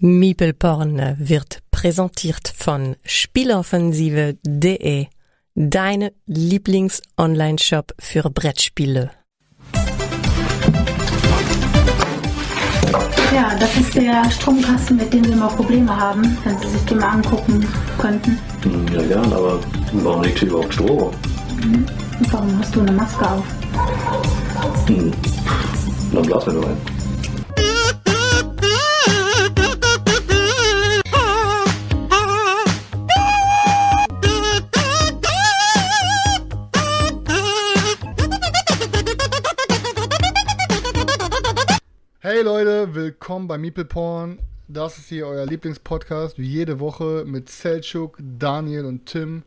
Miepelporn wird präsentiert von Spieloffensive.de, deine Lieblings-Online-Shop für Brettspiele. Ja, das ist der Stromkasten, mit dem wir immer Probleme haben, wenn Sie sich den mal angucken könnten. Ja, gern, aber warum liegt hier überhaupt Strom? Und warum hast du eine Maske auf? Hm. Dann blasen wir nur Hey Leute, willkommen bei Meeple Porn. Das ist hier euer Lieblingspodcast, wie jede Woche mit Selchuk, Daniel und Tim.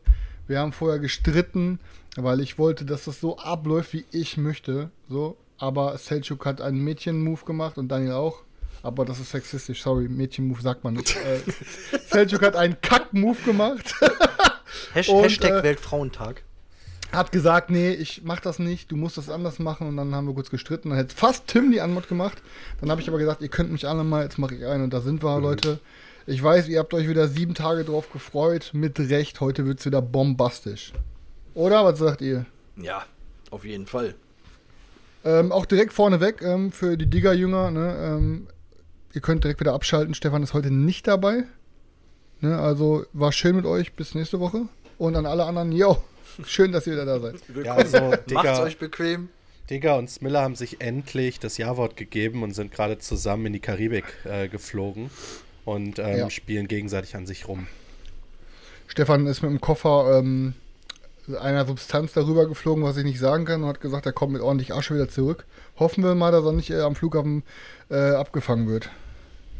Wir haben vorher gestritten, weil ich wollte, dass das so abläuft, wie ich möchte. So, aber Selchuk hat einen Mädchen-Move gemacht und Daniel auch. Aber das ist sexistisch, sorry, Mädchen-Move sagt man nicht. äh, Selchuk hat einen Kack-Move gemacht. Hash Und, Hashtag äh, Weltfrauentag. Hat gesagt, nee, ich mach das nicht, du musst das anders machen und dann haben wir kurz gestritten. Dann hätte fast Tim die Anmod gemacht. Dann habe ich aber gesagt, ihr könnt mich alle mal, jetzt mache ich einen und da sind wir, Leute. Ich weiß, ihr habt euch wieder sieben Tage drauf gefreut, mit Recht. Heute wird's wieder bombastisch. Oder? Was sagt ihr? Ja, auf jeden Fall. Ähm, auch direkt vorneweg ähm, für die Digger-Jünger, ne, ähm, ihr könnt direkt wieder abschalten. Stefan ist heute nicht dabei. Ne, also war schön mit euch. Bis nächste Woche. Und an alle anderen, yo, schön, dass ihr wieder da seid. Ja, also Macht's Digga, euch bequem. Digga und Smiller haben sich endlich das Ja-Wort gegeben und sind gerade zusammen in die Karibik äh, geflogen und ähm, Ja. spielen gegenseitig an sich rum. Stefan ist mit dem Koffer ähm, einer Substanz darüber geflogen, was ich nicht sagen kann, und hat gesagt, er kommt mit ordentlich Asche wieder zurück. Hoffen wir mal, dass er nicht äh, am Flughafen äh, abgefangen wird.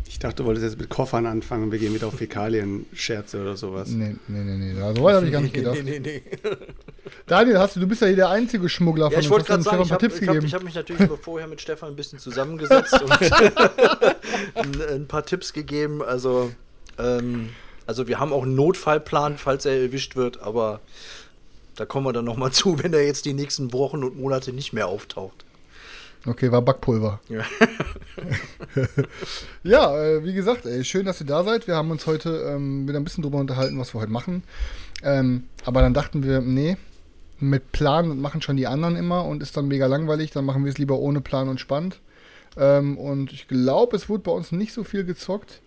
Ich dachte, du wolltest jetzt mit Koffern anfangen und wir gehen wieder auf Fäkalien-Scherze oder sowas. Nee, nee, nee, nee. So weit habe ich gar nicht gedacht. Nee, nee, nee. Daniel, hast du, du bist ja hier der einzige Schmuggler Ja, von ich uns. wollte Hast du gerade uns sagen, ich ein paar habe Tipps hab, gegeben? ich hab mich natürlich vorher mit Stefan ein bisschen zusammengesetzt und ein, ein paar Tipps gegeben. Also, ähm, also wir haben auch einen Notfallplan, falls er erwischt wird, aber da kommen wir dann nochmal zu, wenn er jetzt die nächsten Wochen und Monate nicht mehr auftaucht. Okay, war Backpulver. Ja. Ja, äh, wie gesagt, ey, schön, dass ihr da seid. Wir haben uns heute ähm, wieder ein bisschen drüber unterhalten, was wir heute machen. Ähm, aber dann dachten wir, nee, mit Plan machen schon die anderen immer und ist dann mega langweilig. Dann machen wir es lieber ohne Plan und spannend. Ähm, und ich glaube, es wurde bei uns nicht so viel gezockt.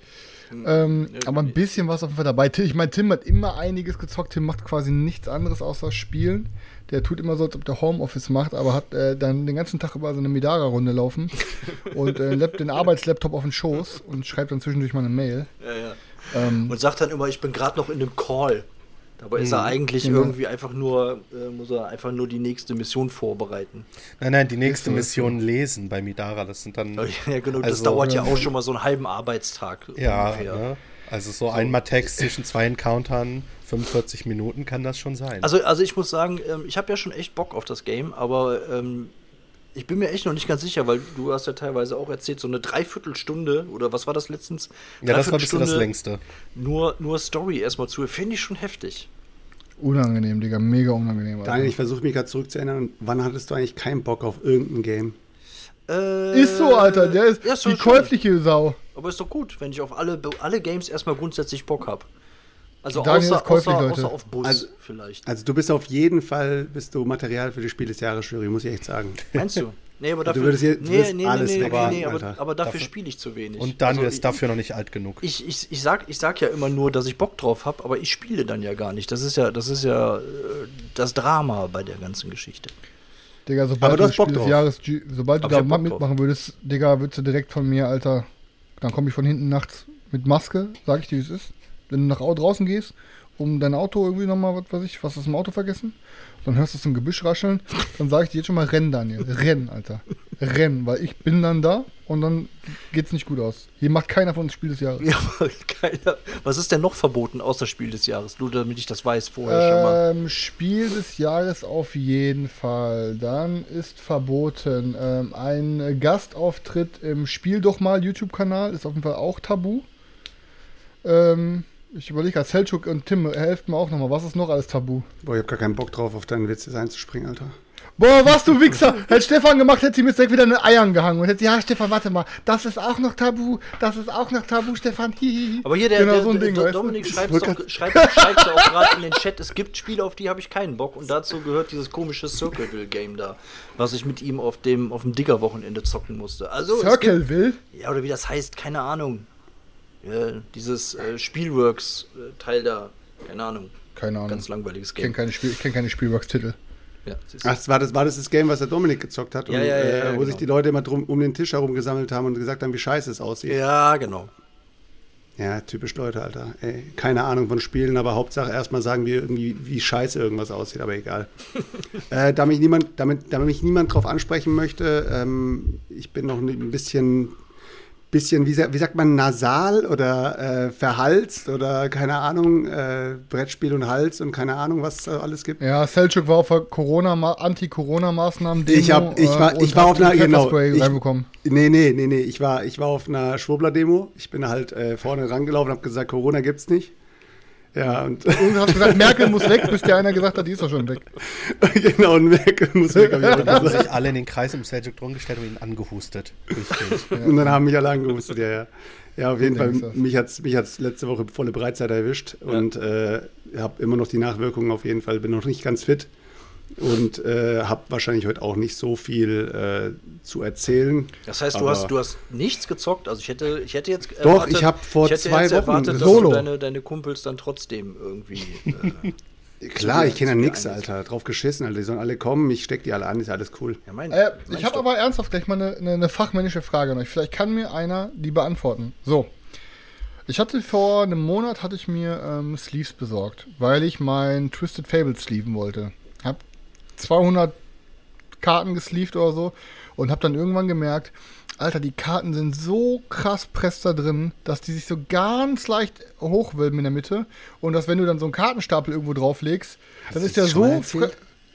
Ähm, aber ein bisschen was auf jeden Fall dabei. Ich meine, Tim hat immer einiges gezockt. Tim macht quasi nichts anderes außer spielen. Der tut immer so, als ob der Homeoffice macht, aber hat äh, dann den ganzen Tag über so eine Midara-Runde laufen und äh, den Arbeitslaptop auf den Schoß und schreibt dann zwischendurch mal eine Mail. Ja, ja. Ähm, Und sagt dann immer, ich bin gerade noch in einem Call. Dabei ist er eigentlich Genau. irgendwie einfach nur, äh, muss er einfach nur die nächste Mission vorbereiten. Nein, nein, die nächste so, Mission lesen bei Midara, das sind dann, Ja, genau, das Also, dauert ja auch schon mal so einen halben Arbeitstag. ja, ungefähr. ne? also so, einmal Text zwischen zwei Encountern, 45 Minuten kann das schon sein. Also, also ich muss sagen, ähm, ich habe ja schon echt Bock auf das Game, aber ähm, ich bin mir echt noch nicht ganz sicher, weil du hast ja teilweise auch erzählt, so eine Dreiviertelstunde oder was war das letztens? ja, das war ein bisschen das längste. Nur, nur Story erstmal zu, finde ich schon heftig. unangenehm, Digga, mega unangenehm. Daniel, ich versuche mich gerade zurückzuerinnern. Wann hattest du eigentlich keinen Bock auf irgendein Game? Äh, ist so, Alter, der ist ja, ist die käufliche Sau. Aber ist doch gut, wenn ich auf alle, alle Games erstmal grundsätzlich Bock habe. Also Daniel außer, ist käuflich, außer, Leute. außer auf Bus Also- vielleicht. Also du bist auf jeden Fall, bist du Material für die Spiel des Jahres Jury, muss ich echt sagen. Meinst du? Nee, aber Du dafür, würdest hier- du nee, würdest nee, nee, alles nee, nee, weghaben, nee, aber, aber dafür, Dafür- spiele ich zu wenig. Und Daniel Also, ist dafür noch nicht alt genug. Ich, ich, ich, sag, ich sag ja immer nur, dass ich Bock drauf habe, aber ich spiele dann ja gar nicht. Das ist ja, das ist ja äh, das Drama bei der ganzen Geschichte. Digga, sobald Aber du du das Bock Spiel des drauf. Jahres, sobald du Aber da mal mitmachen würdest, Digga, würdest du direkt von mir, Alter, dann komme ich von hinten nachts mit Maske, sag ich dir, wie es ist. Wenn du nach au- draußen gehst, um dein Auto irgendwie nochmal, was weiß ich, was hast du im Auto vergessen? Dann hörst du es im Gebüsch rascheln, dann sage ich dir jetzt schon mal, renn, Daniel, renn, Alter, renn, weil ich bin dann da und dann geht's nicht gut aus. Hier macht keiner von uns Spiel des Jahres. Ja, keiner. Was ist denn noch verboten außer Spiel des Jahres? Nur damit ich das weiß vorher schon mal. Ähm, Spiel des Jahres auf jeden Fall. Dann ist verboten. Ähm, ein Gastauftritt im Spiel doch mal YouTube-Kanal ist auf jeden Fall auch tabu. Ähm, ich überlege gerade, Selchuk und Tim, helft mir auch nochmal. Was ist noch alles tabu? Boah, ich habe gar keinen Bock drauf, auf deinen Witz jetzt einzuspringen, Alter. Boah, was du Wichser! Hätte Stefan gemacht, hätte sie mir direkt wieder in den Eiern gehangen und hätte sie, ja, Stefan, warte mal, das ist auch noch Tabu, das ist auch noch Tabu, Stefan. Hihihi. Aber hier, der, Genau der, so Ding, der? Dominik schreibt doch, schreibt, schreibt ja auch gerade in den Chat, es gibt Spiele, auf die habe ich keinen Bock. Und dazu gehört dieses komische Circleville-Game da, was ich mit ihm auf dem, auf dem Digger-Wochenende zocken musste. Also, Circleville? ja, oder wie das heißt, keine Ahnung. Ja, dieses äh, Spielworks-Teil da, keine Ahnung. Keine Ahnung. Ganz langweiliges Ich kenne Game. keine, Spiel, ich kenn keine Spielbox-Titel. Ja. Ach, war das, war das das Game, was der Dominik gezockt hat? Ja, und, ja, ja, äh, ja, wo genau. sich die Leute immer drum, um den Tisch herum gesammelt haben und gesagt haben, wie scheiße es aussieht. ja genau. Ja, typisch Leute, Alter. Ey, keine Ahnung von Spielen, aber Hauptsache erstmal sagen wir irgendwie, wie scheiße irgendwas aussieht, aber egal. äh, da, mich niemand, damit, damit mich niemand drauf ansprechen möchte, ähm, ich bin noch ein bisschen, bisschen wie, wie sagt man, nasal oder äh, verhalst oder keine Ahnung, äh, Brettspiel und Hals und keine Ahnung, was da alles gibt. Ja, Selchuk war auf Corona Anti-Corona-Maßnahmen. Ich hab- ich war- ich war auf einer- genau, ich-. Nee, nee, nee, nee. Ich war, ich war auf einer Schwurbler-Demo. Ich bin halt äh, vorne rangelaufen und habe gesagt, Corona gibt's nicht. Ja, und Und du hast gesagt, Merkel muss weg, bis dir einer gesagt hat, die ist doch schon weg. genau, und Merkel muss weg. Hab ich auch Dann haben sich alle in den Kreis im Seljuk drum gestellt und ihn angehustet. Durchgehend. Und dann haben mich alle angehustet, ja, ja. Ja, auf jeden Fall, mich hat's mich hat's letzte Woche volle Breitzeit erwischt und äh, habe immer noch die Nachwirkungen auf jeden Fall, bin noch nicht ganz fit und äh, habe wahrscheinlich heute auch nicht so viel äh, zu erzählen. Das heißt, du hast, du hast nichts gezockt. Also ich hätte, ich hätte jetzt Doch, ich hab vor ich hätte zwei jetzt Wochen erwartet, dass Solo. du deine, deine Kumpels dann trotzdem irgendwie. Äh, Klar, ich kenne ja einlässt. Alter. Drauf geschissen, Alter. Die sollen alle kommen, ich steck die alle an, ist alles cool. ja, mein, Äh, mein ich habe aber ernsthaft gleich mal eine, eine, eine fachmännische Frage an euch. Vielleicht kann mir einer die beantworten. So. Ich hatte vor einem Monat hatte ich mir ähm, Sleeves besorgt, weil ich mein Twisted Fable sleeven wollte. Hab 200 Karten gesleeved oder so und hab dann irgendwann gemerkt, Alter, die Karten sind so krass presst da drin, dass die sich so ganz leicht hochwölben in der Mitte und dass wenn du dann so einen Kartenstapel irgendwo drauflegst, dann du ist der so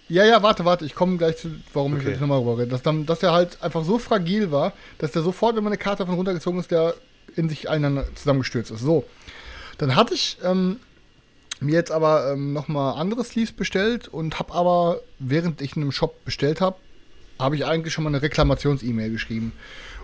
ja, ja, warte, warte, ich komme gleich zu, warum ich Okay. jetzt nochmal rüber rede. Dass, dann, dass der halt einfach so fragil war, dass der sofort, wenn man eine Karte davon runtergezogen ist, der in sich einander zusammengestürzt ist. So. Dann hatte ich ähm, mir jetzt aber ähm, nochmal andere Sleeves bestellt und habe aber, während ich in einem Shop bestellt habe, habe ich eigentlich schon mal eine Reklamations-E-Mail geschrieben.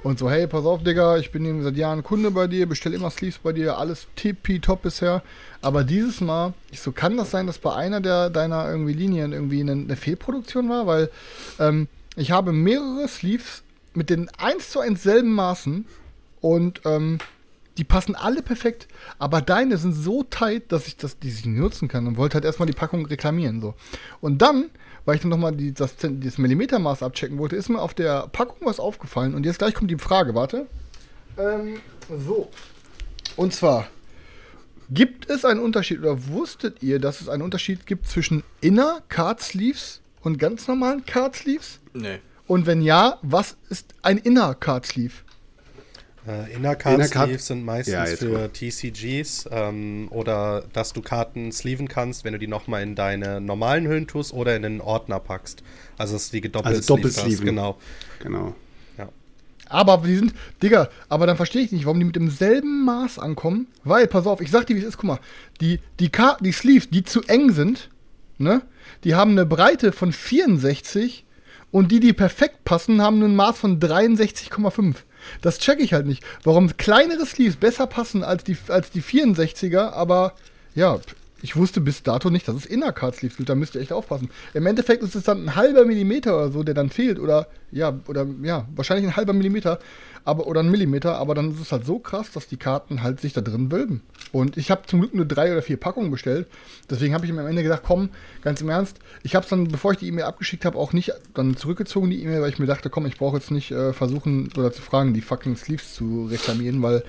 Und so, hey, pass auf, Digga, ich bin seit Jahren Kunde bei dir, bestelle immer Sleeves bei dir, alles tippitopp bisher. Aber dieses Mal, ich so, kann das sein, dass bei einer der deiner irgendwie Linien irgendwie eine, eine Fehlproduktion war? Weil ähm, ich habe mehrere Sleeves mit den 1 zu 1 selben Maßen und ähm, die passen alle perfekt, aber deine sind so tight, dass ich das, die sich nicht nutzen kann und wollte halt erstmal die Packung reklamieren. So. Und dann, weil ich dann nochmal die, das, das Millimetermaß abchecken wollte, ist mir auf der Packung was aufgefallen und jetzt gleich kommt die Frage, warte. Ähm, so. Und zwar, gibt es einen Unterschied oder wusstet ihr, dass es einen Unterschied gibt zwischen Inner Card Sleeves und ganz normalen Card Sleeves? Nee. Und wenn ja, was ist ein Inner Card Sleeve? Äh, Inner Card Inner Card- Sleeves sind meistens Ja, für. TCGs ähm, oder dass du Karten sleeven kannst, wenn du die nochmal in deine normalen Hüllen tust oder in den Ordner packst. Also dass du die gedoppelt Also doppelsleeven. Genau. Genau. Ja. Aber die sind, Digga, aber dann verstehe ich nicht, warum die mit demselben Maß ankommen. Weil, pass auf, ich sag dir, wie es ist, guck mal, die, die Karten, die Sleeves, die zu eng sind, ne, die haben eine Breite von 64 und die, die perfekt passen, haben ein Maß von 63,5. Das check ich halt nicht. Warum kleinere Sleeves besser passen als die, als die 64er, aber ja, ich wusste bis dato nicht, dass es Inner-Card Sleeves gibt. Da müsst ihr echt aufpassen. Im Endeffekt ist es dann ein halber Millimeter oder so, der dann fehlt. Oder ja, oder ja, wahrscheinlich ein halber Millimeter. Aber, oder ein Millimeter, aber dann ist es halt so krass, dass die Karten halt sich da drin wölben. Und ich habe zum Glück nur drei oder vier Packungen bestellt. Deswegen habe ich mir am Ende gedacht, komm, ganz im Ernst, ich habe es dann, bevor ich die E-Mail abgeschickt habe, auch nicht dann zurückgezogen, die E-Mail, weil ich mir dachte, komm, ich brauche jetzt nicht äh, versuchen oder zu fragen, die fucking Sleeves zu reklamieren, weil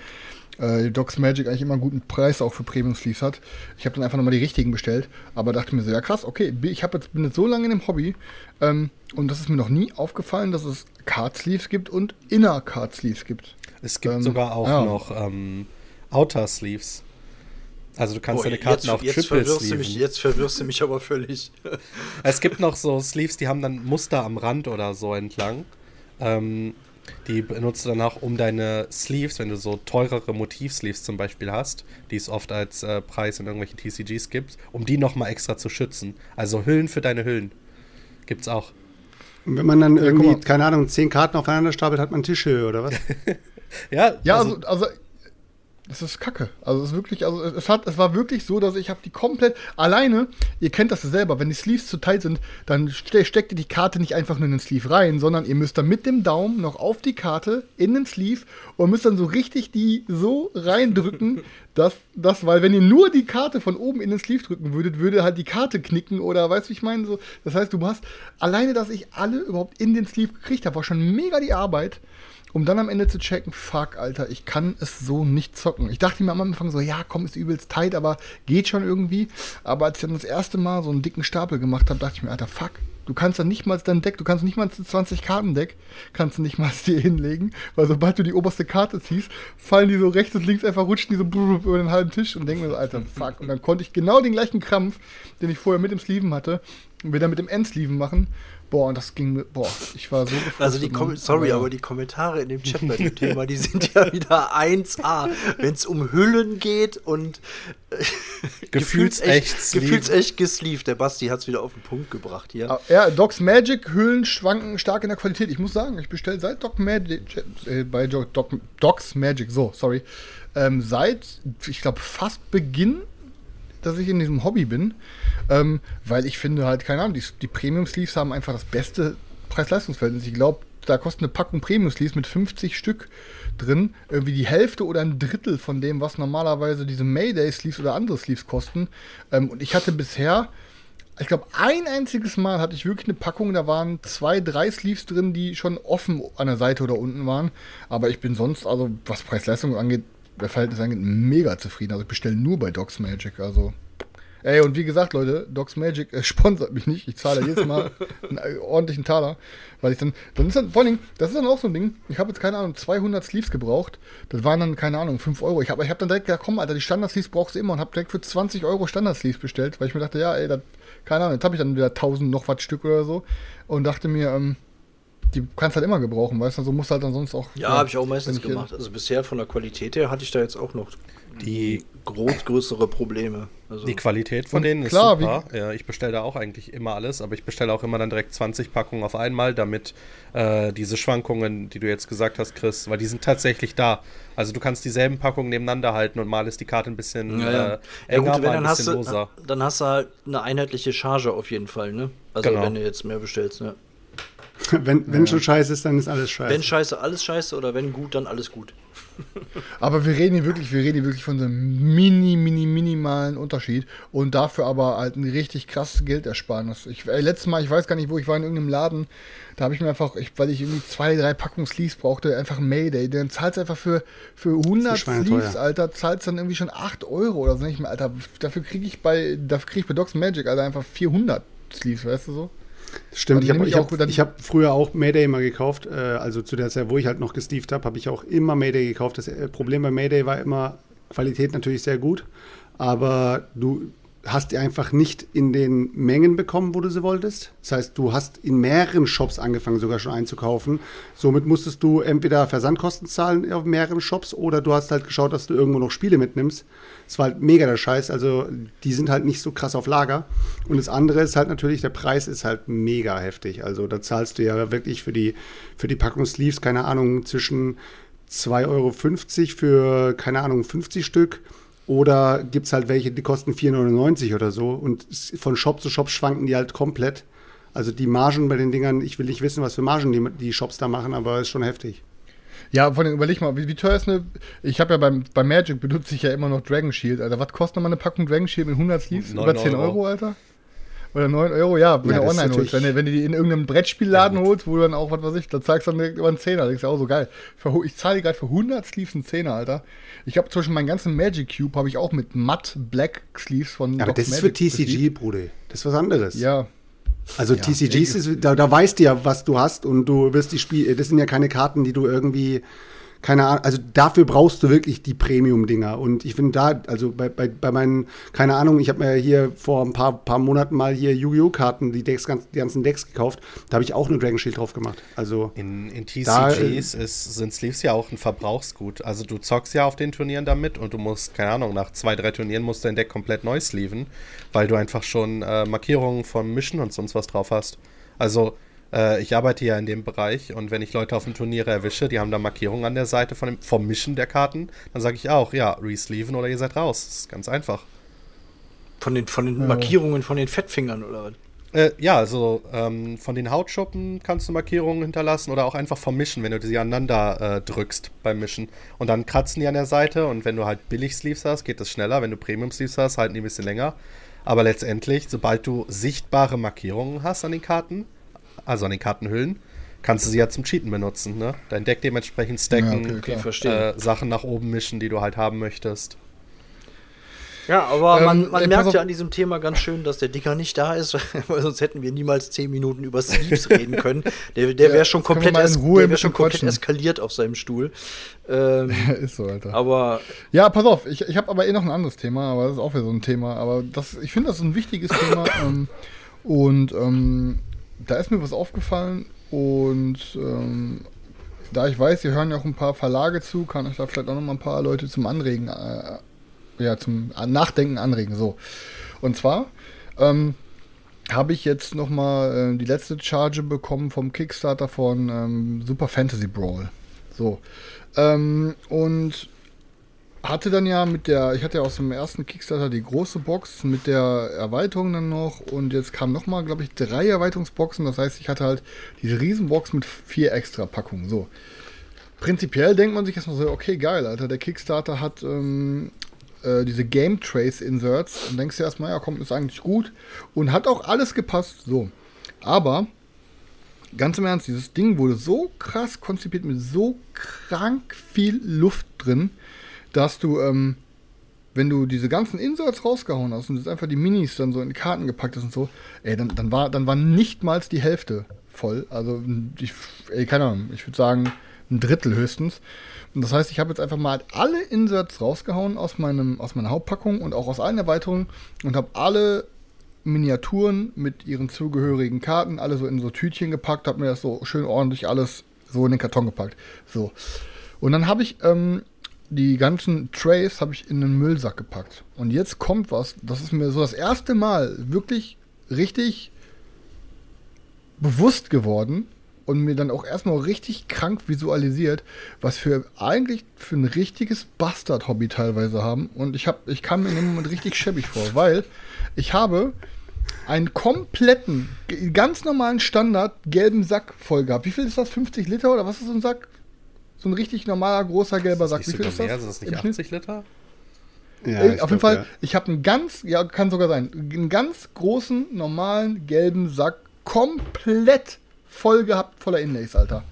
äh, Docs Magic eigentlich immer einen guten Preis auch für Premium Sleeves hat. Ich habe dann einfach nochmal die richtigen bestellt, aber dachte mir so, ja krass, okay, ich hab jetzt, bin jetzt so lange in dem Hobby ähm, und das ist mir noch nie aufgefallen, dass es Card Sleeves gibt und Inner Card Sleeves gibt. Es gibt Ähm, sogar auch ja. noch ähm, Outer Sleeves. Also du kannst Boah, deine Karten jetzt, auch jetzt, triple verwirrst mich, jetzt verwirrst du mich aber völlig. Es gibt noch so Sleeves, die haben dann Muster am Rand oder so entlang. Ähm, die benutzt du danach um deine Sleeves, wenn du so teurere Motiv-Sleeves zum Beispiel hast, die es oft als äh, Preis in irgendwelchen TCGs gibt, um die nochmal extra zu schützen. Also Hüllen für deine Hüllen. Gibt's auch. Und wenn man dann irgendwie, mal. keine Ahnung, zehn Karten aufeinander stapelt, hat man Tischhöhe oder was? Ja, Ja, also, also das ist Kacke. Also es ist wirklich, also es- hat, es war wirklich so, dass ich habe die komplett alleine. Ihr kennt das ja selber, wenn die Sleeves zu tight sind, dann ste steckt ihr die Karte nicht einfach nur in den Sleeve rein, sondern ihr müsst dann mit dem Daumen noch auf die Karte in den Sleeve und müsst dann so richtig die so reindrücken, dass das, weil wenn ihr nur die Karte von oben in den Sleeve drücken würdet, würde halt die Karte knicken oder weißt du, wie ich meine so. Das heißt, du hast alleine, dass ich alle überhaupt in den Sleeve gekriegt habe, war schon mega die Arbeit um dann am Ende zu checken, fuck, Alter, ich kann es so nicht zocken. Ich dachte mir am Anfang so, ja, komm, ist übelst tight, aber geht schon irgendwie. Aber als ich dann das erste Mal so einen dicken Stapel gemacht habe, dachte ich mir, Alter, fuck, du kannst dann nicht mal dein Deck, du kannst nicht mal ein 20-Karten-Deck, kannst du nicht mal dir hinlegen, weil sobald du die oberste Karte ziehst, fallen die so rechts und links einfach, rutschen die so über den halben Tisch und denken mir so, Alter, fuck. Und dann konnte ich genau den gleichen Krampf, den ich vorher mit dem Sleeven hatte, wieder mit dem Endsleeven machen. Boah, und das ging mir, boah, ich war so gefrustet, Also die Kom Mann. sorry, aber die Kommentare in dem Chat bei dem Thema, die sind ja wieder 1A, wenn es um Hüllen geht und äh, Gefühlsecht gefühlsecht gesleeved. Der Basti hat es wieder auf den Punkt gebracht hier. Ah, Ja, Docs Magic Hüllen schwanken stark in der Qualität. Ich muss sagen, ich bestelle seit Doc Magic äh, bei Doc, Docs Magic, so, sorry, ähm, seit ich glaube fast Beginn, dass ich in diesem Hobby bin, ähm, weil ich finde halt keine Ahnung, die, die Premium Sleeves haben einfach das beste Preis-Leistungs-Verhältnis. Ich glaube, da kostet eine Packung Premium Sleeves mit 50 Stück drin irgendwie die Hälfte oder ein Drittel von dem, was normalerweise diese Mayday Sleeves oder andere Sleeves kosten. Ähm, und ich hatte bisher ich glaube, ein einziges Mal hatte ich wirklich eine Packung, da waren zwei, drei Sleeves drin, die schon offen an der Seite oder unten waren. Aber ich bin sonst, also was Preis-Leistung angeht, der Verhältnis angeht, mega zufrieden. Also ich bestelle nur bei Docs Magic. Also. Ey, und wie gesagt, Leute, Docs Magic äh, sponsert mich nicht. Ich zahle jedes Mal einen äh, ordentlichen Taler, weil ich dann, dann ist dann, vor allem, das ist dann auch so ein Ding, ich habe jetzt, keine Ahnung, 200 Sleeves gebraucht, das waren dann, keine Ahnung, 5 Euro. Ich habe ich hab dann direkt gesagt, komm, Alter, die Standard-Sleeves brauchst du immer und habe direkt für 20 Euro Standard-Sleeves bestellt, weil ich mir dachte, ja, ey, das, keine Ahnung, jetzt habe ich dann wieder 1000 noch was Stück oder so und dachte mir, ähm, die kannst halt immer gebrauchen, weißt du, so musst du halt dann sonst auch. Ja, habe ich auch meistens ich gemacht. Also bisher von der Qualität her hatte ich da jetzt auch noch Die- groß größere Probleme. Also Die Qualität von denen ist klar, super. Ja, ich bestelle da auch eigentlich immer alles, aber ich bestelle auch immer dann direkt 20 Packungen auf einmal, damit äh, diese Schwankungen, die du jetzt gesagt hast, Chris, weil die sind tatsächlich da. Also du kannst dieselben Packungen nebeneinander halten und mal ist die Karte ein bisschen ja, ja. äh, ja enger, gut, wenn, ein dann hast, bisschen du, loser. dann hast du halt eine einheitliche Charge auf jeden Fall, ne? Also Genau. wenn du jetzt mehr bestellst, ne? wenn wenn schon scheiße ist, dann ist alles scheiße. Wenn scheiße, alles scheiße oder wenn gut, dann alles gut. Aber wir reden hier wirklich, wir reden hier wirklich von so einem mini, mini, minimalen Unterschied und dafür aber halt ein richtig krasses Geldersparnis. Ich, ey, letztes Mal, ich weiß gar nicht, wo ich war in irgendeinem Laden, da habe ich mir einfach, ich, weil ich irgendwie zwei, drei Packungen Sleeves brauchte, einfach ein Mayday. Dann zahlst du einfach für, für 100 schweineteuer. Sleeves, Alter, zahlst dann irgendwie schon 8 Euro oder so nicht mehr, Alter. Dafür kriege ich bei, dafür kriege ich bei Docs Magic, Alter, einfach 400 Sleeves, weißt du so? Stimmt, ich habe hab, hab früher auch Mayday immer gekauft. Äh, also zu der Zeit, wo ich halt noch gestieft habe, habe ich auch immer Mayday gekauft. Das äh, Problem bei Mayday war immer, Qualität natürlich sehr gut, aber du hast die einfach nicht in den Mengen bekommen, wo du sie wolltest. Das heißt, du hast in mehreren Shops angefangen, sogar schon einzukaufen. Somit musstest du entweder Versandkosten zahlen auf mehreren Shops oder du hast halt geschaut, dass du irgendwo noch Spiele mitnimmst. Das war halt mega der Scheiß. Also die sind halt nicht so krass auf Lager. Und das andere ist halt natürlich, der Preis ist halt mega heftig. Also da zahlst du ja wirklich für die, für die Packung Sleeves, keine Ahnung, zwischen 2,50 Euro für, keine Ahnung, 50 Stück. Oder gibt es halt welche, die kosten 4,99 oder so. Und von Shop zu Shop schwanken die halt komplett. Also die Margen bei den Dingern, ich will nicht wissen, was für Margen die, die Shops da machen, aber ist schon heftig. Ja, vor allem überleg mal, wie, wie teuer ist eine. Ich habe ja beim, bei Magic benutze ich ja immer noch Dragon Shield, Alter. Was kostet nochmal eine Packung Dragon Shield mit 100 Sleeves? Über 10 Euro. Euro, Alter? Oder 9 Euro? Ja, wenn Ja, du online holst. Wenn du, wenn du die in irgendeinem Brettspielladen holst, wo du dann auch, was weiß ich, da zahlst du dann direkt über einen Zehner. Das ist ja auch so geil. Ich zahle gerade für 100 Sleeves einen Zehner, Alter. Ich habe zwischen meinen ganzen Magic Cube habe ich auch mit matt Black Sleeves von Ja, aber Docs das ist für Magic TCG, besleeved. Bruder. Das ist was anderes. Ja, Also TCGs, ist, da, da weißt du ja, was du hast und du wirst die Spiele, das sind ja keine Karten, die du irgendwie, keine Ahnung, also dafür brauchst du wirklich die Premium-Dinger. Und ich finde da, also bei, bei, bei meinen, keine Ahnung, ich habe mir hier vor ein paar, paar Monaten mal hier Yu-Gi-Oh! Karten, die, Decks, ganz, die ganzen Decks gekauft. Da habe ich auch eine Dragon Shield drauf gemacht. Also In, in Da, TCGs ist, sind Sleeves ja auch ein Verbrauchsgut. Also du zockst ja auf den Turnieren damit und du musst, keine Ahnung, nach zwei, drei Turnieren musst du dein Deck komplett neu sleeven, weil du einfach schon äh, Markierungen vom Mischen und sonst was drauf hast. Also Äh, ich arbeite ja in dem Bereich und wenn ich Leute auf dem Turnier erwische, die haben da Markierungen an der Seite von dem, vom Mischen der Karten, dann sage ich auch, ja, resleeven oder ihr seid raus. Das ist ganz einfach. Von den, von den. Markierungen von den Fettfingern oder was? Äh, ja, also ähm, von den Hautschuppen kannst du Markierungen hinterlassen oder auch einfach vom Mischen, wenn du sie aneinander äh, drückst beim Mischen. Und dann kratzen die an der Seite und wenn du halt Billig-Sleeves hast, geht das schneller. Wenn du Premium-Sleeves hast, halten die ein bisschen länger. Aber letztendlich, sobald du sichtbare Markierungen hast an den Karten, also an den Kartenhüllen, kannst du sie ja zum Cheaten benutzen. Ne? Dein Deck dementsprechend stacken, Ja, okay, äh, Sachen nach oben mischen, die du halt haben möchtest. Ja, aber Ähm, man, man ey, merkt ja an diesem Thema ganz schön, dass der Dicker nicht da ist, weil sonst hätten wir niemals zehn Minuten über Sleeves reden können. Der, der Ja, wäre schon komplett, es, Ruhe der wär schon komplett quatschen. eskaliert auf seinem Stuhl. Ähm, Ist so, Alter. aber Ja, pass auf, ich, ich habe aber eh noch ein anderes Thema, aber das ist auch wieder so ein Thema. Aber das, ich finde, das ist ein wichtiges Thema. Ähm, und ähm, da ist mir was aufgefallen und ähm, da ich weiß, hier hören ja auch ein paar Verlage zu, kann ich da vielleicht auch noch mal ein paar Leute zum Anregen, äh, ja, zum Nachdenken anregen. So. Und zwar ähm, habe ich jetzt noch mal äh, die letzte Charge bekommen vom Kickstarter von ähm, Super Fantasy Brawl. So. Ähm, und hatte dann ja mit der, ich hatte ja aus dem ersten Kickstarter die große Box mit der Erweiterung dann noch und jetzt kamen nochmal, glaube ich, drei Erweiterungsboxen. Das heißt, ich hatte halt diese Riesenbox mit vier extra Packungen. So. Prinzipiell denkt man sich erstmal so, okay, geil, Alter, der Kickstarter hat ähm, äh, diese Game Trace Inserts und denkst dir erstmal, ja komm, ist eigentlich gut und hat auch alles gepasst. So. Aber ganz im Ernst, dieses Ding wurde so krass konzipiert mit so krank viel Luft drin, dass du, ähm, wenn du diese ganzen Inserts rausgehauen hast und jetzt einfach die Minis dann so in die Karten gepackt hast und so, ey, dann, dann, war, dann war nicht mal die Hälfte voll. Also, ich, ey, keine Ahnung, ich würde sagen, ein Drittel höchstens. Und das heißt, ich habe jetzt einfach mal alle Inserts rausgehauen aus, meinem, aus meiner Hauptpackung und auch aus allen Erweiterungen und habe alle Miniaturen mit ihren zugehörigen Karten alle so in so Tütchen gepackt, habe mir das so schön ordentlich alles so in den Karton gepackt. So. Und dann habe ich ähm, die ganzen Trays habe ich in einen Müllsack gepackt. Und jetzt kommt was, das ist mir so das erste Mal wirklich richtig bewusst geworden und mir dann auch erstmal richtig krank visualisiert, was wir eigentlich für ein richtiges Bastard-Hobby teilweise haben. Und ich, hab, ich kam mir in dem Moment richtig schäbig vor, weil ich habe einen kompletten, ganz normalen Standard gelben Sack voll gehabt. Wie viel ist das? 50 Liter oder was ist so ein Sack? So ein richtig normaler, großer gelber Sack. Wie das viel ist das? mehr? Sind das nicht Schnitt? 80 Liter? Ja, Ey, ich auf jeden glaub, Fall, ja. ich habe einen ganz, ja, kann sogar sein, einen ganz großen, normalen, gelben Sack komplett voll gehabt, voller Inlays, Alter.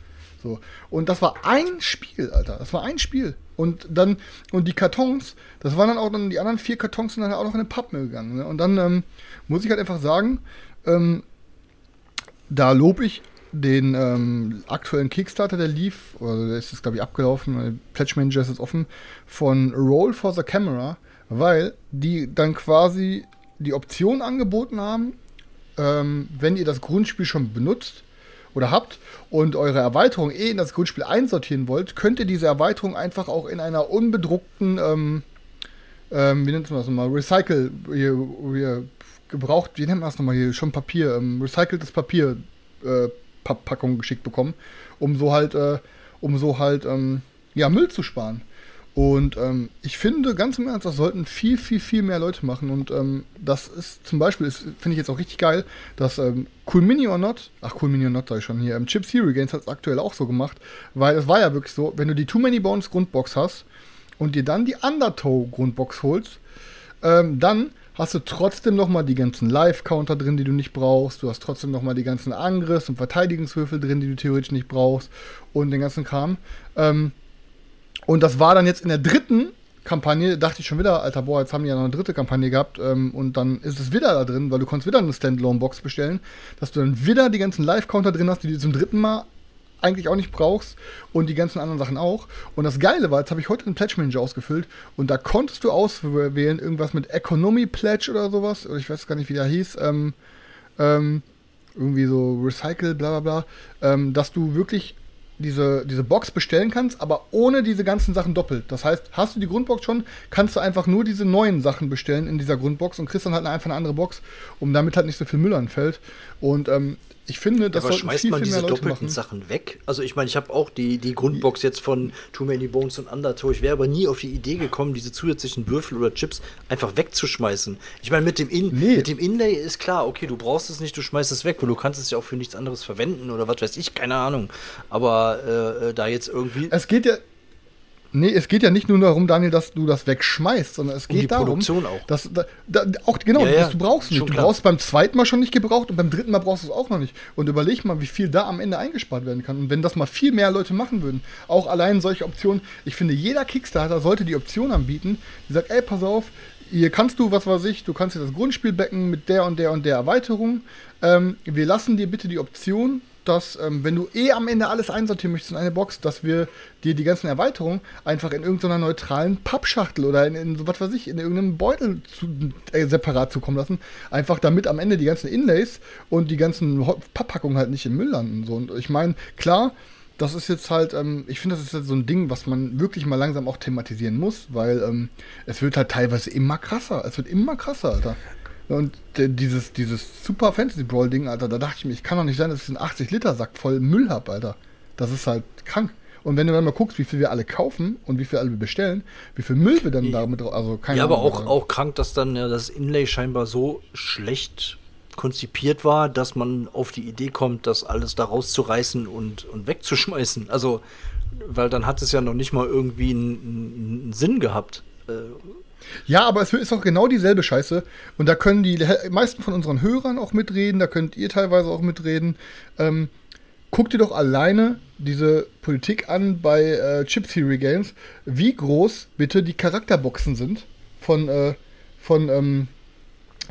So. Und das war ein Spiel, Alter. Das war ein Spiel. Und dann, und die Kartons, das waren dann auch dann, die anderen vier Kartons sind dann auch noch in den Pappmüll gegangen. Ne? Und dann ähm, muss ich halt einfach sagen, ähm, da lobe ich den ähm, aktuellen Kickstarter, der lief, oder der ist jetzt, glaube ich, abgelaufen, Pledge Manager ist jetzt offen, von Roll for the Camera, weil die dann quasi die Option angeboten haben, ähm, wenn ihr das Grundspiel schon benutzt oder habt und eure Erweiterung eh in das Grundspiel einsortieren wollt, könnt ihr diese Erweiterung einfach auch in einer unbedruckten, ähm, ähm, wie nennt man das nochmal, Recycle, hier, hier, gebraucht, wie nennt man das nochmal hier, schon Papier, ähm, recyceltes Papier, äh, Pa- Packung geschickt bekommen, um so halt, äh, um so halt, ähm, ja, Müll zu sparen. Und ähm, ich finde, ganz im Ernst, das sollten viel, viel, viel mehr Leute machen. Und ähm, das ist zum Beispiel, finde ich jetzt auch richtig geil, dass ähm, Cool Mini or Not, ach Cool Mini or Not sag ich schon hier, ähm, Chip Theory Games hat es aktuell auch so gemacht, weil es war ja wirklich so, wenn du die Too Many Bones Grundbox hast und dir dann die Undertow Grundbox holst, ähm, dann hast du trotzdem noch mal die ganzen Live-Counter drin, die du nicht brauchst. Du hast trotzdem noch mal die ganzen Angriffs- und Verteidigungswürfel drin, die du theoretisch nicht brauchst. Und den ganzen Kram. Ähm, und das war dann jetzt in der dritten Kampagne, dachte ich schon wieder, Alter, boah, jetzt haben die ja noch eine dritte Kampagne gehabt. Ähm, und dann ist es wieder da drin, weil du konntest wieder eine Standalone-Box bestellen, dass du dann wieder die ganzen Live-Counter drin hast, die du zum dritten Mal eigentlich auch nicht brauchst und die ganzen anderen Sachen auch. Und das Geile war, jetzt habe ich heute einen Pledge Manager ausgefüllt und da konntest du auswählen, irgendwas mit Economy Pledge oder sowas, oder ich weiß gar nicht, wie der hieß, ähm, ähm, irgendwie so Recycle, bla bla bla, ähm, dass du wirklich diese, diese Box bestellen kannst, aber ohne diese ganzen Sachen doppelt. Das heißt, hast du die Grundbox schon, kannst du einfach nur diese neuen Sachen bestellen in dieser Grundbox und kriegst dann halt einfach eine andere Box, um damit halt nicht so viel Müll anfällt. Und ähm, ich finde, das aber sollten schmeißt viel, man viel diese Leute doppelten machen. Sachen weg? Also ich meine, ich habe auch die, die Grundbox jetzt von Too Many Bones und Undertow. Ich wäre aber nie auf die Idee gekommen, diese zusätzlichen Würfel oder Chips einfach wegzuschmeißen. Ich meine, mit dem In Nee. mit dem Inlay ist klar, okay, du brauchst es nicht, du schmeißt es weg, weil du kannst es ja auch für nichts anderes verwenden oder was weiß ich, keine Ahnung. Aber äh, äh, da jetzt irgendwie Es geht ja. Nee, es geht ja nicht nur darum, Daniel, dass du das wegschmeißt, sondern es Um geht die darum, Produktion auch. Dass, da, da, auch genau, Ja, ja, das du brauchst nicht. schon Du klar. brauchst beim zweiten Mal schon nicht gebraucht und beim dritten Mal brauchst du es auch noch nicht. Und überleg mal, wie viel da am Ende eingespart werden kann. Und wenn das mal viel mehr Leute machen würden, auch allein solche Optionen, ich finde, jeder Kickstarter sollte die Option anbieten, die sagt, ey, pass auf, hier kannst du, was weiß ich, du kannst dir das Grundspiel backen mit der und der und der Erweiterung. Ähm, wir lassen dir bitte die Option, dass, ähm, wenn du eh am Ende alles einsortieren möchtest in eine Box, dass wir dir die ganzen Erweiterungen einfach in irgendeiner neutralen Pappschachtel oder in, in was weiß ich, in irgendeinem Beutel zu, äh, separat zukommen lassen. Einfach damit am Ende die ganzen Inlays und die ganzen Papppackungen halt nicht im Müll landen. So. Und ich meine, klar, das ist jetzt halt, ähm, ich finde, das ist jetzt so ein Ding, was man wirklich mal langsam auch thematisieren muss, weil ähm, es wird halt teilweise immer krasser. Es wird immer krasser, Alter. Und äh, dieses, dieses Super Fantasy Brawl Ding, Alter, da dachte ich mir, ich kann doch nicht sein, dass ich einen 80 Liter Sack voll Müll hab, Alter. Das ist halt krank. Und wenn du dann mal guckst, wie viel wir alle kaufen und wie viel alle wir bestellen, wie viel Müll wir dann damit, drauf- also keine Ja, aber Ahnung, auch, auch krank, dass dann ja, das Inlay scheinbar so schlecht konzipiert war, dass man auf die Idee kommt, das alles da rauszureißen und, und wegzuschmeißen. Also, weil dann hat es ja noch nicht mal irgendwie einen, einen Sinn gehabt. Äh, Ja, aber es ist auch genau dieselbe Scheiße. Und da können die meisten von unseren Hörern auch mitreden, da könnt ihr teilweise auch mitreden. Ähm, guckt ihr doch alleine diese Politik an bei äh, Chip Theory Games, wie groß bitte die Charakterboxen sind von, äh, von, ähm,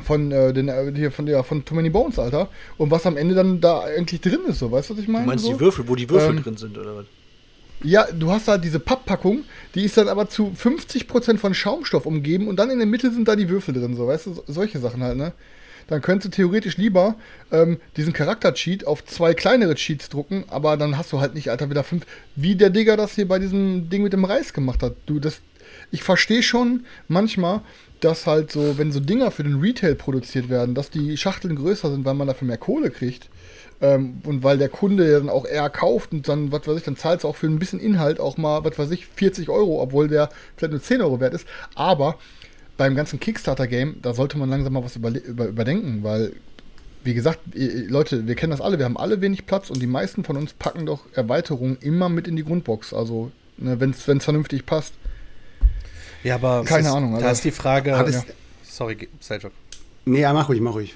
von, äh, den, äh, hier, von, der, von Too Many Bones, Alter. Und was am Ende dann da eigentlich drin ist, so, weißt du, was ich meine? du meinst so? die Würfel, wo die Würfel Ähm, drin sind, oder was? Ja, du hast da diese Papppackung, die ist dann aber zu 50% von Schaumstoff umgeben und dann in der Mitte sind da die Würfel drin, so, weißt du, so- solche Sachen halt, ne? Dann könntest du theoretisch lieber ähm, diesen Charakter-Cheat auf zwei kleinere Cheats drucken, aber dann hast du halt nicht, Alter, wieder fünf, wie der Digger das hier bei diesem Ding mit dem Reis gemacht hat. Du, das, ich verstehe schon manchmal, dass halt so, wenn so Dinger für den Retail produziert werden, dass die Schachteln größer sind, weil man dafür mehr Kohle kriegt. Ähm, und weil der Kunde ja dann auch eher kauft und dann, was weiß ich, dann zahlt es auch für ein bisschen Inhalt auch mal, was weiß ich, 40 Euro, obwohl der vielleicht nur 10 Euro wert ist. Aber beim ganzen Kickstarter-Game, da sollte man langsam mal was überle- über, überdenken, weil, wie gesagt, Leute, wir kennen das alle, wir haben alle wenig Platz und die meisten von uns packen doch Erweiterungen immer mit in die Grundbox. Also, ne, wenn es vernünftig passt. Ja, aber Keine ist, Ahnung, Da Alter. ist die Frage. Hat es- ja. Sorry, Seljuk. Nee, ja, mach ruhig, mach ruhig.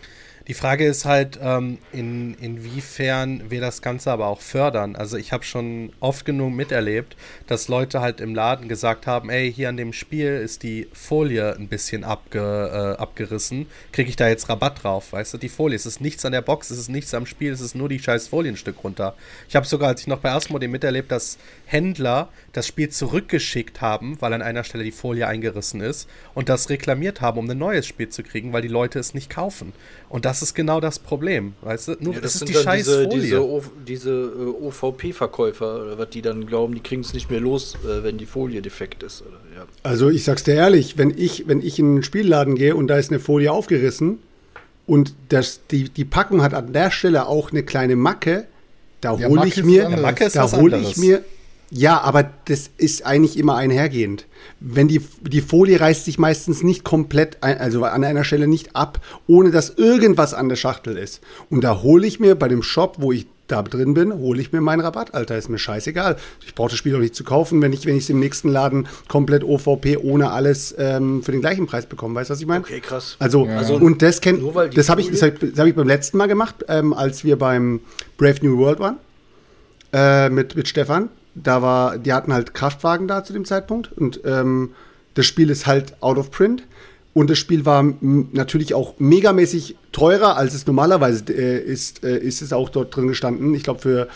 Die Frage ist halt, ähm, in, inwiefern wir das Ganze aber auch fördern. Also ich habe schon oft genug miterlebt, dass Leute halt im Laden gesagt haben, ey, hier an dem Spiel ist die Folie ein bisschen abge, äh, abgerissen. Kriege ich da jetzt Rabatt drauf? Weißt du, die Folie, es ist nichts an der Box, es ist nichts am Spiel, es ist nur die scheiß Folienstück runter. Ich habe sogar, als ich noch bei Asmodee miterlebt, dass Händler das Spiel zurückgeschickt haben, weil an einer Stelle die Folie eingerissen ist und das reklamiert haben, um ein neues Spiel zu kriegen, weil die Leute es nicht kaufen. Und das ist genau das Problem, weißt du? Nur, Ja, das, ist sind die dann scheiß diese, Folie. diese, äh, OVP-Verkäufer, oder was die dann glauben, die kriegen es nicht mehr los, äh, wenn die Folie defekt ist. Oder, ja. Also ich sag's dir ehrlich, wenn ich, wenn ich in einen Spielladen gehe und da ist eine Folie aufgerissen und das, die, die Packung hat an der Stelle auch eine kleine Macke, da hole ich ist mir, ist da hole ich mir, ja, aber das ist eigentlich immer einhergehend. Wenn die, die Folie reißt sich meistens nicht komplett, ein, also an einer Stelle nicht ab, ohne dass irgendwas an der Schachtel ist. Und da hole ich mir bei dem Shop, wo ich da drin bin, hole ich mir meinen Rabatt, Alter, ist mir scheißegal. Ich brauche das Spiel doch nicht zu kaufen, wenn ich wenn ich es im nächsten Laden komplett OVP ohne alles ähm, für den gleichen Preis bekomme. Weißt du, was ich meine? Okay, krass. Also, Also, und das kennt, das habe ich, das hab, das hab ich beim letzten Mal gemacht, ähm, als wir beim Brave New World waren äh, mit, mit Stefan. Da war, die hatten halt Kraftwagen da zu dem Zeitpunkt und ähm, das Spiel ist halt out of print. Und das Spiel war natürlich auch megamäßig teurer, als es normalerweise äh, ist, äh, ist es auch dort drin gestanden. Ich glaube, für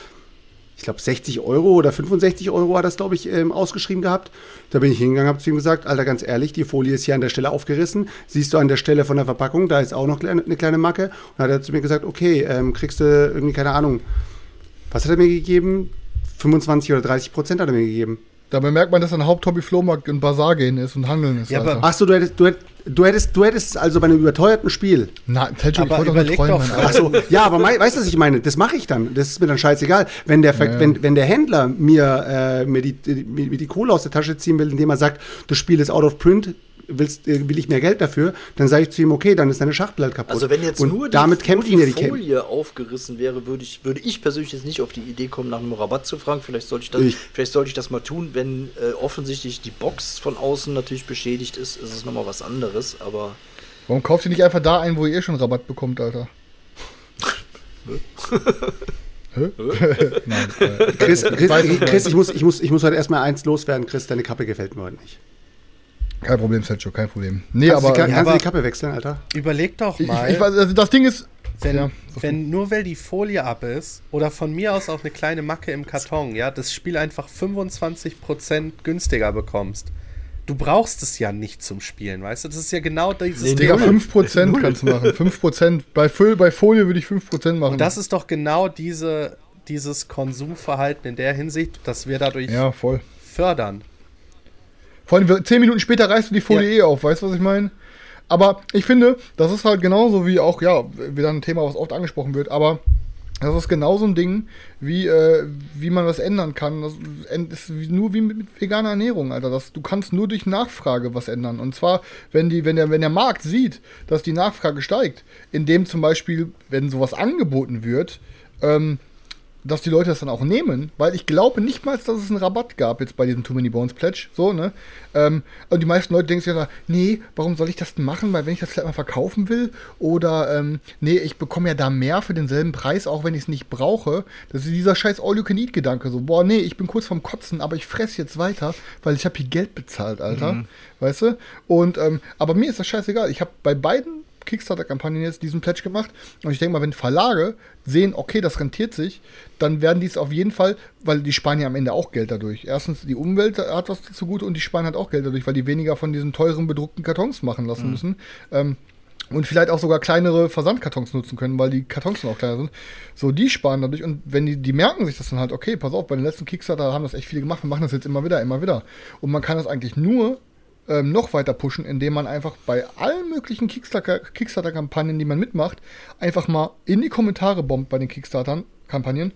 ich glaube 60 Euro oder 65 Euro hat das, glaube ich, ähm, ausgeschrieben gehabt. Da bin ich hingegangen, habe zu ihm gesagt, Alter, ganz ehrlich, die Folie ist hier an der Stelle aufgerissen. Siehst du an der Stelle von der Verpackung, da ist auch noch kleine, eine kleine Macke. Und dann hat er zu mir gesagt, okay, ähm, kriegst du irgendwie, keine Ahnung, was hat er mir gegeben? 25 oder 30 Prozent hat er mir gegeben. Dabei merkt man, dass ein Haupthobby Flohmarkt und Bazar gehen ist und Handeln ist. Ja, aber- Alter. Ach so, du hättest, du hättest, du hättest, du hättest also bei einem überteuerten Spiel. Na, Selchuk, ich Aber wollte doch träumen. doch-. Achso, ja, aber mei- weißt du, was ich meine? Das mache ich dann. Das ist mir dann scheißegal. Wenn der, Ver- Ja, ja. Wenn, wenn der Händler mir, äh, mir, die, die, mir die Kohle aus der Tasche ziehen will, indem er sagt, das Spiel ist out of print, willst, äh, will ich mehr Geld dafür, dann sage ich zu ihm, okay, dann ist deine Schachtel halt kaputt. Also wenn jetzt Und nur die, damit nur kämpfen die die. Folie aufgerissen wäre, würde ich, würde ich persönlich jetzt nicht auf die Idee kommen, nach einem Rabatt zu fragen. Vielleicht sollte ich das, Ich- vielleicht sollte ich das mal tun, wenn äh, offensichtlich die Box von außen natürlich beschädigt ist, ist es nochmal was anderes, aber Warum kauft ihr nicht einfach da ein, wo ihr eh schon Rabatt bekommt, Alter? Hä? Nein. Äh, Chris, Chris, Chris ich, muss, ich, muss, ich muss heute erstmal eins loswerden. Chris, deine Kappe gefällt mir heute nicht. Kein Problem, Selchuk, kein Problem. Nee, Kannst, aber. du, die, kannst du aber- die Kappe wechseln, Alter? Überleg doch ich, mal, ich, weiß, also das Ding ist. wenn, ja, wenn nur weil die Folie ab ist oder von mir aus auch eine kleine Macke im Karton, ja, das Spiel einfach 25% günstiger bekommst. Du brauchst es ja nicht zum Spielen, weißt du? Das ist ja genau dieses Nee, Digga, Null. 5% kannst du machen. 5%. Bei, Füll, bei Folie würde ich 5% machen. Und das ist doch genau diese, dieses Konsumverhalten in der Hinsicht, dass wir dadurch ja, voll. fördern. Vor allem, zehn Minuten später reißt du die Folie eh auf, weißt du, was ich meine? Aber ich finde, das ist halt genauso wie auch, ja, wieder ein Thema, was oft angesprochen wird, aber das ist genauso ein Ding, wie, äh, wie man was ändern kann. Das ist nur wie mit, mit veganer Ernährung, Alter. Das, du kannst nur durch Nachfrage was ändern. Und zwar, wenn, die, wenn, der, wenn der Markt sieht, dass die Nachfrage steigt, indem zum Beispiel, wenn sowas angeboten wird, ähm, dass die Leute das dann auch nehmen, weil ich glaube nicht mal, dass es einen Rabatt gab jetzt bei diesem Too Many Bones Pledge, so, ne? Ähm, und die meisten Leute denken sich ja, nee, warum soll ich das denn machen, weil wenn ich das vielleicht mal verkaufen will oder, ähm, nee, ich bekomme ja da mehr für denselben Preis, auch wenn ich es nicht brauche. Das ist dieser scheiß All-You-Can-Eat-Gedanke, so, boah, nee, ich bin kurz vorm Kotzen, aber ich fress jetzt weiter, weil ich habe hier Geld bezahlt, Alter, weißt du? Und, ähm, aber mir ist das scheißegal, ich habe bei beiden Kickstarter-Kampagnen jetzt diesen Pledge gemacht. Und ich denke mal, wenn Verlage sehen, okay, das rentiert sich, dann werden die es auf jeden Fall, weil die sparen ja am Ende auch Geld dadurch. Erstens, die Umwelt hat was zugute und die sparen halt auch Geld dadurch, weil die weniger von diesen teuren bedruckten Kartons machen lassen müssen. Ähm, und vielleicht auch sogar kleinere Versandkartons nutzen können, weil die Kartons dann auch kleiner sind. So, die sparen dadurch und wenn die, die merken sich das dann halt, okay, pass auf, bei den letzten Kickstarter haben das echt viele gemacht, wir machen das jetzt immer wieder, immer wieder. Und man kann das eigentlich nur ähm, noch weiter pushen, indem man einfach bei allen möglichen Kickstarter- Kickstarter-Kampagnen, die man mitmacht, einfach mal in die Kommentare bombt bei den Kickstarter-Kampagnen,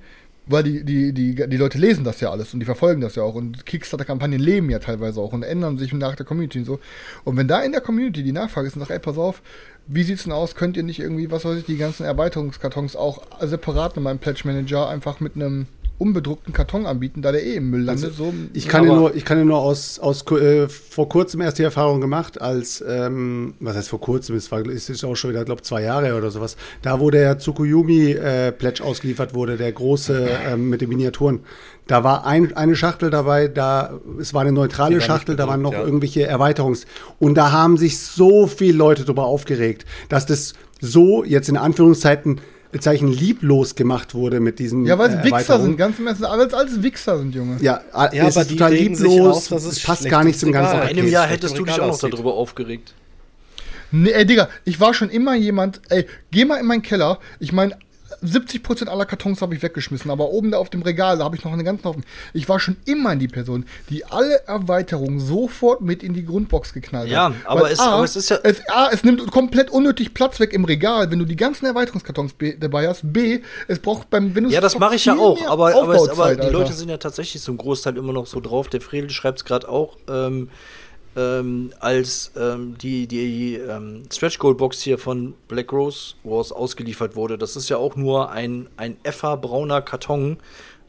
weil die, die, die, die Leute lesen das ja alles und die verfolgen das ja auch und Kickstarter-Kampagnen leben ja teilweise auch und ändern sich nach der Community und so. Und wenn da in der Community die Nachfrage ist und sagt, ey, pass auf, wie sieht's denn aus? Könnt ihr nicht irgendwie, was weiß ich, die ganzen Erweiterungskartons auch separat in meinem Pledge Manager einfach mit einem unbedruckten Karton anbieten, da der eh im Müll landet? so, Ich kann, dir Aber- nur, ich kann dir nur aus, aus äh, vor kurzem erst die Erfahrung gemacht, als, ähm, was heißt vor kurzem, es war, ist jetzt auch schon wieder, glaube zwei Jahre oder sowas, da wo der Tsukuyomi-Pledge ausgeliefert wurde, der große ähm, mit den Miniaturen. Da war ein, eine Schachtel dabei, da, es war eine neutrale war Schachtel, da waren noch bedruckt, ja. irgendwelche Erweiterungs. Und da haben sich so viele Leute darüber aufgeregt, dass das so jetzt in Anführungszeiten Zeichen lieblos gemacht wurde mit diesen Ja, weil es äh, Wichser sind, ganz im Ernst, alles, alles Wichser sind, Junge. Ja, Ja, es aber ist die total lieblos, auf, es passt gar nicht zum ganzen vor Paket. einem Jahr hättest du dich auch noch darüber aufgeregt. Nee, ey, Digga, ich war schon immer jemand, ey, geh mal in meinen Keller. Ich meine, 70% aller Kartons habe ich weggeschmissen, aber oben da auf dem Regal, da habe ich noch einen ganzen Haufen. Ich war schon immer die Person, die alle Erweiterungen sofort mit in die Grundbox geknallt Ja, hat. aber Weil es- aber es ist ja- Es, A, es nimmt komplett unnötig Platz weg im Regal, wenn du die ganzen Erweiterungskartons B, dabei hast. B, es braucht beim, du Ja, das mache ich ja auch, aber, aber, es, aber die. Leute sind ja tatsächlich zum Großteil immer noch so drauf. Der Fredel schreibt es gerade auch, ähm, ähm, als ähm, die, die ähm, Stretch Goal Box hier von Black Rose Wars ausgeliefert wurde. Das ist ja auch nur ein, ein effer brauner Karton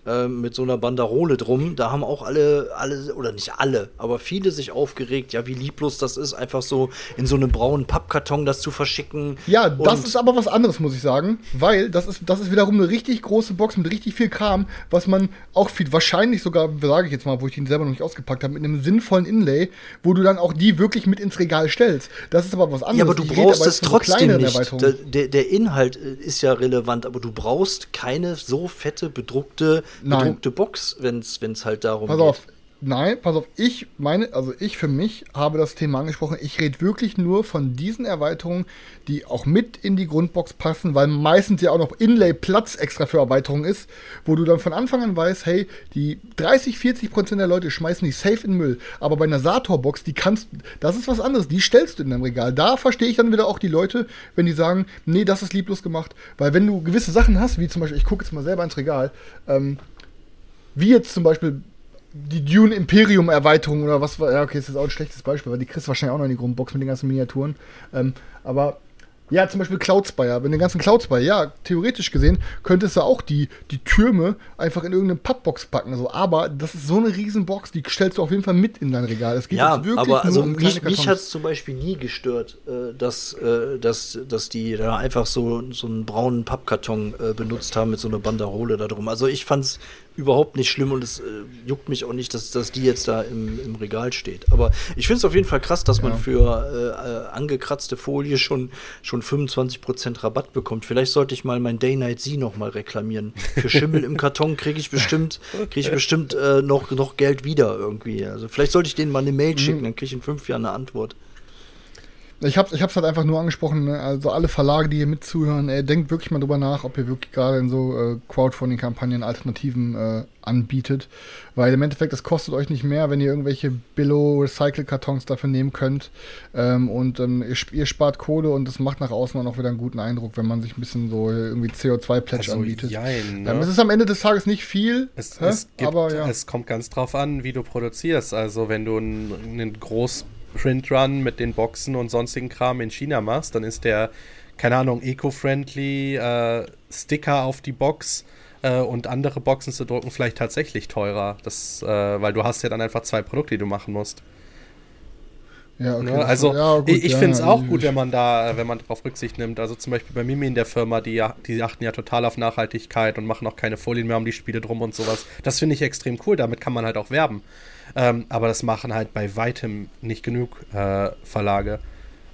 ähm, mit so einer Banderole drum. Da haben auch alle, alle, oder nicht alle, aber viele sich aufgeregt, ja, wie lieblos das ist, einfach so in so einem braunen Pappkarton das zu verschicken. Ja, das ist aber was anderes, muss ich sagen. Weil das ist, das ist wiederum eine richtig große Box mit richtig viel Kram, was man auch viel, wahrscheinlich sogar, sage ich jetzt mal, wo ich ihn selber noch nicht ausgepackt habe, mit einem sinnvollen Inlay, wo du dann auch die wirklich mit ins Regal stellst. Das ist aber was anderes. Ja, aber du Ich brauchst es trotzdem nicht. Der, der, der Inhalt äh, ist ja relevant, aber du brauchst keine so fette bedruckte, Nein. bedruckte Box, wenn es halt darum Pass geht. auf, Nein, pass auf, ich meine, also ich für mich habe das Thema angesprochen. Ich rede wirklich nur von diesen Erweiterungen, die auch mit in die Grundbox passen, weil meistens ja auch noch Inlay-Platz extra für Erweiterungen ist, wo du dann von Anfang an weißt, hey, die 30, 40 Prozent der Leute schmeißen die safe in Müll. Aber bei einer Sator-Box, die kannst, das ist was anderes, die stellst du in deinem Regal. Da verstehe ich dann wieder auch die Leute, wenn die sagen, nee, das ist lieblos gemacht. Weil wenn du gewisse Sachen hast, wie zum Beispiel, ich gucke jetzt mal selber ins Regal, ähm, wie jetzt zum Beispiel die Dune Imperium Erweiterung oder was war, ja, okay, das ist auch ein schlechtes Beispiel, weil die kriegst du wahrscheinlich auch noch in die Grundbox mit den ganzen Miniaturen. Ähm, aber ja, zum Beispiel Cloud Spire. Wenn den ganzen Cloud Spire, ja, theoretisch gesehen, könntest du auch die, die Türme einfach in irgendeine Pappbox packen. Also, aber das ist so eine Riesenbox, die stellst du auf jeden Fall mit in dein Regal. Es geht ja, jetzt wirklich aber also um mich, mich hat es zum Beispiel nie gestört, äh, dass, äh, dass, dass die da einfach so, so einen braunen Pappkarton äh, benutzt haben mit so einer Banderole da drum. Also ich fand es überhaupt nicht schlimm und es äh, juckt mich auch nicht, dass, dass die jetzt da im, im Regal steht. Aber ich finde es auf jeden Fall krass, dass man für äh, angekratzte Folie schon, schon 25% Rabatt bekommt. Vielleicht sollte ich mal mein Day Night Sie noch mal reklamieren. Für Schimmel im Karton kriege ich bestimmt, krieg ich bestimmt äh, noch, noch Geld wieder irgendwie. Also vielleicht sollte ich denen mal eine Mail schicken, dann kriege ich in fünf Jahren eine Antwort. Ich hab's, ich hab's halt einfach nur angesprochen, ne? also alle Verlage, die hier mitzuhören, ey, denkt wirklich mal drüber nach, ob ihr wirklich gerade in so äh, Crowdfunding-Kampagnen Alternativen äh, anbietet. Weil im Endeffekt, das kostet euch nicht mehr, wenn ihr irgendwelche Billo-Recycle-Kartons dafür nehmen könnt. Ähm, und ähm, ihr, ihr spart Kohle und das macht nach außen auch wieder einen guten Eindruck, wenn man sich ein bisschen so irgendwie CO2-Pledge Also, anbietet. jein, ne? Ähm, es ist am Ende des Tages nicht viel, Es, es, gibt, aber ja. es kommt ganz drauf an, wie du produzierst. Also wenn du einen, einen Groß-Print-Run mit den Boxen und sonstigen Kram in China machst, dann ist der, keine Ahnung, eco-friendly äh, Sticker auf die Box äh, und andere Boxen zu drucken vielleicht tatsächlich teurer. Das, äh, weil du hast ja dann einfach zwei Produkte, die du machen musst. ja, okay, Ne? Also ja, gut, ich, ich ja, finde es ja, auch gut, wenn man da, wenn man darauf Rücksicht nimmt. Also zum Beispiel bei Mimi in der Firma, die, die achten ja total auf Nachhaltigkeit und machen auch keine Folien mehr um die Spiele drum und sowas. Das finde ich extrem cool, damit kann man halt auch werben. Ähm, aber das machen halt bei weitem nicht genug äh, Verlage.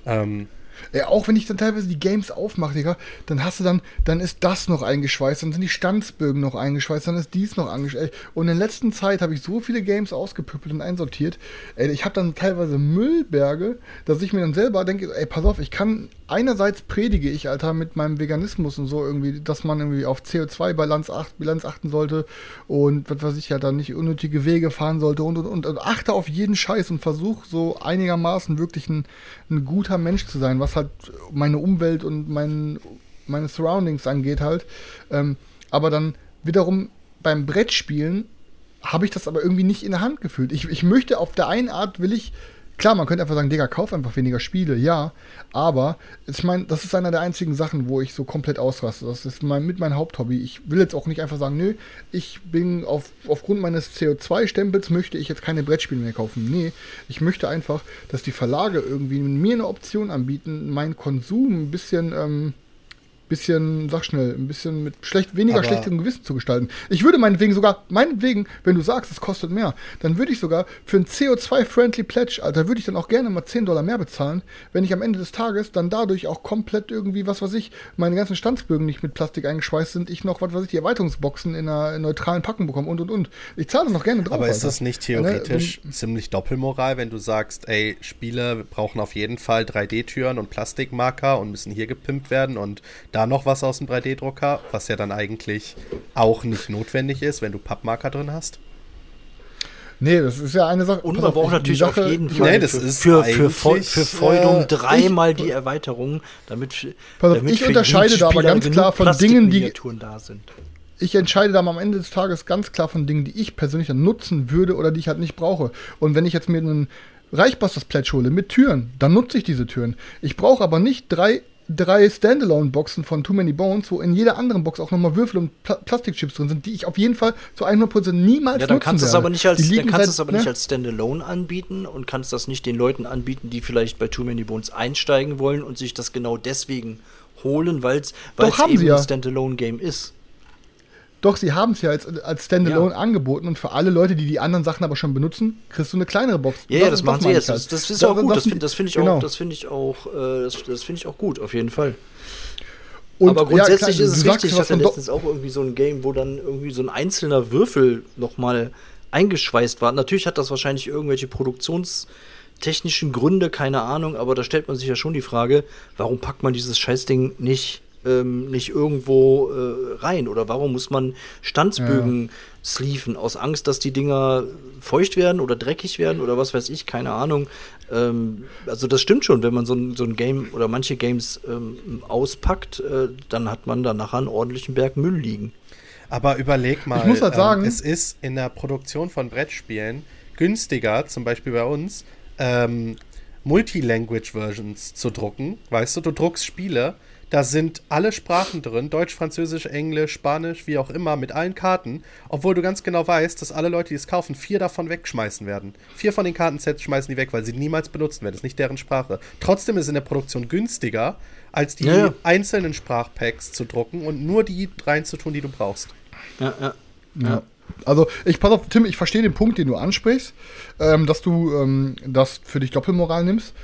Ähm, Ja, auch wenn ich dann teilweise die Games aufmache, Digga, dann hast du dann, dann ist das noch eingeschweißt, dann sind die Stanzbögen noch eingeschweißt, dann ist dies noch eingeschweißt. Und in der letzten Zeit habe ich so viele Games ausgepüppelt und einsortiert. Ey, ich habe dann teilweise Müllberge, dass ich mir dann selber denke, ey, pass auf, ich kann, einerseits predige ich, Alter, mit meinem Veganismus und so irgendwie, dass man irgendwie auf CO2-Bilanz acht, Bilanz achten sollte und was weiß ich, ja, dann nicht unnötige Wege fahren sollte und, und, und, und achte auf jeden Scheiß und versuche so einigermaßen wirklich ein, ein guter Mensch zu sein, was halt meine Umwelt und mein, meine Surroundings angeht halt. Ähm, aber dann wiederum beim Brettspielen habe ich das aber irgendwie nicht in der Hand gefühlt. Ich, ich möchte auf der einen Art will ich, klar, man könnte einfach sagen, Digga, kauf einfach weniger Spiele, ja, aber ich meine, das ist einer der einzigen Sachen, wo ich so komplett ausraste. Das ist mein, mit mein Haupthobby. Ich will jetzt auch nicht einfach sagen, nö, ich bin auf, aufgrund meines CO2-Stempels möchte ich jetzt keine Brettspiele mehr kaufen. Nee, ich möchte einfach, dass die Verlage irgendwie mir eine Option anbieten, meinen Konsum ein bisschen, ähm, bisschen, sag schnell, ein bisschen mit schlecht, weniger Aber- schlechtem Gewissen zu gestalten. Ich würde meinetwegen sogar, meinetwegen, wenn du sagst, es kostet mehr, dann würde ich sogar für ein CO2-friendly Pledge, Alter, würde ich dann auch gerne mal 10 Dollar mehr bezahlen, wenn ich am Ende des Tages dann dadurch auch komplett irgendwie, was weiß ich, meine ganzen Stanzbögen nicht mit Plastik eingeschweißt sind, ich noch, was weiß ich, die Erweiterungsboxen in einer neutralen Packung bekomme und und und. Ich zahle noch gerne drauf. aber ist Alter. das nicht Ja, ne, theoretisch ziemlich Doppelmoral, wenn du sagst, ey, Spiele brauchen auf jeden Fall 3D-Türen und Plastikmarker und müssen hier gepimpt werden und da noch was aus dem 3D-Drucker, was ja dann eigentlich auch nicht notwendig ist, wenn du Pappmarker drin hast? Nee, das ist ja eine Sache. Und man braucht die natürlich Sache- auf jeden Fall Nee, das für, ist für, für, eigentlich, für Feudum äh, dreimal ich- die Erweiterung, damit, Pass auf, damit ich unterscheide da aber ganz klar von Dingen, die- da sind. ich entscheide dann am Ende des Tages ganz klar von Dingen, die ich persönlich dann nutzen würde oder die ich halt nicht brauche. Und wenn ich jetzt mir einen Reichbusters Pledge hole mit Türen, dann nutze ich diese Türen. Ich brauche aber nicht drei, drei Standalone-Boxen von Too Many Bones, wo in jeder anderen Box auch nochmal Würfel und Pla Plastikchips drin sind, die ich auf jeden Fall zu 100% niemals Ja, dann nutzen kannst du es werde. aber nicht als, Die dann liegen kannst du seit- es aber ne? nicht als Standalone anbieten und kannst das nicht den Leuten anbieten, die vielleicht bei Too Many Bones einsteigen wollen und sich das genau deswegen holen, weil es eben ja. ein Standalone-Game ist. Doch, sie haben es ja als, als Standalone angeboten und für alle Leute, die die anderen Sachen aber schon benutzen, kriegst du eine kleinere Box. Ja, ja, das, machen sie jetzt. ich Das, halt. das ist ja auch gut. Das, sind- find- das finde ich genau. auch, das finde ich auch, äh, das, das finde ich auch gut, auf jeden Fall. Und, aber ja, grundsätzlich klar, ist es ich was hatte letztens auch irgendwie so ein Game, wo dann irgendwie so ein einzelner Würfel nochmal eingeschweißt war. Natürlich hat das wahrscheinlich irgendwelche produktionstechnischen Gründe, keine Ahnung, aber da stellt man sich ja schon die Frage, warum packt man dieses Scheißding nicht ähm, nicht irgendwo äh, rein? Oder warum muss man Stanzbögen ja. sleeven aus Angst, dass die Dinger feucht werden oder dreckig werden oder was weiß ich, keine Ahnung. Ähm, also das stimmt schon, wenn man so ein, so ein Game oder manche Games ähm, auspackt, äh, dann hat man da nachher einen ordentlichen Berg Müll liegen. Aber überleg mal, ich muss halt sagen, ähm, es ist in der Produktion von Brettspielen günstiger, zum Beispiel bei uns, ähm, Multilanguage-Versions zu drucken. Weißt du, du druckst Spiele da sind alle Sprachen drin, Deutsch, Französisch, Englisch, Spanisch, wie auch immer, mit allen Karten, obwohl du ganz genau weißt, dass alle Leute, die es kaufen, vier davon wegschmeißen werden. Vier von den Kartensets schmeißen die weg, weil sie niemals benutzen werden. Das ist nicht deren Sprache. Trotzdem ist es in der Produktion günstiger, als die ja, ja. einzelnen Sprachpacks zu drucken und nur die reinzutun, die du brauchst. Ja, ja. ja. Also, ich pass auf, Tim, ich verstehe den Punkt, den du ansprichst, ähm, dass du ähm, das für dich Doppelmoral nimmst.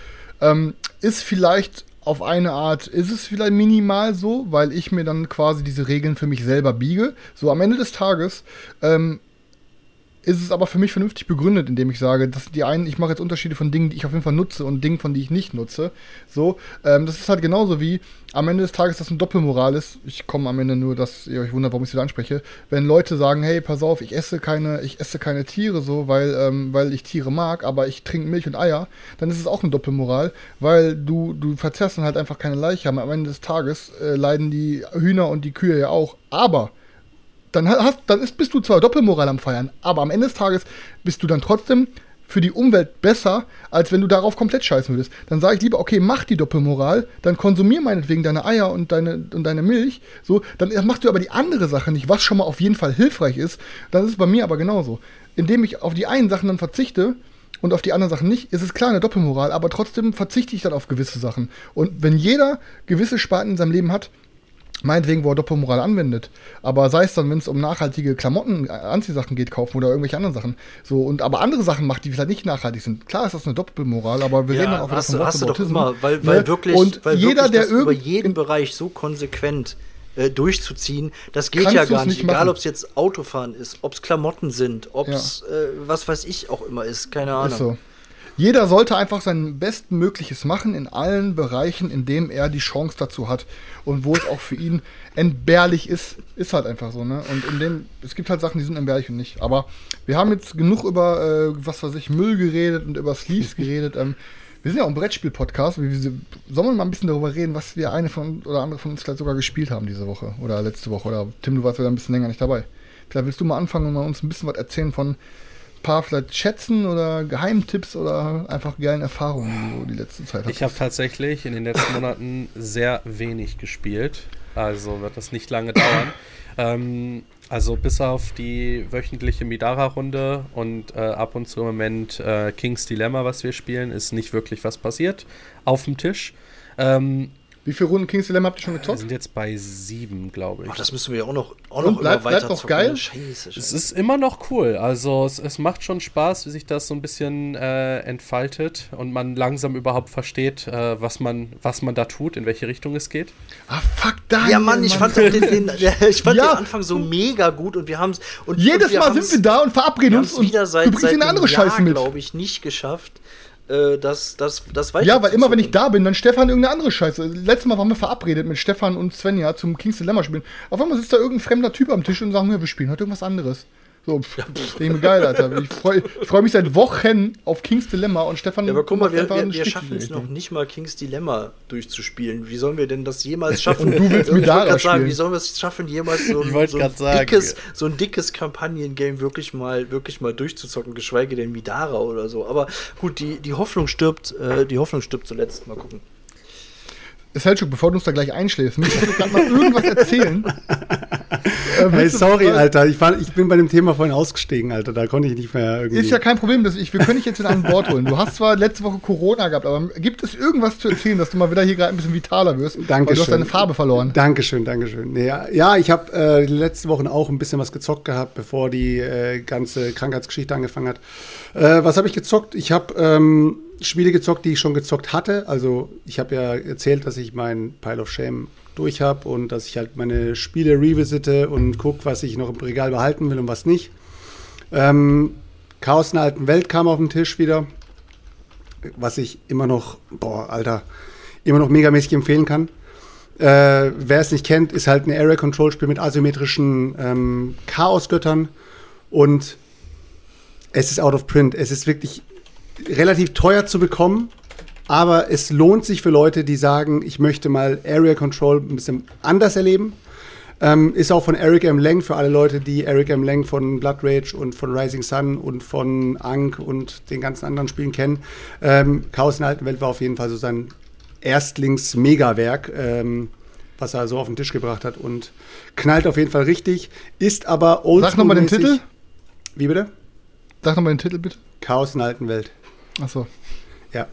Ähm, ist vielleicht auf eine Art ist es vielleicht minimal so, weil ich mir dann quasi diese Regeln für mich selber biege. So am Ende des Tages ähm, ist es aber für mich vernünftig begründet, indem ich sage, dass die einen, ich mache jetzt Unterschiede von Dingen, die ich auf jeden Fall nutze und Dingen, von die ich nicht nutze. So, ähm, das ist halt genauso wie am Ende des Tages, dass ein Doppelmoral ist. Ich komme am Ende nur, dass ihr euch wundert, warum ich es wieder anspreche. Wenn Leute sagen, hey, pass auf, ich esse keine, ich esse keine Tiere so, weil, ähm, weil ich Tiere mag, aber ich trinke Milch und Eier, dann ist es auch eine Doppelmoral, weil du, du verzehrst dann halt einfach keine Leiche. Am Ende des Tages äh, leiden die Hühner und die Kühe ja auch. Aber dann, hast, dann ist, bist du zwar Doppelmoral am Feiern, aber am Ende des Tages bist du dann trotzdem für die Umwelt besser, als wenn du darauf komplett scheißen würdest. Dann sage ich lieber, okay, mach die Doppelmoral, dann konsumier meinetwegen deine Eier und deine, und deine Milch, so, dann machst du aber die andere Sache nicht, was schon mal auf jeden Fall hilfreich ist. Dann ist es bei mir aber genauso. Indem ich auf die einen Sachen dann verzichte, und auf die anderen Sachen nicht, ist es klar eine Doppelmoral, aber trotzdem verzichte ich dann auf gewisse Sachen. Und wenn jeder gewisse Sparten in seinem Leben hat, meinetwegen, wo er Doppelmoral anwendet. Aber sei es dann, wenn es um nachhaltige Klamotten, äh, Anziehsachen geht, kaufen oder irgendwelche anderen Sachen. So, und aber andere Sachen macht, die vielleicht nicht nachhaltig sind. Klar ist das eine Doppelmoral, aber wir ja, reden dann auch hast, hast du doch immer, weil, weil ne? wirklich, und weil jeder, wirklich der über jeden Bereich so konsequent äh, durchzuziehen, das geht ja gar nicht. nicht egal, ob es jetzt Autofahren ist, ob es Klamotten sind, ob es ja. äh, was weiß ich auch immer ist, keine Ahnung. Ist so. Jeder sollte einfach sein Bestmögliches machen in allen Bereichen, in denen er die Chance dazu hat und wo es auch für ihn entbehrlich ist, ist halt einfach so, ne? Und in dem, es gibt halt Sachen, die sind entbehrlich und nicht. Aber wir haben jetzt genug über, äh, was weiß ich, Müll geredet und über Sleeves geredet. Ähm, wir sind ja auch ein Brettspiel-Podcast. Sollen wir mal ein bisschen darüber reden, was wir eine von oder andere von uns vielleicht sogar gespielt haben diese Woche oder letzte Woche? Oder Tim, du warst wieder ein bisschen länger nicht dabei. Vielleicht willst du mal anfangen und mal uns ein bisschen was erzählen von paar vielleicht Schätzen oder Geheimtipps oder einfach geilen Erfahrungen, die du die letzte Zeit hast? Ich habe tatsächlich in den letzten Monaten sehr wenig gespielt. Also wird das nicht lange dauern. ähm, also bis auf die wöchentliche Midara-Runde und äh, ab und zu im Moment äh, King's Dilemma, was wir spielen, ist nicht wirklich was passiert auf dem Tisch. Ähm, wie viele Runden King's Dilemma habt ihr schon gezockt? Wir sind jetzt bei sieben, glaube ich. Ach, das müssen wir ja auch noch, auch noch bleibt, weiter bleibt noch geil? Scheiße, Scheiße. Es ist immer noch cool. Also es, es, macht schon Spaß, wie sich das so ein bisschen äh, entfaltet und man langsam überhaupt versteht, äh, was, man, was man da tut, in welche Richtung es geht. Ah, fuck, da. Ja, Mann, ich fand, den, den, ich fand ja. den Anfang so mega gut und wir haben es. Jedes und wir Mal sind wir da und verabreden uns und wieder seit, du bringst seit eine andere Scheiße mit. glaube ich, nicht geschafft äh, das, das, das weiter Ja, weil immer, wenn ich da bin, dann Stefan irgendeine andere Scheiße. Letztes Mal waren wir verabredet mit Stefan und Svenja zum King's Dilemma spielen. Auf einmal sitzt da irgendein fremder Typ am Tisch und sagen, wir spielen heute irgendwas anderes. So, pff, ja, geil, Alter. Ich freue freu mich seit Wochen auf King's Dilemma und Stefan. Ja, aber guck mal, wir, wir, wir schaffen es noch nicht mal King's Dilemma durchzuspielen. Wie sollen wir denn das jemals schaffen? und du willst mit Dara sagen, wie sollen wir es schaffen, jemals so, ein, so ein dickes, so ein dickes Kampagnengame wirklich mal, wirklich mal durchzuzocken, geschweige denn Midara oder so. Aber gut, die, die Hoffnung stirbt, äh, die Hoffnung stirbt zuletzt. Mal gucken. Selchuk, bevor du uns da gleich einschläfst, müsstest du gerade mal irgendwas erzählen. äh, hey, sorry, du, Alter. Ich, war, ich bin bei dem Thema vorhin ausgestiegen, Alter. Da konnte ich nicht mehr irgendwie. Ist ja kein Problem. Dass ich, wir können dich jetzt in ein Wort holen. Du hast zwar letzte Woche Corona gehabt, aber gibt es irgendwas zu erzählen, dass du mal wieder hier gerade ein bisschen vitaler wirst? Dankeschön. Weil du hast deine Farbe verloren. Dankeschön, Dankeschön. Nee, ja, ja, ich habe äh, die letzten Wochen auch ein bisschen was gezockt gehabt, bevor die äh, ganze Krankheitsgeschichte angefangen hat. Äh, was habe ich gezockt? Ich habe. Ähm, Spiele gezockt, die ich schon gezockt hatte. Also ich habe ja erzählt, dass ich mein Pile of Shame durch habe und dass ich halt meine Spiele revisite und gucke, was ich noch im Regal behalten will und was nicht. Ähm, Chaos in der alten Welt kam auf den Tisch wieder, was ich immer noch, boah, Alter, immer noch megamäßig empfehlen kann. Äh, wer es nicht kennt, ist halt ein Area Control Spiel mit asymmetrischen ähm, Chaosgöttern und es ist out of print. Es ist wirklich relativ teuer zu bekommen, aber es lohnt sich für Leute, die sagen, ich möchte mal Area Control ein bisschen anders erleben. Ähm, ist auch von Eric M. Lang für alle Leute, die Eric M. Lang von Blood Rage und von Rising Sun und von Ankh und den ganzen anderen Spielen kennen. Ähm, Chaos in der alten Welt war auf jeden Fall so sein Erstlings-Megawerk, ähm, was er so auf den Tisch gebracht hat und knallt auf jeden Fall richtig. Ist aber Sag nochmal den Titel. Wie bitte? Sag nochmal den Titel bitte. Chaos in der alten Welt. Achso. Ja.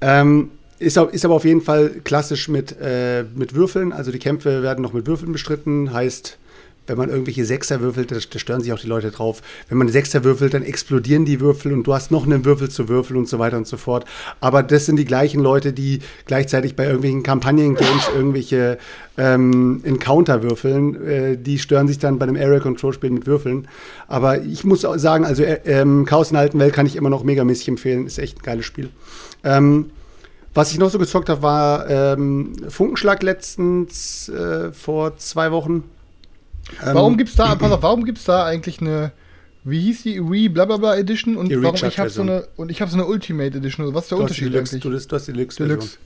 ähm, ist, ist aber auf jeden Fall klassisch mit, äh, mit Würfeln. Also die Kämpfe werden noch mit Würfeln bestritten. Heißt, wenn man irgendwelche Sechser würfelt, da, stören sich auch die Leute drauf. Wenn man Sechser würfelt, dann explodieren die Würfel und du hast noch einen Würfel zu würfeln und so weiter und so fort. Aber das sind die gleichen Leute, die gleichzeitig bei irgendwelchen Kampagnen-Games irgendwelche ähm, Encounter würfeln. Äh, die stören sich dann bei einem Area-Control-Spiel mit Würfeln. Aber ich muss auch sagen, also äh, ähm, Chaos in alten Welt kann ich immer noch megamäßig empfehlen. Ist echt ein geiles Spiel. Ähm, was ich noch so gezockt habe, war ähm, Funkenschlag letztens äh, vor zwei Wochen. Ähm, Warum gibt's da, pass auf, warum gibt's da eigentlich eine, wie hieß die, Re blablabla Edition und warum ich habe so eine und ich habe so eine Ultimate Edition. Also was ist der du Unterschied Deluxe, eigentlich? du, du hast die Deluxe-Version. Deluxe.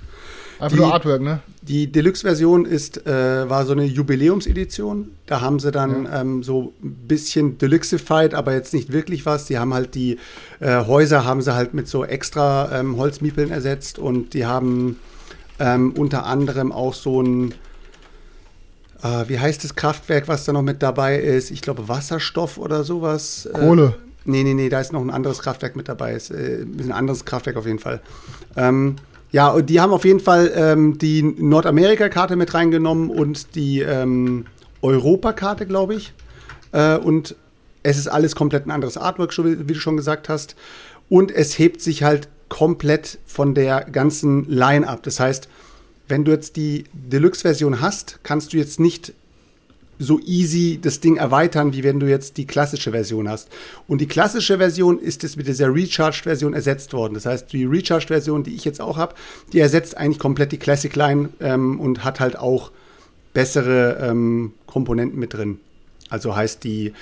Einfach Die- nur Artwork, ne? Die Deluxe-Version ist, äh, war so eine Jubiläumsedition. Da haben sie dann ähm, so ein bisschen Deluxified, aber jetzt nicht wirklich was. Die haben halt die äh, Häuser haben sie halt mit so extra ähm, Holzmiepeln ersetzt und die haben ähm, unter anderem auch so ein äh, wie heißt das Kraftwerk, was da noch mit dabei ist? Ich glaube Wasserstoff oder sowas. Äh, Kohle. Nee, nee, nee, da ist noch ein anderes Kraftwerk mit dabei. Ist, äh, ist ein anderes Kraftwerk auf jeden Fall. Ähm, ja, und die haben auf jeden Fall ähm, die Nordamerika-Karte mit reingenommen und die ähm, Europa-Karte, glaube ich. Äh, und es ist alles komplett ein anderes Artwork, wie du schon gesagt hast. Und es hebt sich halt komplett von der ganzen Line ab. Das heißt, wenn du jetzt die Deluxe-Version hast, kannst du jetzt nicht so easy das Ding erweitern, wie wenn du jetzt die klassische Version hast. Und die klassische Version ist jetzt mit dieser Recharged-Version ersetzt worden. Das heißt, die Recharged-Version, die ich jetzt auch habe, die ersetzt eigentlich komplett die Classic Line ähm, und hat halt auch bessere ähm, Komponenten mit drin. Also heißt die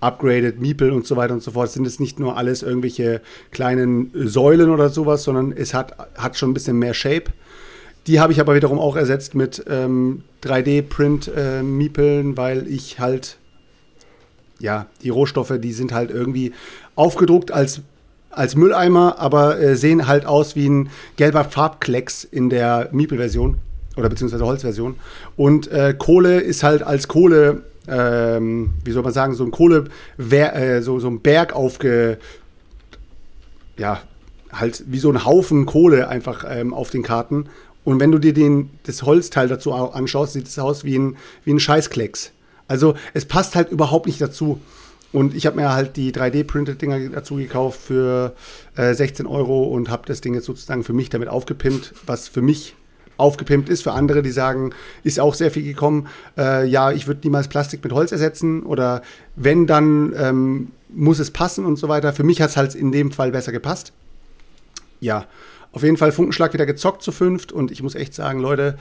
Upgraded Meeple und so weiter und so fort, sind es nicht nur alles irgendwelche kleinen Säulen oder sowas, sondern es hat, hat schon ein bisschen mehr Shape. Die habe ich aber wiederum auch ersetzt mit ähm, 3D-Print-Miepeln, weil ich halt, ja, die Rohstoffe, die sind halt irgendwie aufgedruckt als, als Mülleimer, aber äh, sehen halt aus wie ein gelber Farbklecks in der Miepel-Version oder beziehungsweise Holzversion. Und äh, Kohle ist halt als Kohle, ähm, wie soll man sagen, so ein Kohle, äh, so, so ein Berg aufge, ja, halt wie so ein Haufen Kohle einfach ähm, auf den Karten. Und wenn du dir den, das Holzteil dazu au- anschaust, sieht es aus wie ein, wie ein Scheißklecks. Also es passt halt überhaupt nicht dazu. Und ich habe mir halt die 3D-Printed-Dinger dazu gekauft für äh, 16 Euro und habe das Ding jetzt sozusagen für mich damit aufgepimpt, was für mich aufgepimpt ist. Für andere, die sagen, ist auch sehr viel gekommen. Äh, ja, ich würde niemals Plastik mit Holz ersetzen oder wenn, dann ähm, muss es passen und so weiter. Für mich hat es halt in dem Fall besser gepasst ja, auf jeden Fall Funkenschlag wieder gezockt zu fünft und ich muss echt sagen, Leute,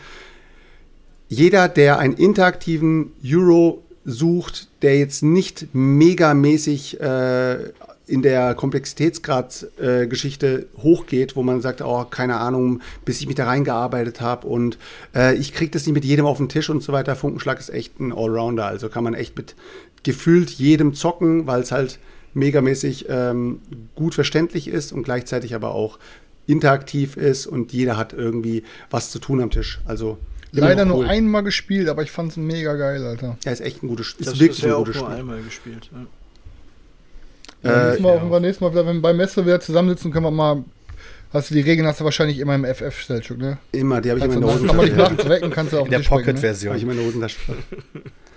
jeder, der einen interaktiven Euro sucht, der jetzt nicht megamäßig äh, in der Komplexitätsgrad-Geschichte hochgeht, wo man sagt, oh, keine Ahnung, bis ich mich da reingearbeitet habe und äh, ich kriege das nicht mit jedem auf den Tisch und so weiter. Funkenschlag ist echt ein Allrounder, also kann man echt mit gefühlt jedem zocken, weil es halt megamäßig ähm, gut verständlich ist und gleichzeitig aber auch interaktiv ist und jeder hat irgendwie was zu tun am Tisch. Also immer Leider noch nur cool. einmal gespielt, aber ich fand's mega geil, Alter. Ja, ist echt ein gutes Spiel. Das Ist wirklich ist ja ein auch gutes nur Spiel. einmal gespielt. Ja. Ja, Äh, nächstes Mal, ja. beim nächsten Mal wieder, wenn wir bei Messe wieder zusammensitzen, können wir mal. Hast du die Regeln hast du wahrscheinlich immer im FF, Selchuk, ne? Immer, die habe ich immer Kannst in du der nach, kann man dich Hosentasche. nachts wecken, kannst du auf In der bringen, ne? Habe Pocket-Version. ich immer in der Hosentasche.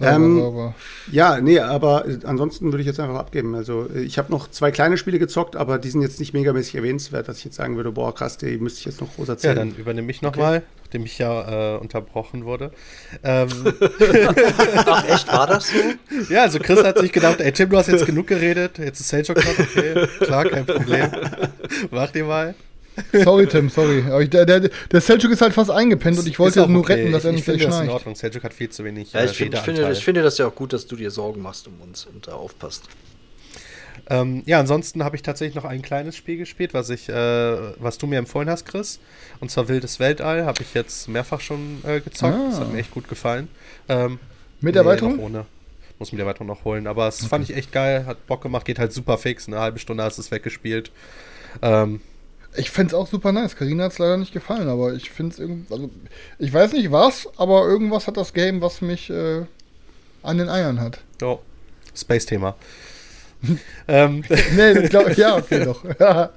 Ähm, Ja, nee, aber ansonsten würde ich jetzt einfach abgeben. Also äh, ich habe noch zwei kleine Spiele gezockt, aber die sind jetzt nicht megamäßig erwähnenswert, dass ich jetzt sagen würde, boah, krass, die müsste ich jetzt noch groß Ja, erzählen. dann übernehme ich nochmal, nachdem ich ja äh, unterbrochen wurde. Ähm, Ach, echt, war das so? ja, also Chris hat sich gedacht, ey Tim, du hast jetzt genug geredet, jetzt ist Selchuk dran, okay, klar, kein Problem. Mach dir mal. Sorry, Tim, sorry. Aber ich, der, der, der Selchuk ist halt fast eingepennt und ich wollte auch nur okay. retten, dass er ich, nicht ich finde das in. Ordnung. Selchuk hat viel zu wenig Ja, äh, ich, find, ich, finde, ich finde das ja auch gut, dass du dir Sorgen machst um uns und da aufpasst. Ähm, ja, ansonsten habe ich tatsächlich noch ein kleines Spiel gespielt, was ich, äh, was du mir empfohlen hast, Chris. Und zwar Wildes Weltall habe ich jetzt mehrfach schon äh, gezockt. Ah. Das hat mir echt gut gefallen. Ähm, Mit nee, Erweiterung? noch ohne. Muss mir die Erweiterung noch holen. Aber es fand ich echt geil, hat Bock gemacht, geht halt super fix. Eine halbe Stunde hast du es weggespielt. Ähm, Ich fände es auch super nice. Karina hat es leider nicht gefallen, aber ich finde es irgendwie. Also, ich weiß nicht was, aber irgendwas hat das Game, was mich äh, an den Eiern hat. oh, Space-Thema. ähm, Nee, ich glaub, ja, okay, doch.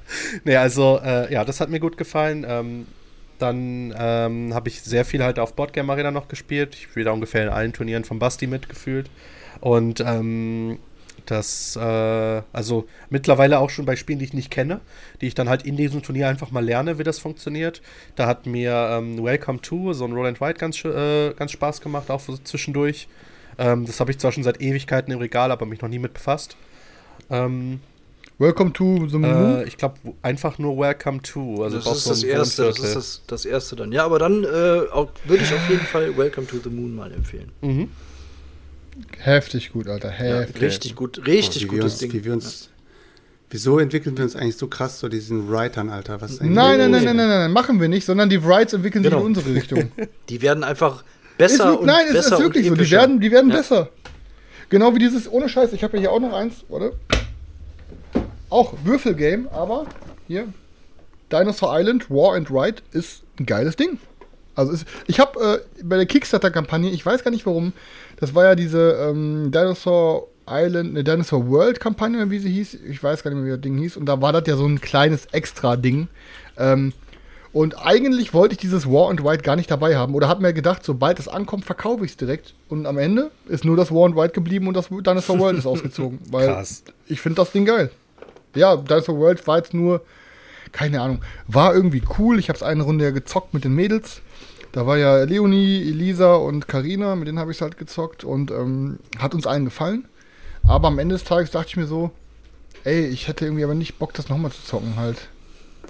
Nee, also, äh, ja, das hat mir gut gefallen. Ähm, dann ähm, habe ich sehr viel halt auf Boardgame Arena noch gespielt. Ich spiele da ungefähr in allen Turnieren von Basti mitgefühlt. Und ähm, das, äh, also mittlerweile auch schon bei Spielen, die ich nicht kenne, die ich dann halt in diesem Turnier einfach mal lerne, wie das funktioniert. Da hat mir ähm, Welcome to, so ein Roll and Ride, ganz, äh, ganz Spaß gemacht, auch so zwischendurch. Ähm, das habe ich zwar schon seit Ewigkeiten im Regal, aber mich noch nie mit befasst. Ähm, Welcome to the Moon. äh, ich glaube einfach nur Welcome to. Also das ist so das erste, das ist das, das erste dann. Ja, aber dann äh, würde ich auf jeden Fall Welcome to the Moon mal empfehlen. Mhm. Heftig gut, Alter. Ja, Heftig. richtig gut, richtig Boah, wie wir gutes uns, Ding. Wie wir uns, Wieso entwickeln wir uns eigentlich so krass zu diesen Writern, Alter? Was ist Nein, nein, los? nein, nein, nein, nein, machen wir nicht, sondern die Writes entwickeln Genau. sich in unsere Richtung. Die werden einfach Ist besser wirklich- und nein, es ist wirklich so. Die werden, die werden Ja. besser. Genau wie dieses, ohne Scheiß, ich habe ja hier auch noch eins, warte. Auch Würfelgame, aber hier, Dinosaur Island, War and Ride ist ein geiles Ding. Also ist, ich habe äh, bei der Kickstarter-Kampagne, ich weiß gar nicht warum, das war ja diese ähm, Dinosaur Island, eine Dinosaur World-Kampagne, wie sie hieß. Ich weiß gar nicht mehr, wie das Ding hieß. Und da war das ja so ein kleines Extra-Ding. Ähm, und eigentlich wollte ich dieses War and Ride gar nicht dabei haben. Oder habe mir gedacht, sobald es ankommt, verkaufe ich es direkt. Und am Ende ist nur das War and Ride geblieben und das Dinosaur World ist ausgezogen. Weil Krass. ich finde das Ding geil. Ja, Dinosaur World war jetzt nur, keine Ahnung, war irgendwie cool. Ich habe es eine Runde ja gezockt mit den Mädels. Da war ja Leonie, Elisa und Karina, mit denen habe ich es halt gezockt und ähm, hat uns allen gefallen. Aber am Ende des Tages dachte ich mir so, ey, ich hätte irgendwie aber nicht Bock, das nochmal zu zocken halt.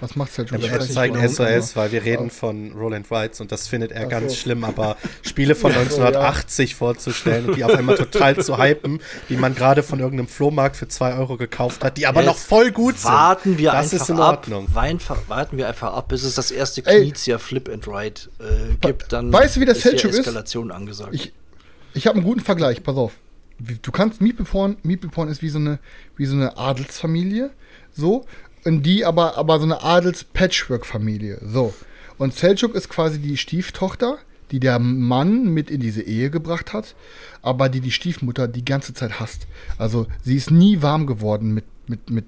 Was macht's halt schon? Ja, Ich wir zeigen aber- weil wir reden von Roland Rights und das findet er Ach ganz so. schlimm, aber Spiele von Ja, so, 1980 vorzustellen und die auf einmal total zu hypen, die man gerade von irgendeinem Flohmarkt für 2 Euro gekauft hat, die aber Jetzt noch voll gut sind. Warten wir das einfach ist in ab. Ordnung. Weinfa- warten wir einfach ab, bis es das erste. Knizia Flip and Ride äh, gibt. Dann Weißt du, wie das ist hier Selchuk ist? Eskalation angesagt. Ich, ich habe einen guten Vergleich, pass auf. Du kannst Meeple-Porn, Meeple-Porn ist wie so eine, wie so eine Adelsfamilie, so, in die aber, aber so eine Adels-Patchwork-Familie, so. Und Selchuk ist quasi die Stieftochter, die der Mann mit in diese Ehe gebracht hat, aber die die Stiefmutter die ganze Zeit hasst. Also sie ist nie warm geworden mit, mit, mit,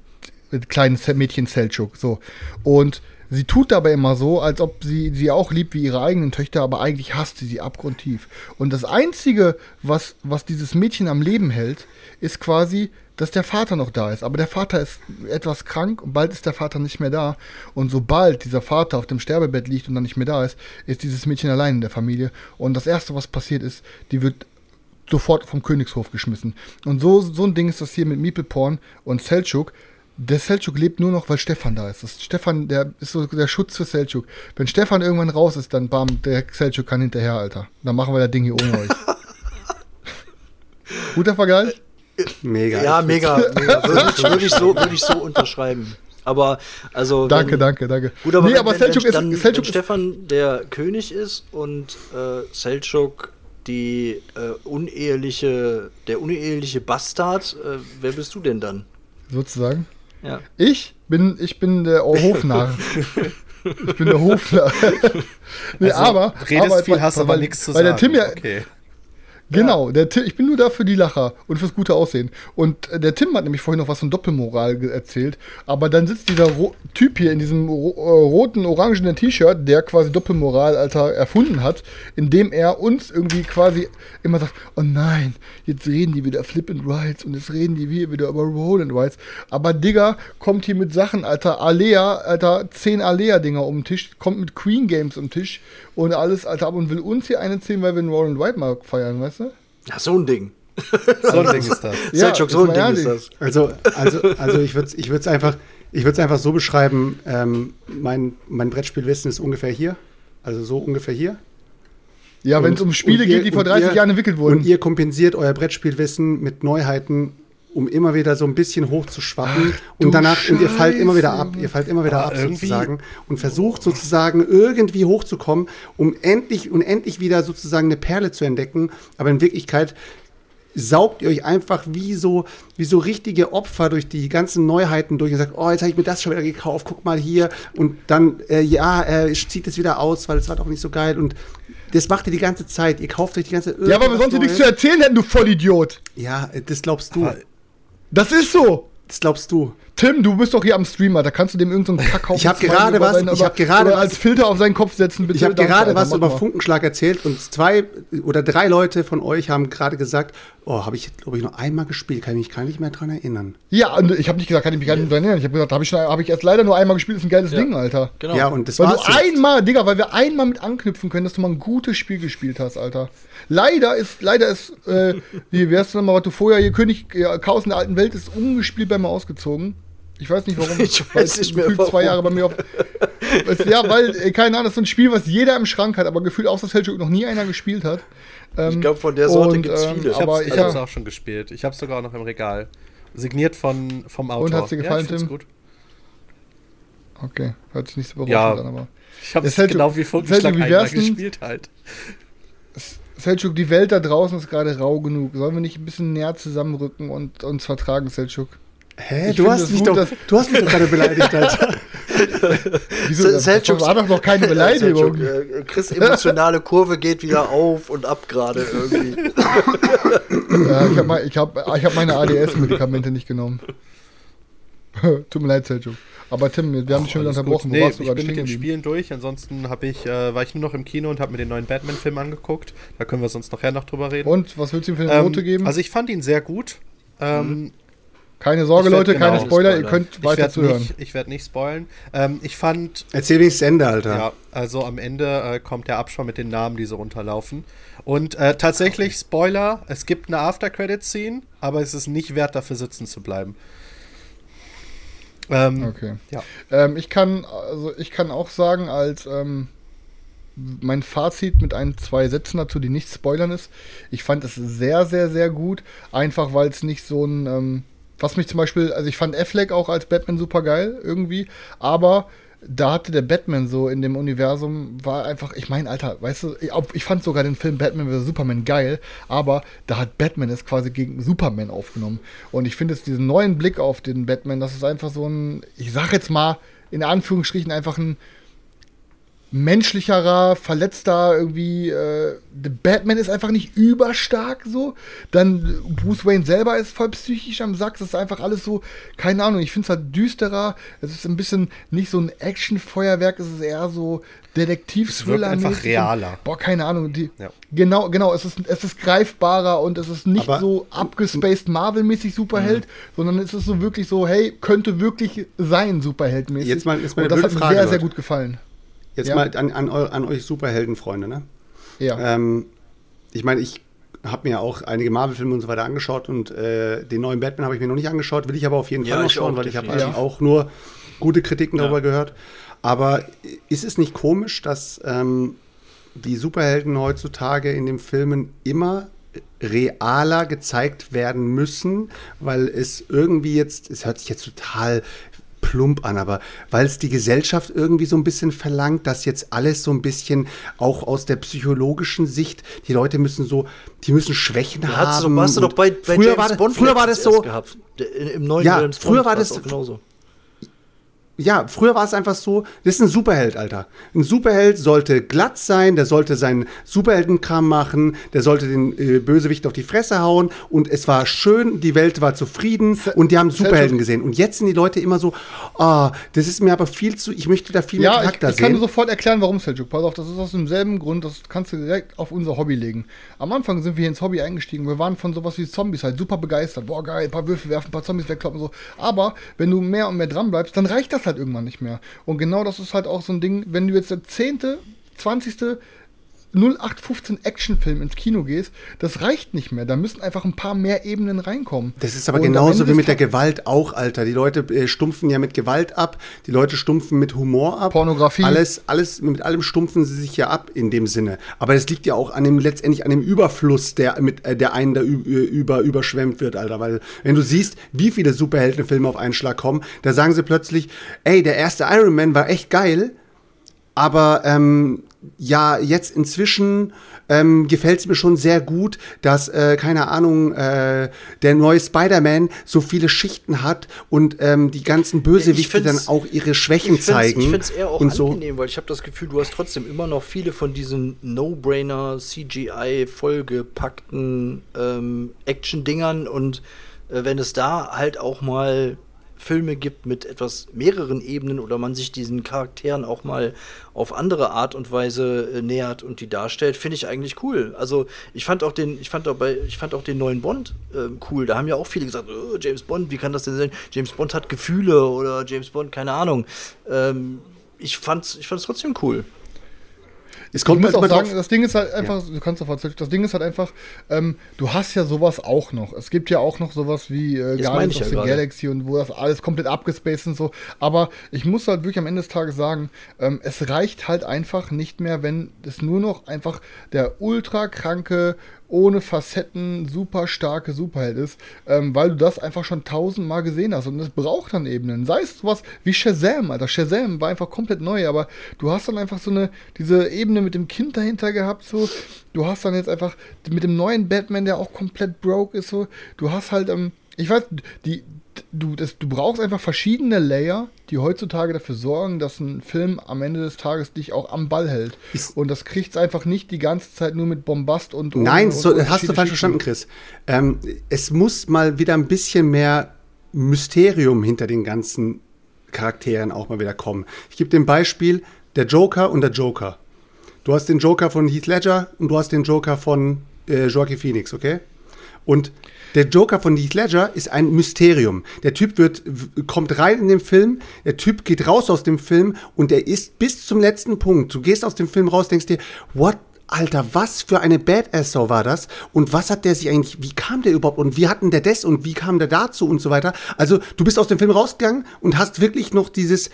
mit kleinen Mädchen Selchuk, so. Und sie tut dabei immer so, als ob sie sie auch liebt wie ihre eigenen Töchter, aber eigentlich hasst sie sie abgrundtief. Und das Einzige, was, was dieses Mädchen am Leben hält, ist quasi, dass der Vater noch da ist. Aber der Vater ist etwas krank und bald ist der Vater nicht mehr da. Und sobald dieser Vater auf dem Sterbebett liegt und dann nicht mehr da ist, ist dieses Mädchen allein in der Familie. Und das Erste, was passiert ist, die wird sofort vom Königshof geschmissen. Und so, so ein Ding ist das hier mit Meeple Porn und Selchuk. Der Selchuk lebt nur noch, weil Stefan da ist. Das Stefan, der ist so der Schutz für Selchuk. Wenn Stefan irgendwann raus ist, dann bam, der Selchuk kann hinterher, Alter. Dann machen wir das Ding hier ohne euch. Guter Vergleich? Mega. ja, mega. mega. Würde ich, würde ich, so, würde ich so unterschreiben. Aber, also. Danke, wenn, danke, danke. Gut, aber, nee, wenn, aber wenn, Selchuk wenn, dann, ist, Selchuk wenn Stefan der König ist und äh, Selchuk die äh, uneheliche, der uneheliche Bastard, äh, wer bist du denn dann? sozusagen. Ja. Ich bin, ich bin der Hofnarr. ich bin der Hofnarr. nee, Also, aber. redest aber, viel, hast aber nichts zu weil sagen. der Tim ja, okay. Genau, der Tim, ich bin nur da für die Lacher und fürs gute Aussehen. Und äh, der Tim hat nämlich vorhin noch was von Doppelmoral erzählt. Aber dann sitzt dieser Ro Typ hier in diesem ro äh, roten, orangenen T-Shirt, der quasi Doppelmoral, Alter, erfunden hat, indem er uns irgendwie quasi immer sagt: Oh nein, jetzt reden die wieder Flip and Rights und jetzt reden die wir wieder über Roll and Rights. Aber Digga kommt hier mit Sachen, Alter, Alea, Alter, 10 Alea-Dinger um den Tisch, kommt mit Queen Games um den Tisch und alles, Alter, ab und will uns hier eine ziehen, weil wir einen Roll and White mal feiern, weißt du? Ja, so ein Ding. So ein Ding ist das. Ja, Selchuk, so ein Ding ehrlich. ist das. Also, also, also ich würde es ich würd's einfach, ich würd's einfach so beschreiben, ähm, mein, mein Brettspielwissen ist ungefähr hier. Also so ungefähr hier. Ja, wenn es um Spiele ihr- geht, die vor und 30 ihr- Jahren entwickelt wurden. Und ihr kompensiert euer Brettspielwissen mit Neuheiten, um immer wieder so ein bisschen hochzuschwappen. du Und danach, und ihr fallt immer wieder Scheiße. ab. Ihr fallt immer wieder Aber ab irgendwie- sozusagen. Und versucht sozusagen irgendwie hochzukommen, um endlich und endlich wieder sozusagen eine Perle zu entdecken. Aber in Wirklichkeit saugt ihr euch einfach wie so, wie so richtige Opfer durch die ganzen Neuheiten durch und sagt, oh, jetzt habe ich mir das schon wieder gekauft, guck mal hier. Und dann, äh, ja, äh, zieht es wieder aus, weil es war doch nicht so geil. Und das macht ihr die ganze Zeit. Ihr kauft euch die ganze Zeit ja, weil wir sonst nichts zu erzählen hätten, du Vollidiot. Ja, äh, das glaubst du. Aber- Das ist so. Das glaubst du. Tim, du bist doch hier am Streamer, da kannst du dem irgendeinen so Kackhaufen Ich hab Zweig gerade was- seinen- ich über- hab gerade was- als Filter auf seinen Kopf setzen, bitte. Ich habe gerade was über mal. Funkenschlag erzählt und zwei oder drei Leute von euch haben gerade gesagt, oh, habe ich, glaube ich, noch einmal gespielt, kann ich mich gar nicht mehr dran erinnern. Ja, und ich habe nicht gesagt, kann ich mich gar nicht dran erinnern. Ich habe gesagt, habe ich, hab ich erst leider nur einmal gespielt, ist ein geiles Ding, Alter. Genau. Ja, und das Weil war's du jetzt. einmal, Digga, weil wir einmal mit anknüpfen können, dass du mal ein gutes Spiel gespielt hast, Alter. Leider ist, leider ist, äh, wie wär's denn mal, was du vorher hier König ja, Chaos in der alten Welt ist ungespielt bei mir ausgezogen. Ich weiß nicht warum. Ich weiß es nicht mehr, gefühlt zwei warum. Jahre bei mir auf. Es- ja, weil, äh, keine Ahnung, das ist so ein Spiel, was jeder im Schrank hat, aber gefühlt außer Selchuk noch nie einer gespielt hat. Ähm, Ich glaube, von der Sorte gibt es ähm, viele. Ich Aber hab's, ich ich hab's hab- auch schon gespielt. Ich hab's sogar noch im Regal. Signiert von, vom Autor. Und hat's dir gefallen, ja, Tim? Gut. Okay, hört sich nicht so berauschend Ja. an, aber. Ich hab's Das hält- genau wie das Funkenschlag einmal gespielt halt. Selchuk, die Welt da draußen ist gerade rau genug. Sollen wir nicht ein bisschen näher zusammenrücken und uns vertragen, Selchuk? Hä, Ich du hast, mich gut, doch, du hast mich doch gerade beleidigt, Alter. Wieso? Das, Selçuk- war doch noch keine Beleidigung. Selchuk, äh, Chris emotionale Kurve geht wieder auf und ab gerade irgendwie. Ja, ich habe ich hab, ich hab meine ADS-Medikamente nicht genommen. Tut mir leid, Selchuk. Aber Tim, wir haben dich schon wieder unterbrochen. Nee, ich bin mit den? Spielen durch. Ansonsten ich, äh, war ich nur noch im Kino und habe mir den neuen Batman-Film angeguckt. Da können wir sonst nachher noch drüber reden. Und, was willst du ihm für eine Ähm, Note geben? Also ich fand ihn sehr gut. Ähm, keine Sorge, Leute, genau, keine Spoiler, ihr Spoiler. könnt ich weiter werde zuhören. nicht, ich werd nicht spoilen. Ähm, ich fand Erzähl wenigstens Ende, Alter. Ja, also am Ende äh, kommt der Abspann mit den Namen, die so runterlaufen. Und äh, tatsächlich, Spoiler, es gibt eine After-Credit-Scene, aber es ist nicht wert, dafür sitzen zu bleiben. Ähm, Okay. Ja. Ähm, ich kann, also ich kann auch sagen, als ähm, mein Fazit mit ein, zwei Sätzen dazu, die nicht spoilern ist. Ich fand es sehr, sehr, sehr gut. Einfach weil es nicht so ein, ähm, was mich zum Beispiel, also ich fand Affleck auch als Batman super geil irgendwie, aber da hatte der Batman so in dem Universum, war einfach, ich meine, Alter, weißt du, ich, ich fand sogar den Film Batman vs. Superman geil, aber da hat Batman es quasi gegen Superman aufgenommen. Und ich finde es diesen neuen Blick auf den Batman, das ist einfach so ein, ich sag jetzt mal, in Anführungsstrichen einfach ein menschlicherer, verletzter irgendwie. Äh, Batman ist einfach nicht überstark so. Dann Bruce Wayne selber ist voll psychisch am Sack. Das ist einfach alles so, keine Ahnung. Ich finde es halt düsterer. Es ist ein bisschen nicht so ein Actionfeuerwerk. Es ist eher so Detektiv-Thriller. Es wirkt einfach realer. Boah, keine Ahnung. Die, Ja. Genau, genau. Es ist, es ist greifbarer und es ist nicht Aber- so abgespaced Marvel-mäßig Superheld, sondern es ist so wirklich so, hey, könnte wirklich sein Superheld-mäßig. Jetzt mal- jetzt mal und das hat mir Frage, sehr, sehr gut gefallen. Jetzt Ja. mal an, an, eu, an euch Superheldenfreunde, ne? Ja. Ähm, ich meine, ich habe mir auch einige Marvel-Filme und so weiter angeschaut und äh, den neuen Batman habe ich mir noch nicht angeschaut, will ich aber auf jeden Ja, Fall noch schauen, auch, weil ich habe eigentlich auch nur gute Kritiken Ja. darüber gehört. Aber ist es nicht komisch, dass ähm, die Superhelden heutzutage in den Filmen immer realer gezeigt werden müssen, weil es irgendwie jetzt, es hört sich jetzt total plump an, aber weil es die Gesellschaft irgendwie so ein bisschen verlangt, dass jetzt alles so ein bisschen auch aus der psychologischen Sicht, die Leute müssen so, die müssen Schwächen Da haben. hast du, warst du doch bei, bei früher, James war das, Bond früher war das so, gehabt. Im neuen Ja, James früher war das- auch genauso. Ja, früher war es einfach so, das ist ein Superheld, Alter. Ein Superheld sollte glatt sein, der sollte seinen Superheldenkram machen, der sollte den äh, Bösewicht auf die Fresse hauen und es war schön, die Welt war zufrieden und die haben Superhelden gesehen. Und jetzt sind die Leute immer so, ah, das ist mir aber viel zu, ich möchte da viel mehr Ja, ich, Charakter ich kann dir sehen. sofort erklären, warum Seljuk. Pass auf, das ist aus demselben Grund, das kannst du direkt auf unser Hobby legen. Am Anfang sind wir hier ins Hobby eingestiegen. Wir waren von sowas wie Zombies halt super begeistert. Boah, geil, ein paar Würfel werfen, ein paar Zombies wegkloppen und so. Aber wenn du mehr und mehr dran bleibst, dann reicht das halt irgendwann nicht mehr. Und genau das ist halt auch so ein Ding, wenn du jetzt der 10., 20., 0815 Actionfilm ins Kino gehst, das reicht nicht mehr. Da müssen einfach ein paar mehr Ebenen reinkommen. Das ist aber Und genauso wie mit der Gewalt auch, Alter. Die Leute äh, stumpfen ja mit Gewalt ab, die Leute stumpfen mit Humor ab. Pornografie. Alles, alles, mit allem stumpfen sie sich ja ab in dem Sinne. Aber das liegt ja auch an dem, letztendlich an dem Überfluss, der mit, äh, der einen da ü- über, überschwemmt wird, Alter. Weil, wenn du siehst, wie viele Superheldenfilme auf einen Schlag kommen, da sagen sie plötzlich, ey, der erste Iron Man war echt geil, aber ähm, ja, jetzt inzwischen ähm, gefällt es mir schon sehr gut, dass, äh, keine Ahnung, äh, der neue Spider-Man so viele Schichten hat und ähm, die ganzen Bösewichte dann auch ihre Schwächen ich zeigen. Ich finde es eher auch und so. angenehm, weil ich habe das Gefühl, du hast trotzdem immer noch viele von diesen No-Brainer, CGI, vollgepackten ähm, Action-Dingern und äh, wenn es da halt auch mal Filme gibt mit etwas mehreren Ebenen oder man sich diesen Charakteren auch mal auf andere Art und Weise äh, nähert und die darstellt, finde ich eigentlich cool. Also ich fand auch den, ich fand auch bei, ich fand auch den neuen Bond ähm, cool. Da haben ja auch viele gesagt, oh, James Bond, wie kann das denn sein? James Bond hat Gefühle oder James Bond, keine Ahnung. Ähm, ich fand's, ich fand's trotzdem cool. Es kommt ich muss halt auch immer sagen, drauf- das Ding ist halt einfach, du kannst erzählen, das Ding ist halt einfach, ähm, du hast ja sowas auch noch. Es gibt ja auch noch sowas wie äh, Guardians of ja the. Galaxy und wo das alles komplett abgespaced und so. Aber ich muss halt wirklich am Ende des Tages sagen, ähm, es reicht halt einfach nicht mehr, wenn es nur noch einfach der ultra kranke, ohne Facetten, super starke Superheld ist, ähm, weil du das einfach schon tausendmal gesehen hast und es braucht dann Ebenen. Sei es sowas wie Shazam, Alter. Shazam war einfach komplett neu, aber du hast dann einfach so eine, diese Ebene mit dem Kind dahinter gehabt, so. Du hast dann jetzt einfach mit dem neuen Batman, der auch komplett broke ist, so. Du hast halt, ähm, ich weiß, die, du, das, du brauchst einfach verschiedene Layer, die heutzutage dafür sorgen, dass ein Film am Ende des Tages dich auch am Ball hält. Ist- und das kriegt's einfach nicht die ganze Zeit nur mit Bombast und. und Nein, und so, hast du falsch verstanden, Chris. Ähm, es muss mal wieder ein bisschen mehr Mysterium hinter den ganzen Charakteren auch mal wieder kommen. Ich gebe dem Beispiel der Joker und der Joker. Du hast den Joker von Heath Ledger und du hast den Joker von äh, Joaquin Phoenix, okay? Und der Joker von Heath Ledger ist ein Mysterium. Der Typ wird, kommt rein in den Film, der Typ geht raus aus dem Film und er ist bis zum letzten Punkt. Du gehst aus dem Film raus, denkst dir, what Alter, was für eine Badass-Sau war das? Und was hat der sich eigentlich, wie kam der überhaupt und wie hatten der das und wie kam der dazu und so weiter? Also, du bist aus dem Film rausgegangen und hast wirklich noch dieses,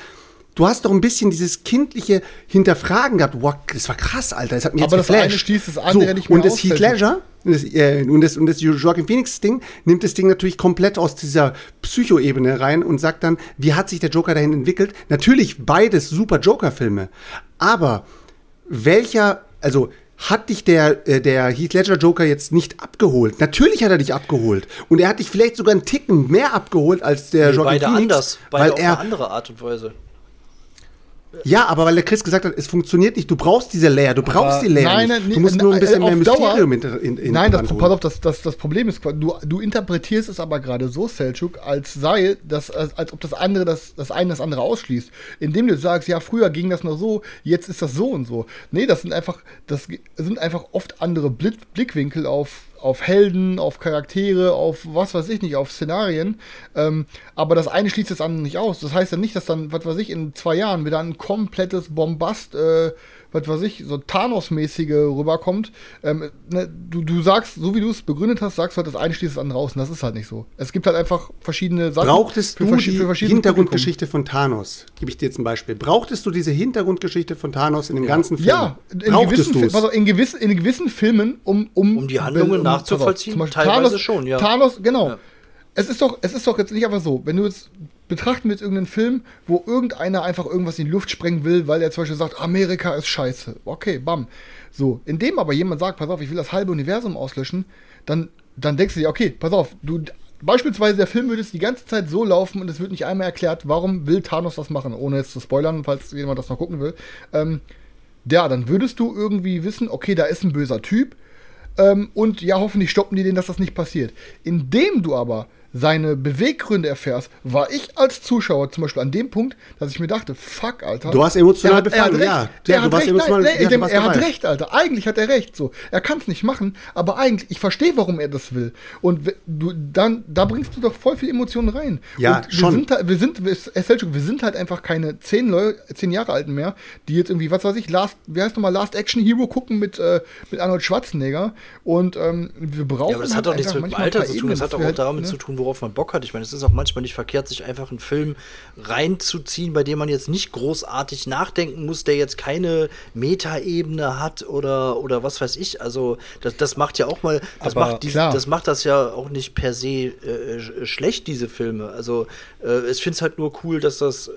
du hast doch ein bisschen dieses kindliche Hinterfragen gehabt. Wow, das war krass, Alter, das hat mich Aber jetzt das eine geflasht. schließt das andere so, nicht mehr Und das Heath. Ledger und das, äh, und das, und das Joaquin Phoenix-Ding nimmt das Ding natürlich komplett aus dieser Psycho-Ebene rein und sagt dann, wie hat sich der Joker dahin entwickelt? Natürlich beides super Joker-Filme, aber welcher, also hat dich der, äh, der Heath Ledger Joker jetzt nicht abgeholt? Natürlich hat er dich abgeholt. Und er hat dich vielleicht sogar einen Ticken mehr abgeholt als der Nee, Joaquin beide Phoenix. anders, beide weil auf er, eine andere Art und Weise. Ja, aber weil der Chris gesagt hat, es funktioniert nicht, du brauchst diese Layer, du brauchst Aber- die Layer Nein, nicht. nein, Du musst nur ein bisschen mehr auf Dauer- Mysterium hinter, in, in Nein, das, pass auf, das, das, das Problem ist, du, du interpretierst es aber gerade so, Selchuk, als sei, das, als, als ob das andere das, das eine das andere ausschließt. Indem du sagst, ja, früher ging das noch so, jetzt ist das so und so. Nee, das sind einfach, das sind einfach oft andere Blick, Blickwinkel auf, auf Helden, auf Charaktere, auf was weiß ich nicht, auf Szenarien. Ähm, aber das eine schließt das andere nicht aus. Das heißt ja nicht, dass dann, was weiß ich, in zwei Jahren wieder ein komplettes Bombast, äh, was weiß ich, so Thanos-mäßige rüberkommt. Ähm, ne, du, du sagst, so wie du es begründet hast, sagst du halt, das eine schließt das andere aus. Und das ist halt nicht so. Es gibt halt einfach verschiedene Sachen. Brauchtest für du die Hintergrundgeschichte von Thanos? Gebe ich dir jetzt ein Beispiel. Brauchtest du diese Hintergrundgeschichte von Thanos in dem ganzen Film? Ja, in Brauchtest gewissen, auf, in, gewissen, in gewissen Filmen, um, um, Um die Handlungen auf, nachzuvollziehen? zum Beispiel Teilweise schon, ja. Thanos, genau. Ja. Es ist doch, es ist doch jetzt nicht einfach so, wenn du jetzt betrachten willst irgendeinen Film, wo irgendeiner einfach irgendwas in die Luft sprengen will, weil er zum Beispiel sagt, Amerika ist scheiße. Okay, bam. So, indem aber jemand sagt, pass auf, ich will das halbe Universum auslöschen, dann, dann denkst du dir, okay, pass auf, du beispielsweise der Film würde es die ganze Zeit so laufen und es wird nicht einmal erklärt, warum will Thanos das machen, ohne jetzt zu spoilern, falls jemand das noch gucken will. Ähm, ja, dann würdest du irgendwie wissen, okay, da ist ein böser Typ ähm, und ja, hoffentlich stoppen die den, dass das nicht passiert. Indem du aber seine Beweggründe erfährst, war ich als Zuschauer zum Beispiel an dem Punkt, dass ich mir dachte, fuck, Alter. Du hast emotional er hat, er hat befallen, recht. ja. Der Ja, du hat warst recht, emotional- nein, nein, ja, warst er hat recht, Alter. Eigentlich hat er recht. So, er kann es nicht machen, aber eigentlich, ich verstehe, warum er das will. Und du, dann, da bringst du doch voll viel Emotionen rein. Ja, Und wir schon. Sind, halt- wir sind, wir, Selçuk, wir sind halt einfach keine zehn, Leu zehn Jahre alten mehr, die jetzt irgendwie, was weiß ich, Last, wie heißt nochmal, Last Action Hero gucken mit, äh, mit Arnold Schwarzenegger. Und ähm, wir brauchen. Ja, aber das hat halt doch nichts mit dem Alter zu tun, das hat dass auch damit ne? zu tun, worauf man Bock hat. Ich meine, es ist auch manchmal nicht verkehrt, sich einfach einen Film reinzuziehen, bei dem man jetzt nicht großartig nachdenken muss, der jetzt keine Metaebene hat oder, oder was weiß ich. Also, das, das macht ja auch mal, das Aber macht, die, das macht das ja auch nicht per se äh, sch- schlecht, diese Filme. Also, äh, ich finde es halt nur cool, dass das, äh,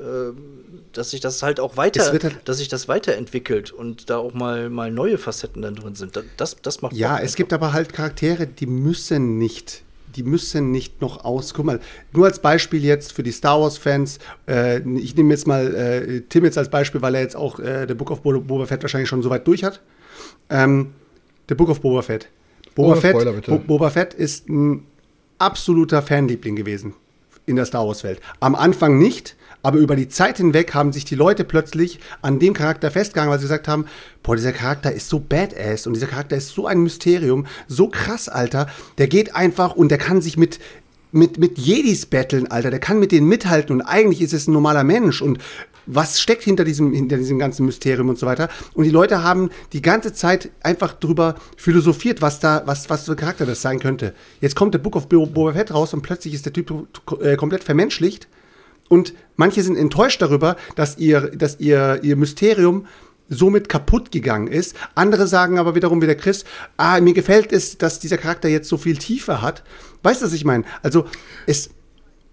dass sich das halt auch weiter, halt- dass sich das weiterentwickelt und da auch mal, mal neue Facetten dann drin sind. Das, das macht Ja, Bock es gibt aber halt Charaktere, die müssen nicht, die müssen nicht noch aus. Guck mal, nur als Beispiel jetzt für die Star Wars-Fans, äh, ich nehme jetzt mal äh, Tim jetzt als Beispiel, weil er jetzt auch äh, The Book of Bo Boba Fett wahrscheinlich schon so weit durch hat. Ähm, The Book of Boba Fett. Boba, Ohne Fett, Spoiler. Bo Boba Fett ist ein absoluter Fanliebling gewesen in der Star Wars-Welt. Am Anfang nicht, aber über die Zeit hinweg haben sich die Leute plötzlich an dem Charakter festgehangen, weil sie gesagt haben, boah, dieser Charakter ist so badass und dieser Charakter ist so ein Mysterium, so krass, Alter. Der geht einfach und der kann sich mit mit, mit Jedis betteln, Alter. Der kann mit denen mithalten und eigentlich ist es ein normaler Mensch. Und was steckt hinter diesem, hinter diesem ganzen Mysterium und so weiter? Und die Leute haben die ganze Zeit einfach drüber philosophiert, was da, was, was für ein Charakter das sein könnte. Jetzt kommt der Book of Bo- Boba Fett raus und plötzlich ist der Typ äh, komplett vermenschlicht. Und manche sind enttäuscht darüber, dass ihr, dass ihr, ihr Mysterium somit kaputt gegangen ist. Andere sagen aber wiederum wie der Chris, ah, mir gefällt es, dass dieser Charakter jetzt so viel Tiefe hat. Weißt du, was ich meine? Also, es,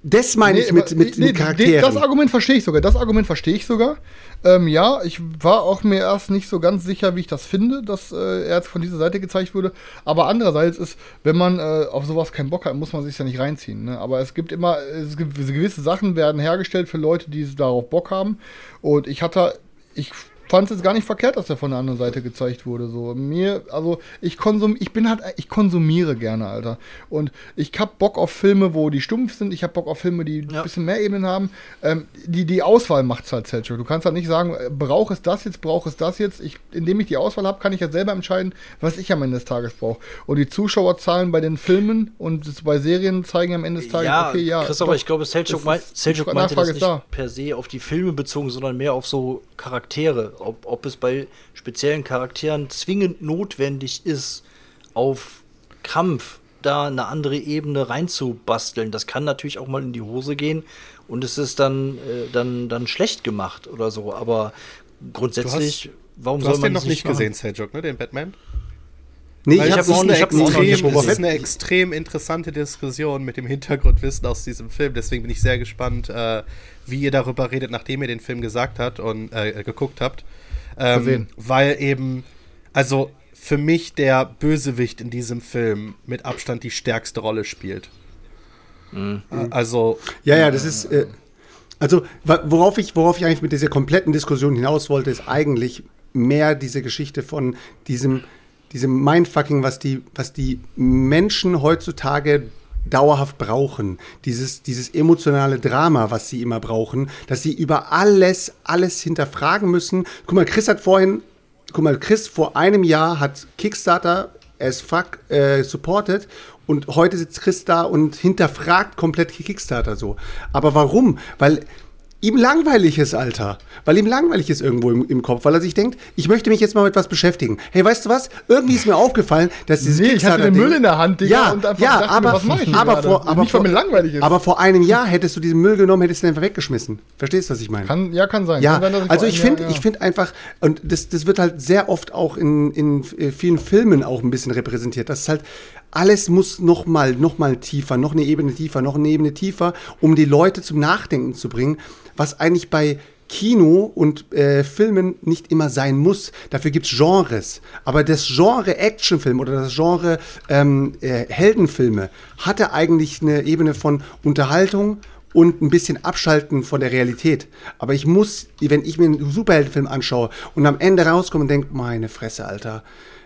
das meine ich mit, mit, nee, mit Das Charakteren. Argument verstehe ich sogar. Das Argument verstehe ich sogar. Ähm, ja, ich war auch mir erst nicht so ganz sicher, wie ich das finde, dass äh, er jetzt von dieser Seite gezeigt wurde. Aber andererseits ist, wenn man äh, auf sowas keinen Bock hat, muss man sich ja nicht reinziehen. Ne? Aber es gibt immer, es gibt gewisse Sachen werden hergestellt für Leute, die darauf Bock haben. Und ich hatte, ich fand es jetzt gar nicht verkehrt, dass er von der anderen Seite gezeigt wurde. So mir, also ich konsum, ich bin halt, ich konsumiere gerne, Alter. Und ich hab Bock auf Filme, wo die stumpf sind. Ich hab Bock auf Filme, die Ja. ein bisschen mehr Ebenen haben. Ähm, die, die Auswahl macht's halt Selchuk. Du kannst halt nicht sagen, äh, brauche es das jetzt, brauche es das jetzt. Ich, indem ich die Auswahl habe, kann ich ja selber entscheiden, was ich am Ende des Tages brauche. Und die Zuschauerzahlen bei den Filmen und bei Serien zeigen am Ende des Tages, Ja, okay, ja. Christopher, doch, ich glaube, Selchuk, mein, Selchuk meinte das nicht da. per se auf die Filme bezogen, sondern mehr auf so Charaktere. Ob, ob es bei speziellen Charakteren zwingend notwendig ist, auf Krampf da eine andere Ebene reinzubasteln. Das kann natürlich auch mal in die Hose gehen und es ist dann, äh, dann, dann schlecht gemacht oder so. Aber grundsätzlich, warum Du soll hast man den noch nicht machen? gesehen, Seljuk, ne? Den Batman? Nee, Weil ich auch nicht- ich hab's auch noch extrem, nicht das Boba ist eine extrem interessante Diskussion mit dem Hintergrundwissen aus diesem Film. Deswegen bin ich sehr gespannt, äh, wie ihr darüber redet, nachdem ihr den Film gesagt habt und äh, geguckt habt. Ähm, weil eben, also für mich der Bösewicht in diesem Film mit Abstand die stärkste Rolle spielt. Mhm. Äh, Also, Ja, ja, das ist. Äh, also, worauf ich, worauf ich eigentlich mit dieser kompletten Diskussion hinaus wollte, ist eigentlich mehr diese Geschichte von diesem, diesem Mindfucking, was die, was die Menschen heutzutage dauerhaft brauchen. Dieses, dieses emotionale Drama, was sie immer brauchen, dass sie über alles, alles hinterfragen müssen. Guck mal, Chris hat vorhin, guck mal, Chris vor einem Jahr hat Kickstarter as fuck äh, supported und heute sitzt Chris da und hinterfragt komplett Kickstarter so. Aber warum? Weil ihm langweilig ist, Alter. Weil ihm langweilig ist irgendwo im, im Kopf, weil er sich denkt, ich möchte mich jetzt mal mit was beschäftigen. Hey, weißt du was? Irgendwie ist mir aufgefallen, dass dieses Nee, ich hatte den Müll in der Hand, Digga, ja, und einfach ja, dachte aber, was mach ich hier aber, gerade? vor, aber, Nicht, weil vor, mir langweilig ist. aber vor einem Jahr hättest du diesen Müll genommen, hättest du den einfach weggeschmissen. Verstehst du, was ich meine? kann, ja, kann sein. Ja, kann sein, dass also ich finde, ja. ich finde einfach, und das, das wird halt sehr oft auch in, in äh, vielen Filmen auch ein bisschen repräsentiert, dass es halt alles muss noch mal, noch mal tiefer, noch eine Ebene tiefer, noch eine Ebene tiefer, um die Leute zum Nachdenken zu bringen, was eigentlich bei Kino und äh, Filmen nicht immer sein muss. Dafür gibt's Genres. Aber das Genre Actionfilm oder das Genre ähm, äh, Heldenfilme hatte eigentlich eine Ebene von Unterhaltung und ein bisschen abschalten von der Realität. Aber ich muss, wenn ich mir einen Superheldenfilm anschaue und am Ende rauskomme und denke, meine Fresse, Alter,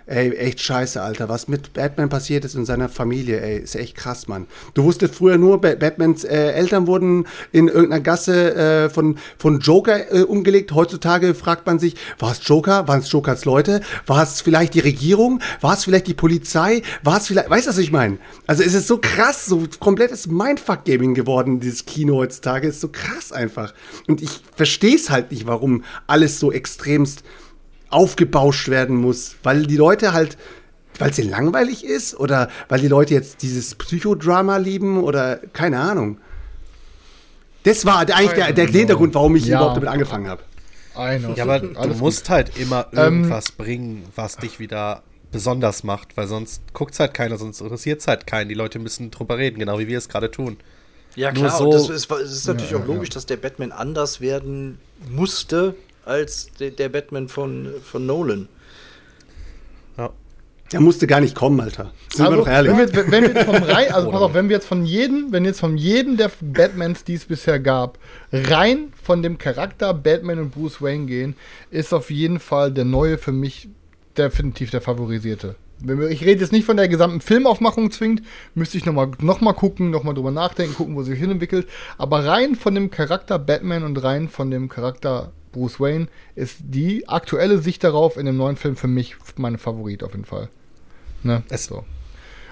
Ey, echt scheiße, Alter. Was mit Batman passiert ist in seiner Familie, ey, ist echt krass, Mann. Du wusstest früher nur, ba Batmans äh, Eltern wurden in irgendeiner Gasse äh, von, von Joker äh, umgelegt. Heutzutage fragt man sich, war es Joker? Waren es Jokers Leute? War es vielleicht die Regierung? War es vielleicht die Polizei? War es vielleicht, weißt du, was ich meine? Also es ist so krass, so komplettes Mindfuck-Gaming geworden, dieses Kino heutzutage. Ist so krass einfach. Und ich verstehe es halt nicht, warum alles so extremst aufgebauscht werden muss, weil die Leute halt, weil es ihnen langweilig ist oder weil die Leute jetzt dieses Psychodrama lieben oder keine Ahnung. Das war eigentlich der, der Hintergrund, warum ich Ja. überhaupt damit angefangen habe. Ja, aber du Alles musst halt immer Ähm, irgendwas bringen, was dich wieder besonders macht, weil sonst guckt halt keiner, sonst interessiert es halt keinen. Die Leute müssen drüber reden, genau wie wir es gerade tun. Ja, Nur klar, so- und das ist, es ist natürlich Ja, auch ja, logisch, dass der Batman anders werden musste als der, der Batman von, von Nolan. Ja. Der musste gar nicht kommen, Alter. Sind wir Also, doch ehrlich. Wenn wir, jetzt- wenn wir jetzt vom rein, also pass auf, wenn wir jetzt von jedem, wenn jetzt von jedem der Batmans, die es bisher gab, rein von dem Charakter Batman und Bruce Wayne gehen, ist auf jeden Fall der neue für mich definitiv der favorisierte. Wenn wir, ich rede jetzt nicht von der gesamten Filmaufmachung zwingend, müsste ich nochmal noch mal gucken, nochmal drüber nachdenken, gucken, wo sich hin entwickelt. Aber rein von dem Charakter Batman und rein von dem Charakter Bruce Wayne ist die aktuelle Sicht darauf in dem neuen Film für mich meine Favorit auf jeden Fall. Ne? Es- so.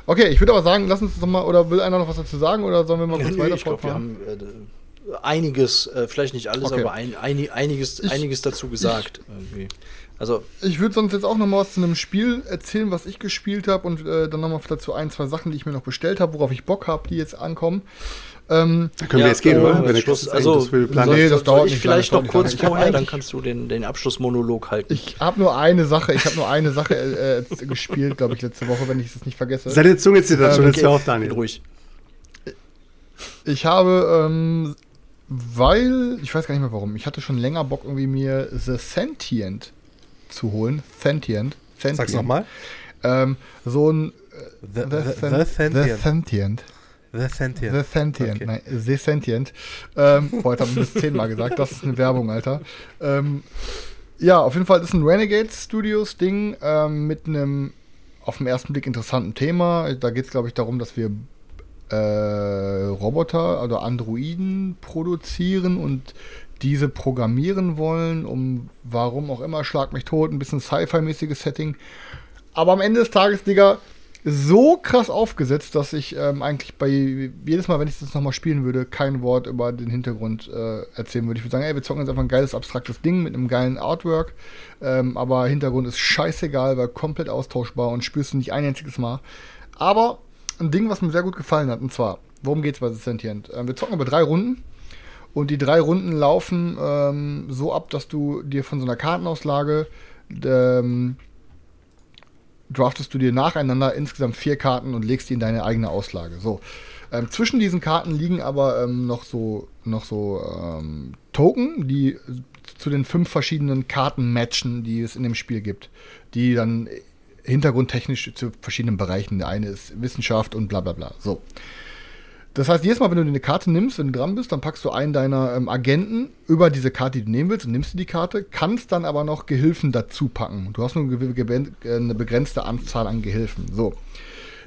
Okay, ich würde aber sagen, lass uns doch mal, oder will einer noch was dazu sagen, oder sollen wir mal kurz nee, weiter ich glaube, wir fortfahren? haben äh, einiges, äh, vielleicht nicht alles, Okay. aber ein, einig, einiges, Ich- einiges dazu gesagt. irgendwie. Also, Ich würde sonst jetzt auch noch mal was zu einem Spiel erzählen, was ich gespielt habe und äh, dann noch mal vielleicht zu ein, zwei Sachen, die ich mir noch bestellt habe, worauf ich Bock habe, die jetzt ankommen. Ähm, Da können Ja, wir jetzt gehen, äh, oder? Wenn der Schluss- also, eigentlich das will planen. Nee, das soll dauert ich nicht vielleicht lange, noch kurz vorher, Ich dann kannst du den, den Abschlussmonolog halten. ich habe nur eine Sache, ich habe nur eine Sache äh, äh, gespielt, glaube ich, letzte Woche, wenn ich es nicht vergesse. Seine Zunge zittert schon, Ähm, jetzt hör auf, Bin Daniel. ruhig. Ich habe, ähm, weil, ich weiß gar nicht mehr warum, ich hatte schon länger Bock, irgendwie mir The Sentient zu holen. Sentient. Sentient. Sag's nochmal. Ähm, so ein The, The, the, Sen- the The Sentient. The Sentient. The Sentient, Okay. nein, The Sentient. Ähm, boah, jetzt habe ich das zehnmal gesagt, das ist eine Werbung, Alter. Ähm, ja, auf jeden Fall ist ein Renegade Studios Ding ähm, mit einem auf den ersten Blick interessanten Thema. Da geht es, glaube ich, darum, dass wir äh, Roboter oder Androiden produzieren und diese programmieren wollen, um warum auch immer, schlag mich tot, ein bisschen Sci-Fi-mäßiges Setting. Aber am Ende des Tages, Digga, so krass aufgesetzt, dass ich ähm, eigentlich bei jedes Mal, wenn ich das nochmal spielen würde, kein Wort über den Hintergrund äh, erzählen würde. Ich würde sagen, ey, wir zocken jetzt einfach ein geiles, abstraktes Ding mit einem geilen Artwork. Ähm, aber Hintergrund ist scheißegal, weil komplett austauschbar und spürst du nicht ein einziges Mal. Aber ein Ding, was mir sehr gut gefallen hat, und zwar, worum geht's bei The Sentient? Ähm, wir zocken über drei Runden. Und die drei Runden laufen ähm, so ab, dass du dir von so einer Kartenauslage ähm, draftest du dir nacheinander insgesamt vier Karten und legst die in deine eigene Auslage. So. Ähm, zwischen diesen Karten liegen aber ähm, noch so, noch so ähm, Token, die zu den fünf verschiedenen Karten matchen, die es in dem Spiel gibt. Die dann hintergrundtechnisch zu verschiedenen Bereichen. Der eine ist Wissenschaft und bla bla bla. So. Das heißt, jedes Mal, wenn du eine Karte nimmst, wenn du dran bist, dann packst du einen deiner ähm, Agenten über diese Karte, die du nehmen willst, und nimmst du die Karte, kannst dann aber noch Gehilfen dazu packen. Du hast nur äh, eine begrenzte Anzahl an Gehilfen. So.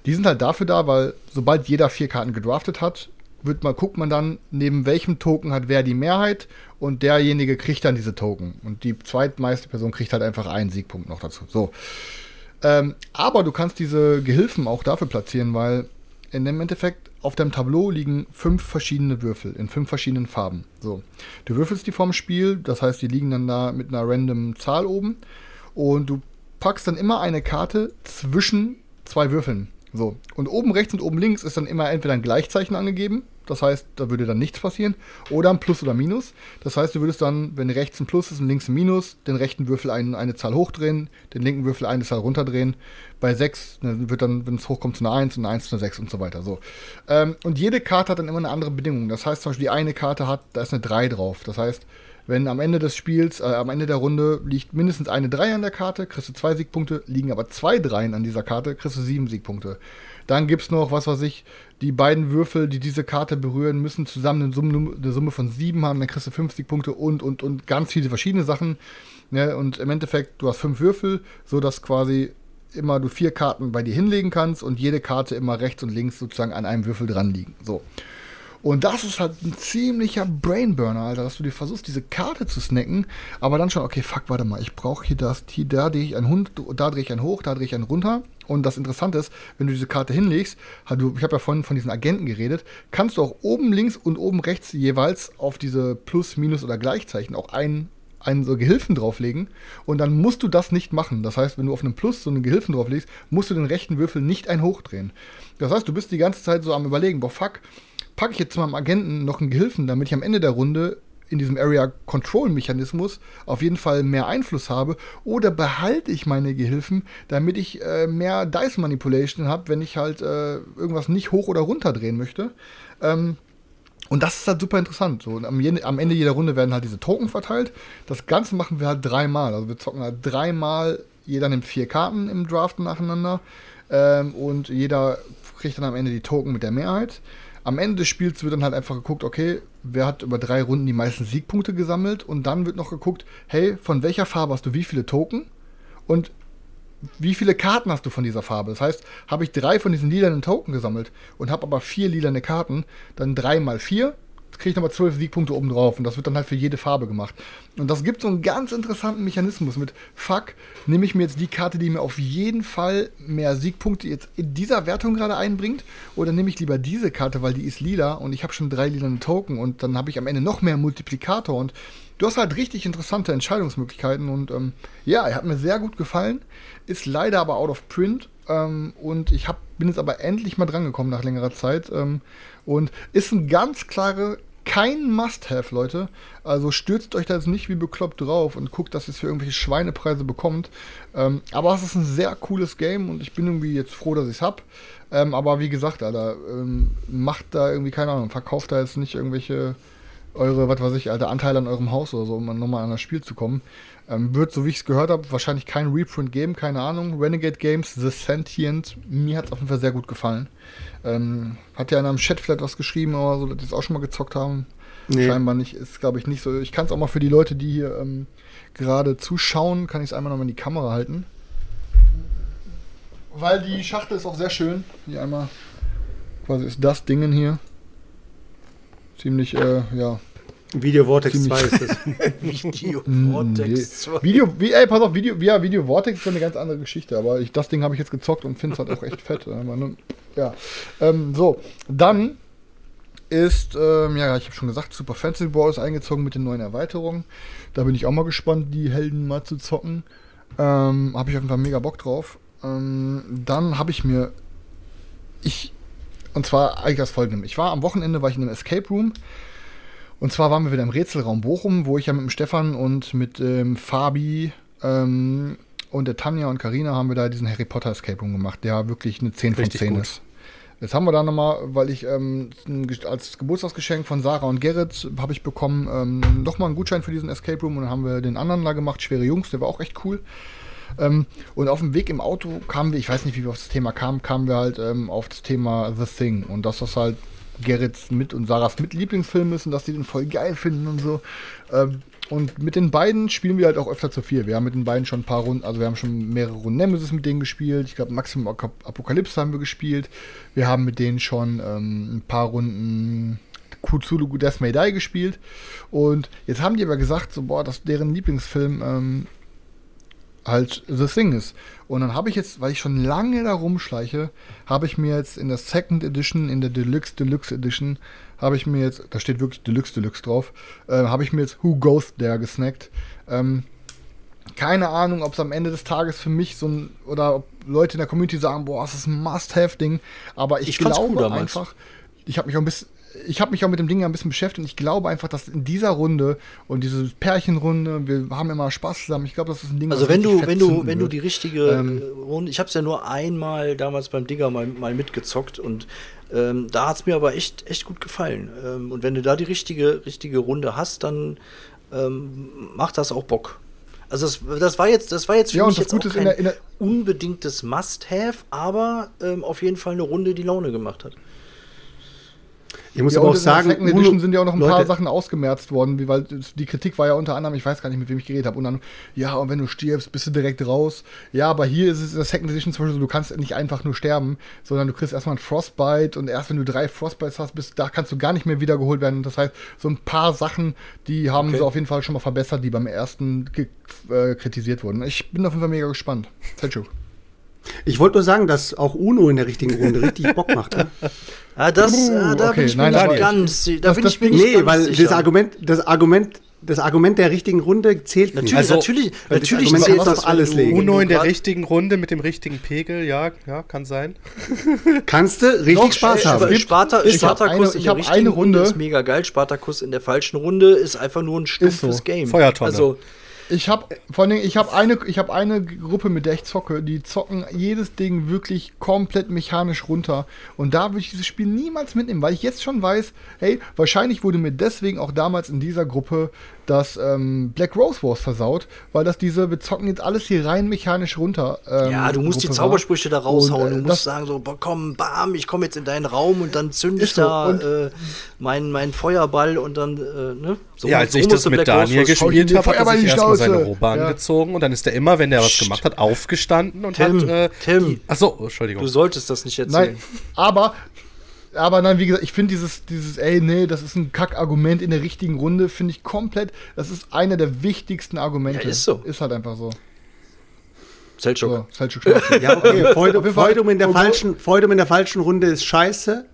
Die sind halt dafür da, weil sobald jeder vier Karten gedraftet hat, wird man, guckt man dann, neben welchem Token hat wer die Mehrheit und derjenige kriegt dann diese Token. Und die zweitmeiste Person kriegt halt einfach einen Siegpunkt noch dazu. So. Ähm, aber du kannst diese Gehilfen auch dafür platzieren, weil in dem Endeffekt auf deinem Tableau liegen fünf verschiedene Würfel in fünf verschiedenen Farben. So. Du würfelst die vorm Spiel, das heißt, die liegen dann da mit einer random Zahl oben und du packst dann immer eine Karte zwischen zwei Würfeln. So. Und oben rechts und oben links ist dann immer entweder ein Gleichzeichen angegeben, das heißt, da würde dann nichts passieren, oder ein Plus oder Minus. Das heißt, du würdest dann, wenn rechts ein Plus ist und links ein Minus, den rechten Würfel ein, eine Zahl hochdrehen, den linken Würfel eine Zahl runterdrehen. Bei 6 wird dann, wenn es hochkommt, zu einer 1 und eine 1 zu einer 6 und so weiter. So. Ähm, und jede Karte hat dann immer eine andere Bedingung. Das heißt zum Beispiel, die eine Karte hat, da ist eine 3 drauf. Das heißt, Wenn am Ende des Spiels, äh, am Ende der Runde liegt mindestens eine 3 an der Karte, kriegst du zwei Siegpunkte, liegen aber zwei Dreien an dieser Karte, kriegst du sieben Siegpunkte. Dann gibt es noch, was weiß ich, die beiden Würfel, die diese Karte berühren, müssen zusammen eine Summe, eine Summe von sieben haben, dann kriegst du 50 Punkte und, und, und ganz viele verschiedene Sachen. Ne? Und im Endeffekt, du hast fünf Würfel, sodass quasi immer du vier Karten bei dir hinlegen kannst und jede Karte immer rechts und links sozusagen an einem Würfel dran liegen. So. Und das ist halt ein ziemlicher Brainburner, Alter, dass du dir versuchst, diese Karte zu snacken, aber dann schon, okay, fuck, warte mal, ich brauche hier das, hier, da drehe ich einen Hund, da drehe ich einen hoch, da drehe ich einen runter. Und das Interessante ist, wenn du diese Karte hinlegst, du, ich habe ja vorhin von diesen Agenten geredet, kannst du auch oben links und oben rechts jeweils auf diese Plus, Minus oder Gleichzeichen auch ein einen so Gehilfen drauflegen und dann musst du das nicht machen. Das heißt, wenn du auf einem Plus so einen Gehilfen drauflegst, musst du den rechten Würfel nicht ein hochdrehen. Das heißt, du bist die ganze Zeit so am überlegen, boah fuck, packe ich jetzt meinem Agenten noch einen Gehilfen, damit ich am Ende der Runde in diesem Area Control Mechanismus auf jeden Fall mehr Einfluss habe oder behalte ich meine Gehilfen, damit ich äh, mehr Dice Manipulation habe, wenn ich halt äh, irgendwas nicht hoch oder runter drehen möchte. Ähm, und das ist halt super interessant. So, am, am, Ende jeder Runde werden halt diese Token verteilt. Das Ganze machen wir halt dreimal. Also wir zocken halt dreimal, jeder nimmt vier Karten im Draft nacheinander. Ähm, und jeder kriegt dann am Ende die Token mit der Mehrheit. Am Ende des Spiels wird dann halt einfach geguckt, okay, wer hat über drei Runden die meisten Siegpunkte gesammelt und dann wird noch geguckt, hey, von welcher Farbe hast du wie viele Token und wie viele Karten hast du von dieser Farbe? Das heißt, habe ich drei von diesen lilanen Token gesammelt und habe aber vier lilane Karten, dann drei mal vier, kriege ich nochmal zwölf Siegpunkte oben drauf und das wird dann halt für jede Farbe gemacht. Und das gibt so einen ganz interessanten Mechanismus mit, fuck, nehme ich mir jetzt die Karte, die mir auf jeden Fall mehr Siegpunkte jetzt in dieser Wertung gerade einbringt oder nehme ich lieber diese Karte, weil die ist lila und ich habe schon drei lilane Token und dann habe ich am Ende noch mehr Multiplikator und du hast halt richtig interessante Entscheidungsmöglichkeiten und ähm, ja, er hat mir sehr gut gefallen ist leider aber out of print. Ähm, und ich hab, bin jetzt aber endlich mal drangekommen nach längerer Zeit. Ähm, und ist ein ganz klare, kein Must-Have, Leute. Also stürzt euch da jetzt nicht wie bekloppt drauf und guckt, dass ihr es für irgendwelche Schweinepreise bekommt. Ähm, aber es ist ein sehr cooles Game und ich bin irgendwie jetzt froh, dass ich es habe. Ähm, aber wie gesagt, Alter, ähm, macht da irgendwie, keine Ahnung, verkauft da jetzt nicht irgendwelche eure, was weiß ich, alte Anteile an eurem Haus oder so, um nochmal an das Spiel zu kommen. Ähm, wird, so wie ich es gehört habe, wahrscheinlich kein Reprint geben, keine Ahnung. Renegade Games, The Sentient, mir hat es auf jeden Fall sehr gut gefallen. Ähm, hat ja in einem Chat vielleicht was geschrieben oder so, dass die es auch schon mal gezockt haben. Nee. Scheinbar nicht, ist glaube ich nicht so. Ich kann es auch mal für die Leute, die hier ähm, gerade zuschauen, kann ich es einmal nochmal in die Kamera halten. Weil die Schachtel ist auch sehr schön. Hier einmal, quasi ist das Ding hier. Ziemlich, äh, ja, Video Vortex 2 ist das. Video Vortex 2. Video, ey, pass auf, Video, ja, Video Vortex ist eine ganz andere Geschichte, aber ich, das Ding habe ich jetzt gezockt und finde es halt auch echt fett. Ne? Ja. Ähm, so, dann ist, ähm, ja, ich habe schon gesagt, Super Fantasy Ball ist eingezogen mit den neuen Erweiterungen. Da bin ich auch mal gespannt, die Helden mal zu zocken. Ähm, habe ich auf jeden Fall mega Bock drauf. Ähm, dann habe ich mir, ich, und zwar eigentlich das folgende. Ich war am Wochenende, war ich in einem Escape Room und zwar waren wir wieder im Rätselraum Bochum, wo ich ja mit dem Stefan und mit ähm, Fabi ähm, und der Tanja und Karina haben wir da diesen Harry Potter Escape Room gemacht, der wirklich eine 10 von Richtig 10 gut. ist. Jetzt haben wir da nochmal, weil ich ähm, als Geburtstagsgeschenk von Sarah und Gerrit habe ich bekommen, ähm, nochmal einen Gutschein für diesen Escape Room und dann haben wir den anderen da gemacht, Schwere Jungs, der war auch echt cool. Ähm, und auf dem Weg im Auto kamen wir, ich weiß nicht, wie wir auf das Thema kamen, kamen wir halt ähm, auf das Thema The Thing und dass das halt Gerrits mit und Sarahs mit Lieblingsfilm ist und dass die den voll geil finden und so. Ähm, und mit den beiden spielen wir halt auch öfter zu viel. Wir haben mit den beiden schon ein paar Runden, also wir haben schon mehrere Runden Nemesis mit denen gespielt. Ich glaube, Maximum Apokalypse haben wir gespielt. Wir haben mit denen schon ähm, ein paar Runden Cthulhu Death May Die gespielt. Und jetzt haben die aber gesagt, so, boah, das deren Lieblingsfilm ähm, halt The Thing ist. Und dann habe ich jetzt, weil ich schon lange da rumschleiche, habe ich mir jetzt in der Second Edition, in der Deluxe Deluxe Edition, habe ich mir jetzt, da steht wirklich Deluxe Deluxe drauf, äh, habe ich mir jetzt Who Goes There gesnackt. Ähm, keine Ahnung, ob es am Ende des Tages für mich so ein, oder ob Leute in der Community sagen, boah, das ist ein Must-Have-Ding, aber ich, ich glaube einfach, ich habe mich auch ein bisschen, ich habe mich auch mit dem Ding ein bisschen beschäftigt und ich glaube einfach, dass in dieser Runde und diese Pärchenrunde, wir haben immer Spaß zusammen. Ich glaube, das ist ein Ding, Also wenn du, wenn du, wenn du die richtige ähm, Runde, ich habe es ja nur einmal damals beim Digger mal, mal mitgezockt und ähm, da hat es mir aber echt, echt gut gefallen. Ähm, und wenn du da die richtige, richtige Runde hast, dann ähm, macht das auch Bock. Also das, das war jetzt, das war jetzt für Ja, mich das jetzt auch ist in kein der- in der- unbedingtes Must-Have, aber ähm, auf jeden Fall eine Runde, die Laune gemacht hat. Ich muss Ja, aber auch in der sagen, Second Edition sind ja auch noch ein paar Leute, Sachen ausgemerzt worden, wie, weil die Kritik war ja unter anderem, ich weiß gar nicht, mit wem ich geredet habe, und dann, ja, und wenn du stirbst, bist du direkt raus. Ja, aber hier ist es in der Second Edition zum Beispiel so, du kannst nicht einfach nur sterben, sondern du kriegst erstmal einen Frostbite und erst wenn du drei Frostbites hast, bist, da kannst du gar nicht mehr wiedergeholt werden. Das heißt, so ein paar Sachen, die haben Okay. sie auf jeden Fall schon mal verbessert, die beim ersten äh, kritisiert wurden. Ich bin auf jeden Fall mega gespannt. Selchuk. Ich wollte nur sagen, dass auch Uno in der richtigen Runde richtig Bock macht. Ne? Ja, das, Uh, äh, da okay, bin ich mir nein, nicht aber- ganz, da das- bin das- ich mir nicht Nee, ganz weil sicher. das Argument, das Argument, das Argument der richtigen Runde zählt Natürlich, nicht. Also, natürlich, natürlich zählt auf alles du- legen. Uno in der richtigen Runde mit dem richtigen Pegel, ja, ja, kann sein. Kannst du richtig Doch, Spaß äh, haben. Sp- Sparta, Ich hab Spartakus eine- in ich der hab richtigen eine Runde Runde- ist mega geil. Spartakus in der falschen Runde ist einfach nur ein stumpfes so. Game. Feuertonne. Also, Ich habe vor allen Dingen, ich habe eine, ich habe eine Gruppe, mit der ich zocke, die zocken jedes Ding wirklich komplett mechanisch runter. Und da würde ich dieses Spiel niemals mitnehmen, weil ich jetzt schon weiß, hey, wahrscheinlich wurde mir deswegen auch damals in dieser Gruppe das ähm, Black Rose Wars versaut, weil das diese, wir zocken jetzt alles hier rein mechanisch runter. ähm, ja, du musst die Gruppe war. Zaubersprüche da raushauen. Und, äh, du das- musst sagen so, komm, bam, ich komme jetzt in deinen Raum und dann zünde ich so. da Und- äh, meinen mein Feuerball und dann, äh, ne? So, ja, als so ich das mit Black Rose Daniel gespielt habe, hat er sich die erstmal seine. Robe Ja. angezogen und dann ist er immer, wenn der was gemacht hat, aufgestanden und Tim, hat. Äh, Tim. die- Ach so, Entschuldigung. Du solltest das nicht erzählen. Nein, aber, aber nein, wie gesagt, ich finde dieses, dieses, ey, nee, das ist ein Kackargument in der richtigen Runde, finde ich komplett, das ist einer der wichtigsten Argumente. Ja, ist so. Ist halt einfach so. Selchuk. So, scheiße. Ja, okay, Feudum, in der falschen, Feudum in der falschen Runde ist scheiße.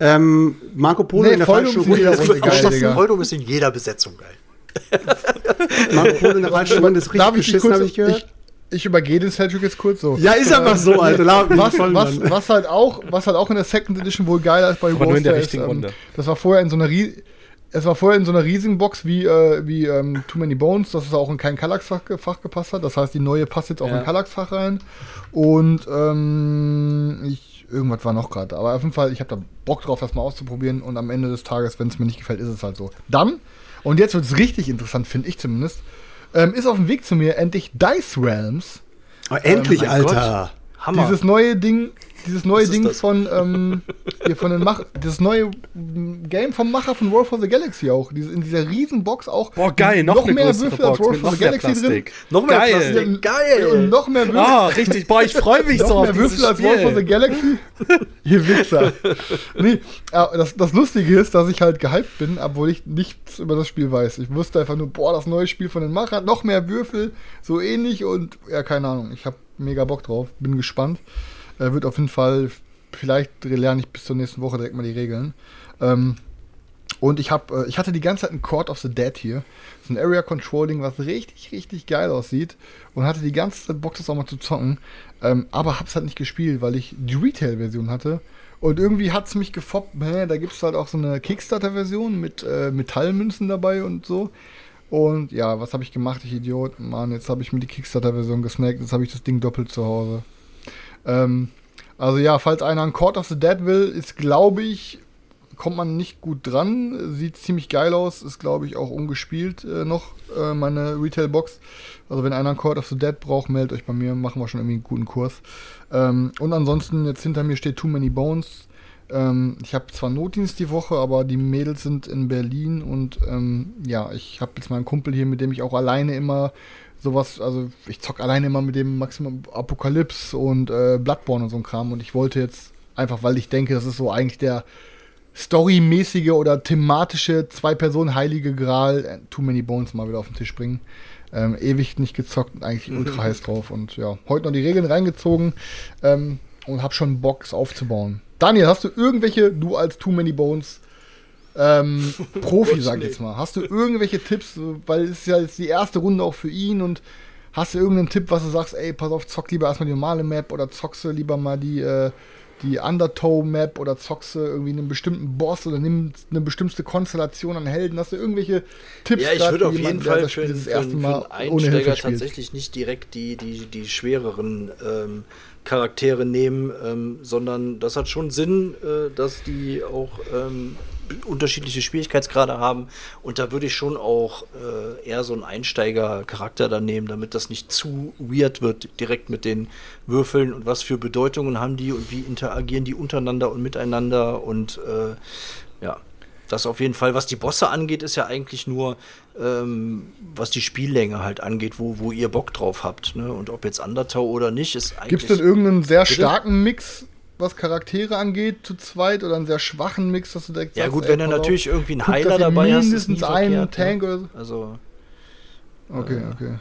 Ähm, Marco Polo Nee, in der Feudum falschen ist in Runde jeder ist Runde richtig geil. Digga. Feudum ist in jeder Besetzung geil. Marco Polo in der falschen Runde ist richtig Darf ich dich beschissen, habe ich gehört. ich, ich übergehe den Selchuk jetzt kurz so. ja, ist einfach so, Alter. Was, was, was, halt auch, was halt auch in der Second Edition wohl geiler ist bei Aber nur in der richtigen ist, ähm, Runde. Das war vorher in so einer Rie es war vorher in so einer riesigen Box wie, äh, wie ähm, Too Many Bones, dass es auch in kein Kallax-Fach ge- Fach gepasst hat. Das heißt, die neue passt jetzt auch Ja. in Kallax-Fach rein. Und ähm, ich, irgendwas war noch gerade. Aber auf jeden Fall, ich habe da Bock drauf, das mal auszuprobieren. Und am Ende des Tages, wenn es mir nicht gefällt, ist es halt so. Dann, und jetzt wird es richtig interessant, finde ich zumindest, ähm, ist auf dem Weg zu mir endlich Dice Realms. Oh, endlich, mein Alter. Hammer. Dieses neue Ding, dieses neue Ding das? von, ähm, hier von den Mach, das neue Game vom Macher von War for the Galaxy auch. Diese, in dieser riesen Box auch. Boah, geil, noch, eine mehr Würfel als for noch the Galaxy drin. Noch mehr Geil. Plastik. Geil. Und noch mehr Würfel. Ah, richtig. Boah, ich freue mich so noch auf mehr dieses Würfel als War for the. Galaxy. Ihr Wichser. nee, aber das, das Lustige ist, dass ich halt gehypt bin, obwohl ich nichts über das Spiel weiß. Ich wusste einfach nur, boah, das neue Spiel von den Machern, noch mehr Würfel, so ähnlich und ja, keine Ahnung. Ich habe mega Bock drauf, bin gespannt. Äh, wird auf jeden Fall, vielleicht lerne ich bis zur nächsten Woche direkt mal die Regeln. Ähm, und ich habe, äh, ich hatte die ganze Zeit ein Court of the Dead hier. Ist ein Area Controlling, was richtig, richtig geil aussieht. Und hatte die ganze Zeit Bock, das auch mal zu zocken. Ähm, aber hab's halt nicht gespielt, weil ich die Retail-Version hatte. Und irgendwie hat's mich gefoppt. Hä, da gibt's halt auch so eine Kickstarter-Version mit äh, Metallmünzen dabei und so. Und ja, was habe ich gemacht, ich Idiot? Mann, jetzt habe ich mir die Kickstarter-Version gesnackt. Jetzt habe ich das Ding doppelt zu Hause. Ähm, also ja, falls einer ein Court of the Dead will, ist glaube ich, kommt man nicht gut dran. Sieht ziemlich geil aus, ist glaube ich auch ungespielt äh, noch, äh, meine Retail-Box. Also wenn einer ein Court of the Dead braucht, meldet euch bei mir, machen wir schon irgendwie einen guten Kurs. Ähm, und ansonsten, jetzt hinter mir steht Too Many Bones. Ähm, ich habe zwar Notdienst die Woche, aber die Mädels sind in Berlin und ähm, ja, ich habe jetzt meinen Kumpel hier, mit dem ich auch alleine immer sowas, also ich zock alleine immer mit dem Maximum Apokalypse und äh, Bloodborne und so ein Kram und ich wollte jetzt einfach, weil ich denke, das ist so eigentlich der storymäßige oder thematische Zwei-Personen-Heilige Gral, äh, Too Many Bones mal wieder auf den Tisch bringen. Ähm, ewig nicht gezockt, eigentlich ultra heiß drauf und ja, heute noch die Regeln reingezogen ähm, und hab schon Bock, es aufzubauen. Daniel, hast du irgendwelche, du als Too Many Bones ähm, Profi, sag ich jetzt mal, hast du irgendwelche Tipps, weil es ist ja jetzt die erste Runde auch für ihn und hast du irgendeinen Tipp, was du sagst, ey, pass auf, zock lieber erstmal die normale Map oder zockst du lieber mal die, äh, die Undertow-Map oder zockst du irgendwie einen bestimmten Boss oder nimmst eine bestimmte Konstellation an Helden? Hast du irgendwelche Tipps? Ja, ich würde für auf jeden Fall das für, das für, erste einen- Mal für einen Einsteiger tatsächlich nicht direkt die, die, die schwereren ähm, Charaktere nehmen, ähm, sondern das hat schon Sinn, äh, dass die auch ähm, unterschiedliche Schwierigkeitsgrade haben. Und da würde ich schon auch äh, eher so einen Einsteiger-Charakter dann nehmen, damit das nicht zu weird wird, direkt mit den Würfeln und was für Bedeutungen haben die und wie interagieren die untereinander und miteinander und äh, ja. Das auf jeden Fall, was die Bosse angeht, ist ja eigentlich nur, ähm, was die Spiellänge halt angeht, wo, wo ihr Bock drauf habt. Ne? Und ob jetzt Undertow oder nicht, ist eigentlich. Gibt es denn irgendeinen sehr Bitte? starken Mix, was Charaktere angeht, zu zweit oder einen sehr schwachen Mix, dass du direkt Ja sagst, gut, ey, wenn du pass auf, natürlich irgendwie einen guck, Heiler ihr dabei hast, ist mindestens nie einen verkehrt, Tank ne? oder so. Also, Okay, okay.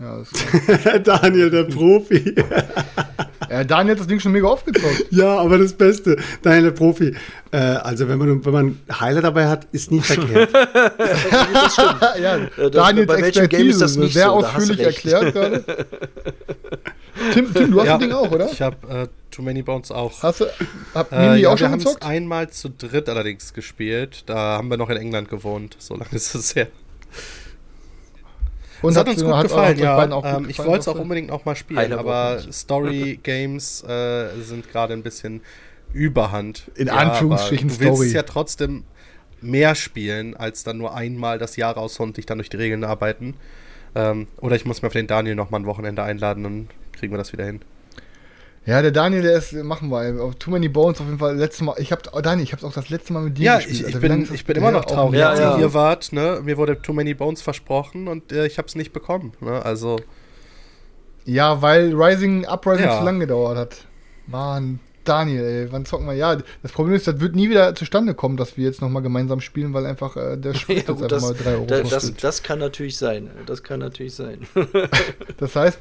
Ja, klar. Daniel, der Profi. ja, Daniel hat das Ding schon mega aufgezockt. ja, aber das Beste, Daniel, der Profi. Äh, also, wenn man, wenn man Heiler dabei hat, ist nie verkehrt. ja, das- Daniels bei welchem Game ist das nicht sehr so, ausführlich erklärt gerade. Tim, Tim, du hast ja, das Ding auch, oder? Ich habe äh, Too Many Bones auch. Hast du, hab Äh, Mimi ja, auch wir schon haben es gezockt? einmal zu dritt allerdings gespielt. Da haben wir noch in England gewohnt. So lange ist es her. Und es hat uns du- gut hat- gefallen, ja. gut ähm, ich wollte es auch unbedingt noch mal spielen, Heiler aber. Story-Games äh, sind gerade ein bisschen Überhand. In Ja, Anführungsstrichen Du willst Story. es ja trotzdem mehr spielen, als dann nur einmal das Jahr raushauen und dich dann durch die Regeln arbeiten. Ähm, oder ich muss mir für den Daniel noch mal ein Wochenende einladen, dann kriegen wir das wieder hin. Ja, der Daniel, der ist, machen wir. Auf Too Many Bones auf jeden Fall. Letztes Mal, ich hab, oh, Daniel, ich hab's auch das letzte Mal mit dir Ja, gespielt. ich, ich, wie lange bin, ich bin immer noch traurig, Ja, als ja. ihr hier wart. Ne? Mir wurde Too Many Bones versprochen und äh, ich habe es nicht bekommen. Ne? Also, Ja, weil Rising Uprising Ja. zu lang gedauert hat. Mann, Daniel, ey, wann zocken wir? Ja, das Problem ist, das wird nie wieder zustande kommen, dass wir jetzt nochmal gemeinsam spielen, weil einfach äh, der Sprit ja, jetzt einfach das, mal 3 Euro da, das, kostet. das kann natürlich sein. Das kann natürlich sein. Das heißt,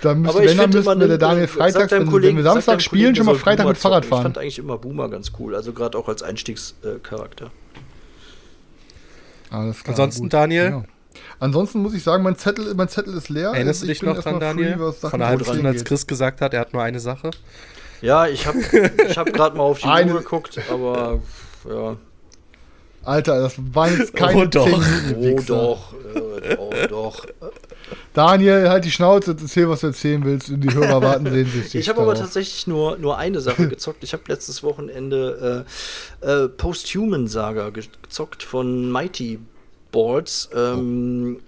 da ich wenn, dann man wir der nimmt- Daniel freitags, wenn, Kollegen- wenn wir Samstag spielen, Kollegen, schon der mal Freitag Boomer mit Fahrrad zocken. Ich fahren. fand eigentlich immer Boomer ganz cool. Also gerade auch als Einstiegscharakter. Alles klar, Ansonsten, gut. Daniel? Ja. Ansonsten muss ich sagen, mein Zettel, mein Zettel ist leer. erinnerst du ich dich noch dran, free, Daniel? was Sachen Von einer halben Stunde, als Chris gesagt hat, er hat nur eine Sache. Ja, ich habe ich hab gerade mal auf die Eine- Uhr geguckt, aber ja. Alter, das waren jetzt keine Oh, doch. 10 Minuten. Oh doch, äh, oh doch. Daniel, halt die Schnauze erzähl, was du erzählen willst. Und die Hörer warten sehnsüchtig. Ich habe aber tatsächlich nur, nur eine Sache gezockt. Ich habe letztes Wochenende äh, äh, Posthuman Saga ge- gezockt von Mighty Boards. Ähm,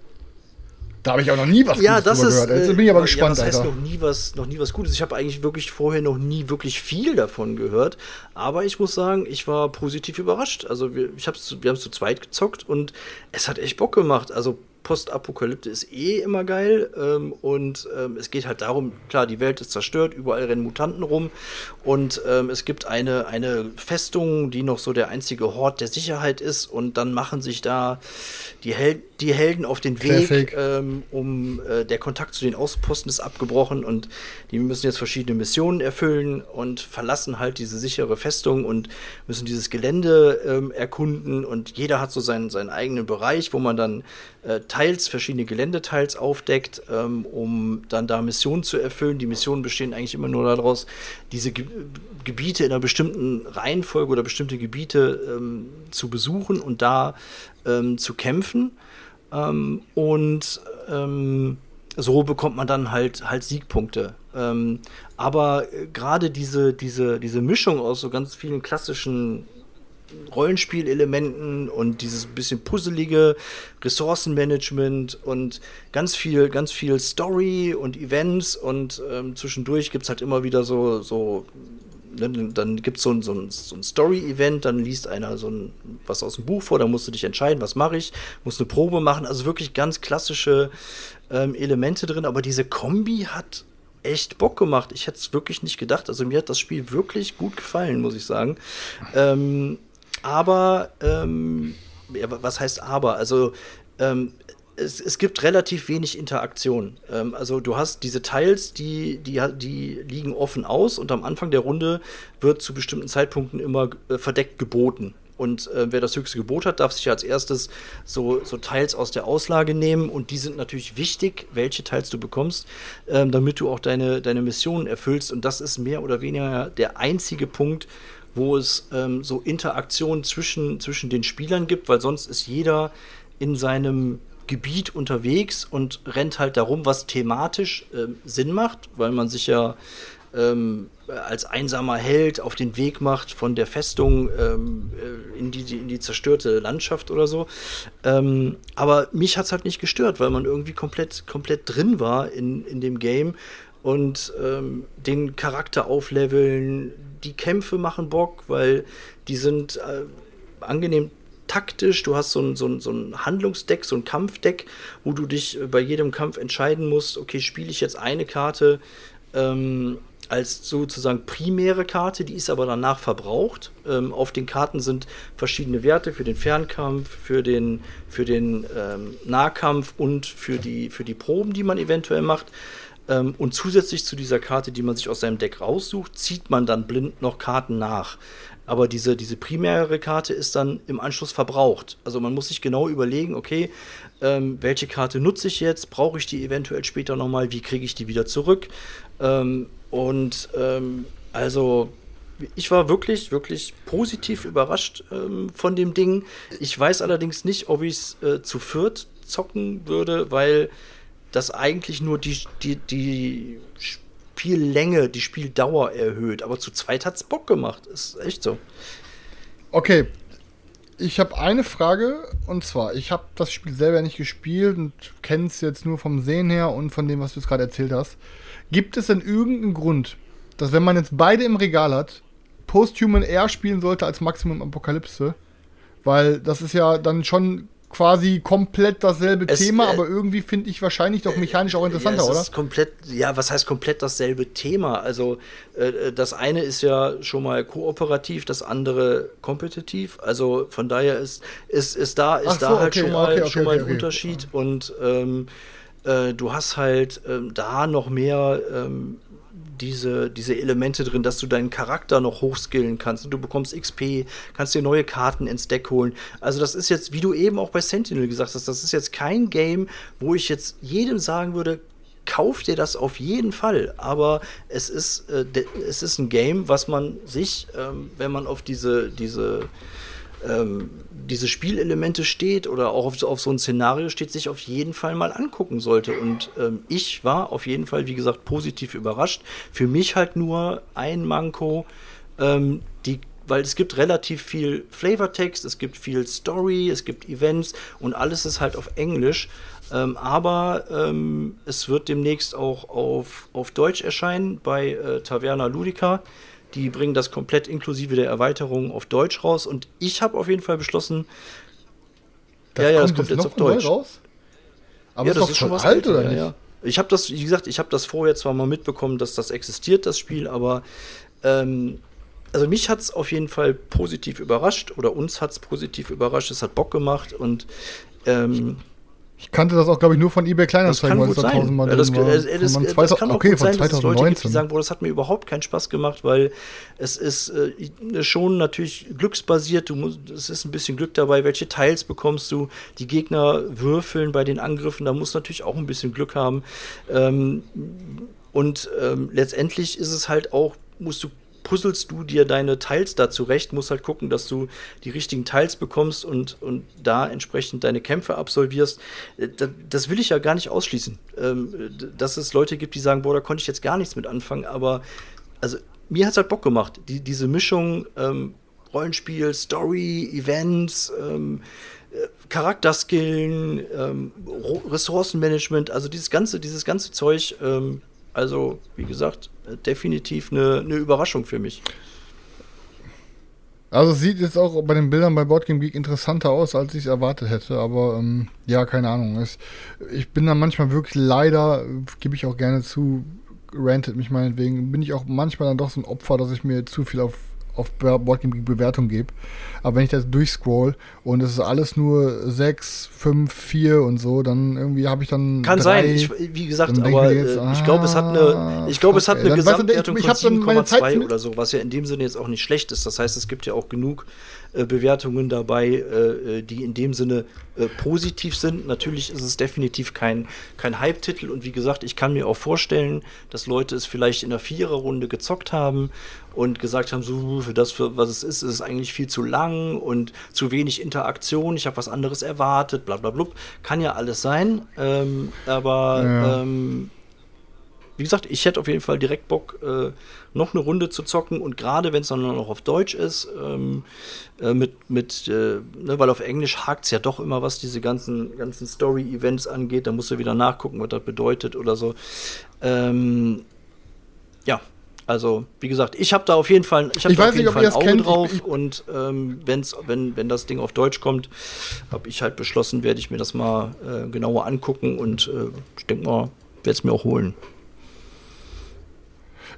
Da habe ich auch noch nie was ja, Gutes das ist. gehört. Jetzt äh, bin ich aber ja, gespannt, was heißt Alter. noch nie was, noch nie was Gutes. Ich habe eigentlich wirklich vorher noch nie wirklich viel davon gehört. Aber ich muss sagen, ich war positiv überrascht. Also wir, ich hab's, wir haben es zu zweit gezockt und es hat echt Bock gemacht. Also Postapokalypse ist eh immer geil ähm, und ähm, es geht halt darum, klar, die Welt ist zerstört, überall rennen Mutanten rum und ähm, es gibt eine, eine Festung, die noch so der einzige Hort der Sicherheit ist und dann machen sich da die, Hel die Helden auf den Weg, ähm, um äh, der Kontakt zu den Außenposten ist abgebrochen und die müssen jetzt verschiedene Missionen erfüllen und verlassen halt diese sichere Festung und müssen dieses Gelände ähm, erkunden und jeder hat so seinen, seinen eigenen Bereich, wo man dann äh, teils verschiedene Geländeteils aufdeckt, ähm, um dann da Missionen zu erfüllen. Die Missionen bestehen eigentlich immer nur daraus, diese Ge Gebiete in einer bestimmten Reihenfolge oder bestimmte Gebiete ähm, zu besuchen und da ähm, zu kämpfen. Ähm, und ähm, so bekommt man dann halt halt Siegpunkte. Ähm, aber äh, gerade diese, diese, diese Mischung aus so ganz vielen klassischen Rollenspielelementen und dieses bisschen puzzelige Ressourcenmanagement und ganz viel, ganz viel Story und Events und ähm, zwischendurch gibt es halt immer wieder so, so ne, dann gibt so es so ein, so ein Story-Event, dann liest einer so ein, was aus dem Buch vor, dann musst du dich entscheiden, was mache ich, musst eine Probe machen, also wirklich ganz klassische ähm, Elemente drin, aber diese Kombi hat echt Bock gemacht. Ich hätte es wirklich nicht gedacht. Also mir hat das Spiel wirklich gut gefallen, muss ich sagen. Ähm, aber, ähm, ja, was heißt aber? Also, ähm, es, es gibt relativ wenig Interaktion. Ähm, also du hast diese Teils, die, die, die liegen offen aus und am Anfang der Runde wird zu bestimmten Zeitpunkten immer äh, verdeckt geboten. Und äh, wer das höchste Gebot hat, darf sich als erstes so, so Teils aus der Auslage nehmen. Und die sind natürlich wichtig, welche Teils du bekommst, ähm, damit du auch deine, deine Missionen erfüllst. Und das ist mehr oder weniger der einzige Punkt, wo es ähm, so Interaktion zwischen, zwischen den Spielern gibt, weil sonst ist jeder in seinem Gebiet unterwegs und rennt halt darum, was thematisch ähm, Sinn macht, weil man sich ja ähm, als einsamer Held auf den Weg macht von der Festung ähm, äh, in, die, in die zerstörte Landschaft oder so. Ähm, aber mich hat es halt nicht gestört, weil man irgendwie komplett, komplett drin war in, in dem Game und ähm, den Charakter aufleveln. Die Kämpfe machen Bock, weil die sind äh, angenehm taktisch. Du hast so ein, so, ein, so ein Handlungsdeck, so ein Kampfdeck, wo du dich bei jedem Kampf entscheiden musst, okay, spiele ich jetzt eine Karte ähm, als sozusagen primäre Karte, die ist aber danach verbraucht. Ähm, auf den Karten sind verschiedene Werte für den Fernkampf, für den, für den ähm, Nahkampf und für die, für die Proben, die man eventuell macht. Ähm, und zusätzlich zu dieser Karte, die man sich aus seinem Deck raussucht, zieht man dann blind noch Karten nach. Aber diese, diese primäre Karte ist dann im Anschluss verbraucht. Also man muss sich genau überlegen, okay, ähm, welche Karte nutze ich jetzt? Brauche ich die eventuell später nochmal? Wie kriege ich die wieder zurück? Ähm, und ähm, also ich war wirklich, wirklich positiv überrascht ähm, von dem Ding. Ich weiß allerdings nicht, ob ich es äh, zu viert zocken würde, weil das eigentlich nur die, die, die Spiellänge, die Spieldauer erhöht. Aber zu zweit hat es Bock gemacht. Ist echt so. Okay. Ich habe eine Frage und zwar, ich habe das Spiel selber nicht gespielt und kenne es jetzt nur vom Sehen her und von dem, was du jetzt gerade erzählt hast. Gibt es denn irgendeinen Grund, dass wenn man jetzt beide im Regal hat, Posthuman eher spielen sollte als Maximum Apokalypse? Weil das ist ja dann schon quasi komplett dasselbe es, Thema, äh, aber irgendwie finde ich wahrscheinlich doch mechanisch auch interessanter, ja, es oder? Ist komplett, ja, was heißt komplett dasselbe Thema? Also äh, das eine ist ja schon mal kooperativ, das andere kompetitiv. Also von daher ist, ist, ist da, ist so, da halt okay, schon mal, okay, okay, schon mal ein Unterschied und ähm, äh, du hast halt ähm, da noch mehr ähm, diese, diese Elemente drin, dass du deinen Charakter noch hochskillen kannst und du bekommst XP, kannst dir neue Karten ins Deck holen. Also das ist jetzt, wie du eben auch bei Sentinel gesagt hast, das ist jetzt kein Game, wo ich jetzt jedem sagen würde, kauf dir das auf jeden Fall. Aber es ist, äh, es ist ein Game, was man sich, ähm, wenn man auf diese, diese ähm, diese Spielelemente steht oder auch auf, auf, so ein Szenario steht, sich auf jeden Fall mal angucken sollte. Und ähm, ich war auf jeden Fall, wie gesagt, positiv überrascht. Für mich halt nur ein Manko, ähm, die weil es gibt relativ viel Flavortext, es gibt viel Story, es gibt Events und alles ist halt auf Englisch. Ähm, aber ähm, es wird demnächst auch auf, auf Deutsch erscheinen bei äh, Taverna Ludica. Die bringen das komplett inklusive der Erweiterung auf Deutsch raus. Und ich habe auf jeden Fall beschlossen, das ja, ja, das kommt jetzt auf Deutsch. Raus? Aber ja, das ist schon was alt, oder nicht? Ja, Ich habe das, wie gesagt, ich habe das vorher zwar mal mitbekommen, dass das existiert, das Spiel, aber ähm, also mich hat es auf jeden Fall positiv überrascht oder uns hat es positiv überrascht. Es hat Bock gemacht und ähm, ich kannte das auch, glaube ich, nur von eBay Kleinanzeigen, weil es da tausendmal ja, das, war. Das, das, das, kann auch okay, gut sein, dass es Leute gibt, die sagen, boah, das hat mir überhaupt keinen Spaß gemacht, weil es ist äh, schon natürlich glücksbasiert, du musst, es ist ein bisschen Glück dabei, welche Teils bekommst du, die Gegner würfeln bei den Angriffen, da muss natürlich auch ein bisschen Glück haben. Ähm, und ähm, letztendlich ist es halt auch, musst du puzzelst du dir deine Teils da zurecht, musst halt gucken, dass du die richtigen Teils bekommst und, und da entsprechend deine Kämpfe absolvierst. Äh, das will ich ja gar nicht ausschließen. Ähm, dass es Leute gibt, die sagen, boah, da konnte ich jetzt gar nichts mit anfangen, aber also mir hat es halt Bock gemacht. Die, diese Mischung ähm, Rollenspiel, Story, Events, ähm, äh, Charakterskillen, ähm, Ressourcenmanagement, also dieses ganze, dieses ganze Zeug, ähm, also wie gesagt, definitiv eine, eine Überraschung für mich. Also sieht jetzt auch bei den Bildern bei Boardgame Geek interessanter aus, als ich es erwartet hätte. Aber ähm, ja, keine Ahnung. Es, ich bin da manchmal wirklich leider, gebe ich auch gerne zu, rantet mich meinetwegen, bin ich auch manchmal dann doch so ein Opfer, dass ich mir zu viel auf auf Boardgame Bewertung gebe. Aber wenn ich das durchscroll und es ist alles nur 6, 5, 4 und so, dann irgendwie habe ich dann. Kann drei, sein, ich, wie gesagt, aber ich, jetzt, äh, ich glaube, es hat eine, ah, ich glaube, es hat eine Gesamtwertung weißt du, ich, ich von 7,2 oder so, was ja in dem Sinne jetzt auch nicht schlecht ist. Das heißt, es gibt ja auch genug äh, Bewertungen dabei, äh, äh, die in dem Sinne äh, positiv sind. Natürlich ist es definitiv kein, kein Hype-Titel und wie gesagt, ich kann mir auch vorstellen, dass Leute es vielleicht in der Viererrunde gezockt haben und gesagt haben, so für das, für was es ist, ist es eigentlich viel zu lang und zu wenig Interaktion. Ich habe was anderes erwartet, bla bla bla. Kann ja alles sein, ähm, aber ja. ähm, wie gesagt, ich hätte auf jeden Fall direkt Bock, äh, noch eine Runde zu zocken und gerade wenn es dann noch auf Deutsch ist, ähm, äh, mit, mit äh, ne, weil auf Englisch hakt es ja doch immer, was diese ganzen, ganzen Story-Events angeht, da musst du wieder nachgucken, was das bedeutet oder so. Ähm, ja, also, wie gesagt, ich habe da auf jeden Fall, ich Ich da weiß auf jeden nicht, ob Fall ihr ein das Auge kennt. Ich- drauf ich- und ähm, wenn's, wenn, wenn das Ding auf Deutsch kommt, habe ich halt beschlossen, werde ich mir das mal äh, genauer angucken und äh, ich denke mal, werde es mir auch holen.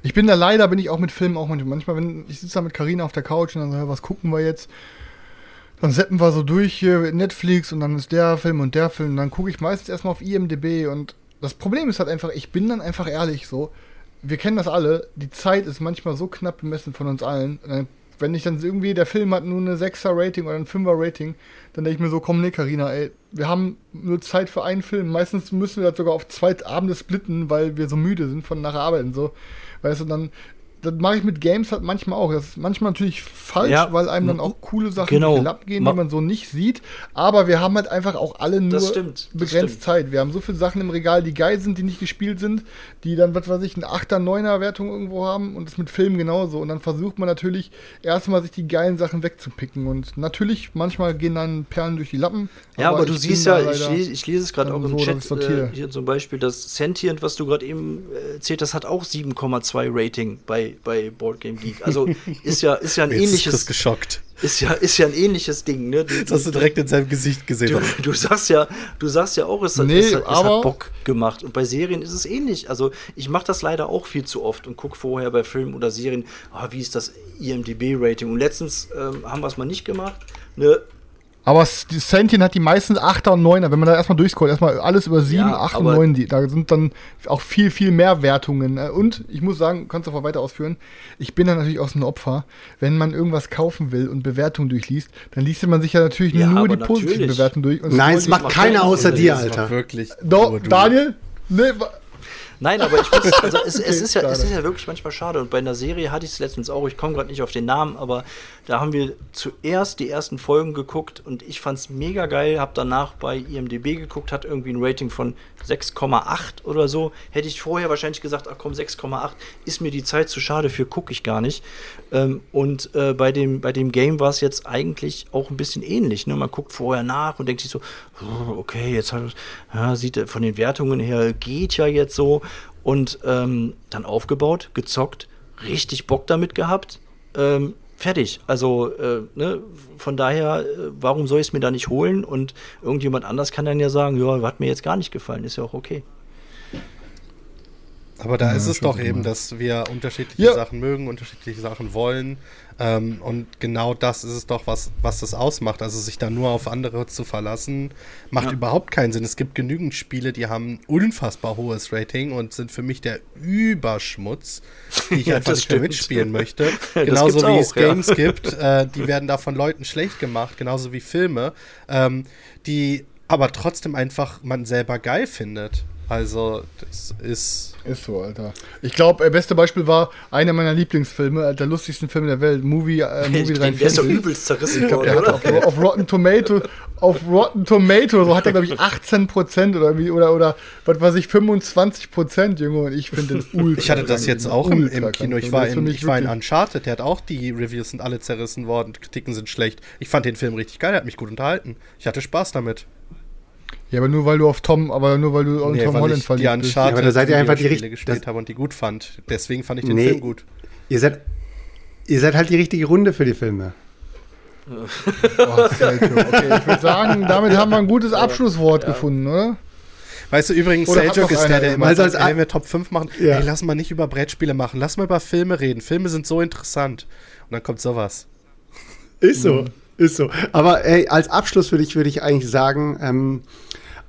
Ich bin da leider, bin ich auch mit Filmen auch manchmal. Manchmal, wenn ich sitze da mit Karina auf der Couch und dann ja, was gucken wir jetzt? Dann seppen wir so durch hier Netflix und dann ist der Film und der Film. Und dann gucke ich meistens erstmal auf IMDB und das Problem ist halt einfach, ich bin dann einfach ehrlich so. Wir kennen das alle, die Zeit ist manchmal so knapp bemessen von uns allen. Dann, wenn ich dann irgendwie, der Film hat nur eine 6er Rating oder ein 5er Rating, dann denke ich mir so, komm, nee, Karina, ey, wir haben nur Zeit für einen Film. Meistens müssen wir das sogar auf zwei Abende splitten, weil wir so müde sind von nach der Arbeit und so. Weißt du, dann, das mache ich mit Games halt manchmal auch. Das ist manchmal natürlich falsch, Ja, weil einem dann auch coole Sachen genau. abgehen, die man so nicht sieht. Aber wir haben halt einfach auch alle nur stimmt, begrenzt. Zeit. Wir haben so viele Sachen im Regal, die geil sind, die nicht gespielt sind, die dann, was weiß ich, eine 8er, 9er Wertung irgendwo haben und das mit Filmen genauso. Und dann versucht man natürlich erstmal sich die geilen Sachen wegzupicken. Und natürlich, manchmal gehen dann Perlen durch die Lappen. Ja, aber, du ich siehst ja, ich lese, ich lese es gerade auch im so, Chat, äh, hier zum Beispiel, das Sentient, was du gerade eben äh, erzählt hast, hat auch 7,2 Rating bei, bei Board Game Geek. Also ist ja, ist ja ein Jetzt ist ähnliches, geschockt. ist ja, ist ja ein ähnliches Ding, ne? Du, Das hast du direkt in seinem Gesicht gesehen. Du, du sagst ja, du sagst ja auch, es, hat- Nee, es, hat, es hat Bock gemacht. Und bei Serien ist es ähnlich. Also ich mache das leider auch viel zu oft und gucke vorher bei Filmen oder Serien, ah, wie ist das IMDB-Rating? Und letztens ähm, haben wir es mal nicht gemacht. Ne? Aber S- die Sentient hat die meisten 8er und 9er. Wenn man da erstmal durchscrollt, erstmal alles über 7, Ja, 8 und aber- 9, die, da sind dann auch viel, viel mehr Wertungen. Äh, Und ich muss sagen, kannst du auch weiter ausführen, ich bin dann natürlich auch so ein Opfer. Wenn man irgendwas kaufen will und Bewertungen durchliest, dann liest man sich ja natürlich Ja, nur die positiven. Bewertungen durch. Und Nein, es macht keiner außer dir, Alter. Wirklich. Doch. Daniel? Nee, wa- Nein, aber ich muss, also es, es, ist ja, es ist ja wirklich manchmal schade. Und bei einer Serie hatte ich es letztens auch, ich komme gerade nicht auf den Namen, aber da haben wir zuerst die ersten Folgen geguckt und ich fand es mega geil, habe danach bei IMDB geguckt, hat irgendwie ein Rating von 6,8 oder so. Hätte ich vorher wahrscheinlich gesagt, ach komm, 6,8 ist mir die Zeit zu schade für, gucke ich gar nicht. Ähm, und äh, bei, dem, bei dem Game war es jetzt eigentlich auch ein bisschen ähnlich. Ne? Man guckt vorher nach und denkt sich so, oh, okay, jetzt hat, ja, sieht er von den Wertungen her, geht ja jetzt so. Und ähm, dann aufgebaut, gezockt, richtig Bock damit gehabt. Ähm, fertig. Also, äh, ne, von daher, äh, warum soll ich es mir da nicht holen? Und irgendjemand anders kann dann ja sagen, ja, hat mir jetzt gar nicht gefallen, ist ja auch okay. Aber da Ja, ist es doch eben, dass wir unterschiedliche Ja. Sachen mögen, unterschiedliche Sachen wollen. Ähm, und genau das ist es doch, was, was das ausmacht. Also sich da nur auf andere zu verlassen, macht Ja. überhaupt keinen Sinn. Es gibt genügend Spiele, die haben ein unfassbar hohes Rating und sind für mich der Überschmutz, die ich Ja, einfach nicht mehr mitspielen möchte. Genauso wie es auch, ja. Games gibt, äh, die werden da von Leuten schlecht gemacht, genauso wie Filme, ähm, die aber trotzdem einfach man selber geil findet. Also, das ist. Ist so, Alter. Ich glaube, äh, beste Beispiel war einer meiner Lieblingsfilme, äh, der lustigsten Filme der Welt, Movie, äh, Movie Der ist doch 43. übelst zerrissen Ich glaube, worden, der hat oder? auf, auf Rotten Tomato, auf Rotten Tomato, so hat er, glaube ich, 18 Prozent oder wie, oder, oder, was weiß ich, 25 Prozent, Junge, und ich finde den ultra Ich hatte das jetzt auch im, im. Kino. Ich war das in, mich ich war in Uncharted, der hat auch die Reviews sind alle zerrissen worden, Kritiken sind schlecht. Ich fand den Film richtig geil, der hat mich gut unterhalten. Ich hatte Spaß damit. Ja, aber nur weil du auf Tom, aber nur weil du auf Nee, Tom weil Holland die verliebt bist. Ja, aber da seid ihr einfach die Videospiele richt- gespielt habe und die gut fand. Deswegen fand ich den Nee. Film gut. Ihr seid, ihr seid halt die richtige Runde für die Filme. Oh, okay, ich würde sagen, damit haben wir ein gutes Abschlusswort gefunden, oder? Weißt du, übrigens, Seljuk ist der, einer der immer Also sagt, als ey, wenn wir Top 5 machen, Ja. ey, lass mal nicht über Brettspiele machen, lass mal über Filme reden. Filme sind so interessant. Und dann kommt sowas. Ist so, ist so. Aber ey, als Abschluss würde ich, würde ich eigentlich sagen, ähm,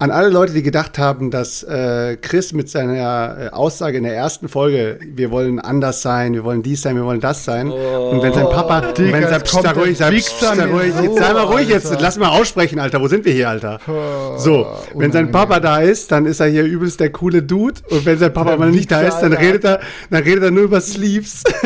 an alle Leute, die gedacht haben, dass äh, Chris mit seiner äh, Aussage in der ersten Folge, wir wollen anders sein, wir wollen dies sein, wir wollen das sein. und wenn sein Papa, wenn Digga, sein, jetzt kommt sei ruhig, sei, sei ruhig, so, jetzt sei mal ruhig jetzt, Alter. lass mal aussprechen, Alter, wo sind wir hier, Alter? So, wenn sein. Papa da ist, dann ist er hier übelst der coole Dude und wenn sein Papa mal nicht da ist, dann Alter. redet er, dann redet er nur über Sleeves.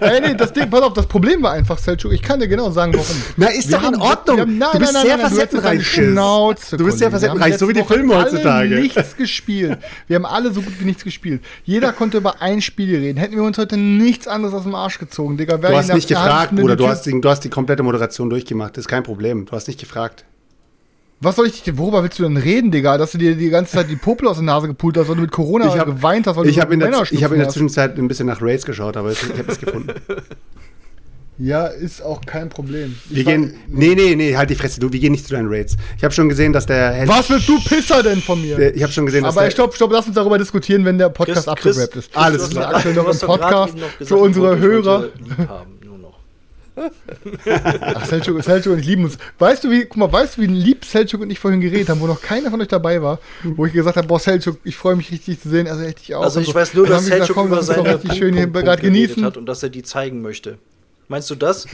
Ey, nee, das Ding, pass auf, das Problem war einfach, Selchuk, ich kann dir genau sagen, warum. Na, ist Wir doch in haben- Ordnung. wir haben- nein, du bist nein, sehr nein, nein, du hättest facettenreich. Du bist sehr Kollege. Haben reicht, so wie die Filme heutzutage. nichts gespielt. Wir haben alle so gut wie nichts gespielt. Jeder konnte über ein Spiel reden. Hätten wir uns heute nichts anderes aus dem Arsch gezogen, Digga. Du hast nicht gefragt, Bruder. Du hast, die, du hast die komplette Moderation durchgemacht. Das ist kein Problem. Du hast nicht gefragt. Was soll ich, worüber willst du denn reden, Digga? Dass du dir die ganze Zeit die Popel aus der Nase gepult hast, weil du mit Corona Ich hab- geweint hast, weil Ich du habe in, der- ich hab in der. Zwischenzeit ein bisschen nach Raids geschaut, aber ich habe es gefunden. Ja, ist auch kein Problem. Ich Wir war- gehen. Nee, nee, nee, halt die Fresse. Du, wir gehen nicht zu deinen Raids. Ich habe schon gesehen, dass der. Held- Was willst du Pisser denn von mir? Der- Ich habe schon gesehen, dass Aber der. stopp, stopp, lass uns darüber diskutieren, wenn der Podcast abgerappt ist. Chris, Alles klar. Aktuell noch im Podcast für unsere Hörer. heute lieb haben, nur noch. Ach, Selchuk, Selchuk und ich lieben uns. Weißt du, wie, guck mal, weißt du, wie lieb Selchuk und ich vorhin geredet haben, wo noch keiner von euch dabei war, wo ich gesagt habe, boah, Selchuk, ich freue mich richtig zu sehen, also echt ich auch. Also ich so. weiß nur, dass wir gesagt, Selchuk komm, über seine richtig schön hier Punkt, gerade Punkt geredet genießen. hat und dass er die zeigen möchte. Meinst du das?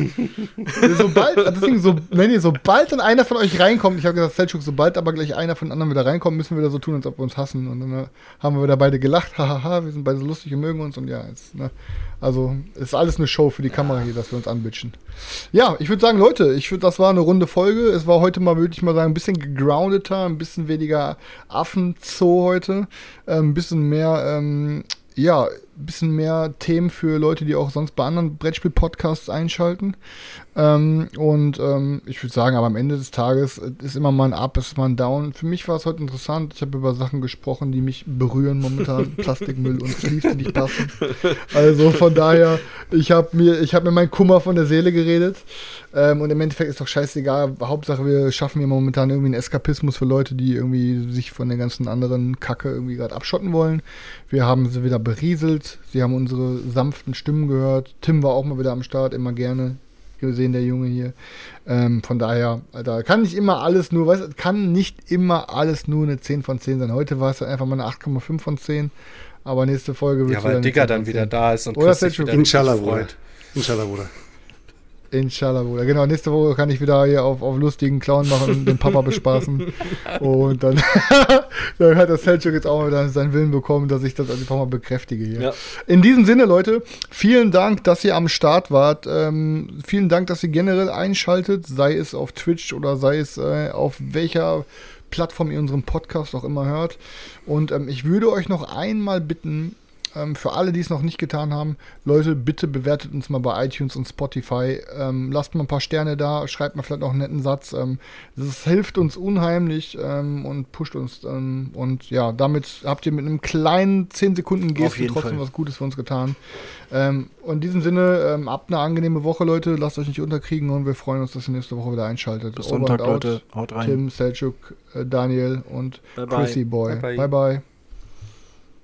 sobald, deswegen, so, wenn ihr, sobald dann einer von euch reinkommt, ich habe gesagt, Selchuk, sobald aber gleich einer von den anderen wieder reinkommt, müssen wir wieder so tun, als ob wir uns hassen. Und dann äh, haben wir wieder beide gelacht, hahaha, wir sind beide so lustig und mögen uns und ja, jetzt, ne, also ist alles eine Show für die Kamera hier, dass wir uns anbitschen. Ja, ich würde sagen, Leute, ich würde, das war eine runde Folge. Es war heute mal, würde ich mal sagen, ein bisschen gegroundeter, ein bisschen weniger Affenzoo heute, äh, ein bisschen mehr, ähm, ja, bisschen mehr Themen für Leute, die auch sonst bei anderen Brettspiel-Podcasts einschalten. Ähm, und ähm, ich würde sagen, aber am Ende des Tages äh, ist immer mal ein Up, ist mal ein Down. Für mich war es heute interessant. Ich habe über Sachen gesprochen, die mich berühren momentan. Plastikmüll und Sleeves, die nicht passen. Also von daher, ich habe mir, ich habe mir meinen Kummer von der Seele geredet. Ähm, und im Endeffekt ist doch scheißegal. Hauptsache, wir schaffen hier momentan irgendwie einen Eskapismus für Leute, die irgendwie sich von der ganzen anderen Kacke irgendwie gerade abschotten wollen. Wir haben sie wieder berieselt. Sie haben unsere sanften Stimmen gehört. Tim war auch mal wieder am Start, immer gerne gesehen, der Junge hier. Ähm, von daher, Alter, kann nicht immer alles nur, weißt kann nicht immer alles nur eine 10 von 10 sein. Heute war es einfach mal eine 8,5 von 10. Aber nächste Folge wird Ja, weil Digger dann wieder da ist und Oder Chris sich wieder Inshallah, Bruder. Inshallah, Bruder. Inshallah, Bruder. Genau, nächste Woche kann ich wieder hier auf, auf lustigen Clown machen und den Papa bespaßen. und dann, dann hat der Selchuk jetzt auch wieder seinen Willen bekommen, dass ich das einfach mal bekräftige hier. Ja. In diesem Sinne, Leute, vielen Dank, dass ihr am Start wart. Ähm, vielen Dank, dass ihr generell einschaltet, sei es auf Twitch oder sei es äh, auf welcher Plattform ihr unseren Podcast auch immer hört. Und ähm, ich würde euch noch einmal bitten, ähm, für alle, die es noch nicht getan haben, Leute, bitte bewertet uns mal bei iTunes und Spotify. Ähm, lasst mal ein paar Sterne da, schreibt mal vielleicht noch einen netten Satz. Ähm, das hilft uns unheimlich ähm, und pusht uns. Ähm, und ja, damit habt ihr mit einem kleinen 10 Sekunden jeden trotzdem Fall. was Gutes für uns getan. Ähm, und in diesem Sinne, ähm, habt eine angenehme Woche, Leute. Lasst euch nicht unterkriegen und wir freuen uns, dass ihr nächste Woche wieder einschaltet. Bis Sonntag. Leute. Haut rein. Tim, Selchuk, äh, Daniel und Bye, bye. Chrissy Boy. Bye, bye. bye. bye.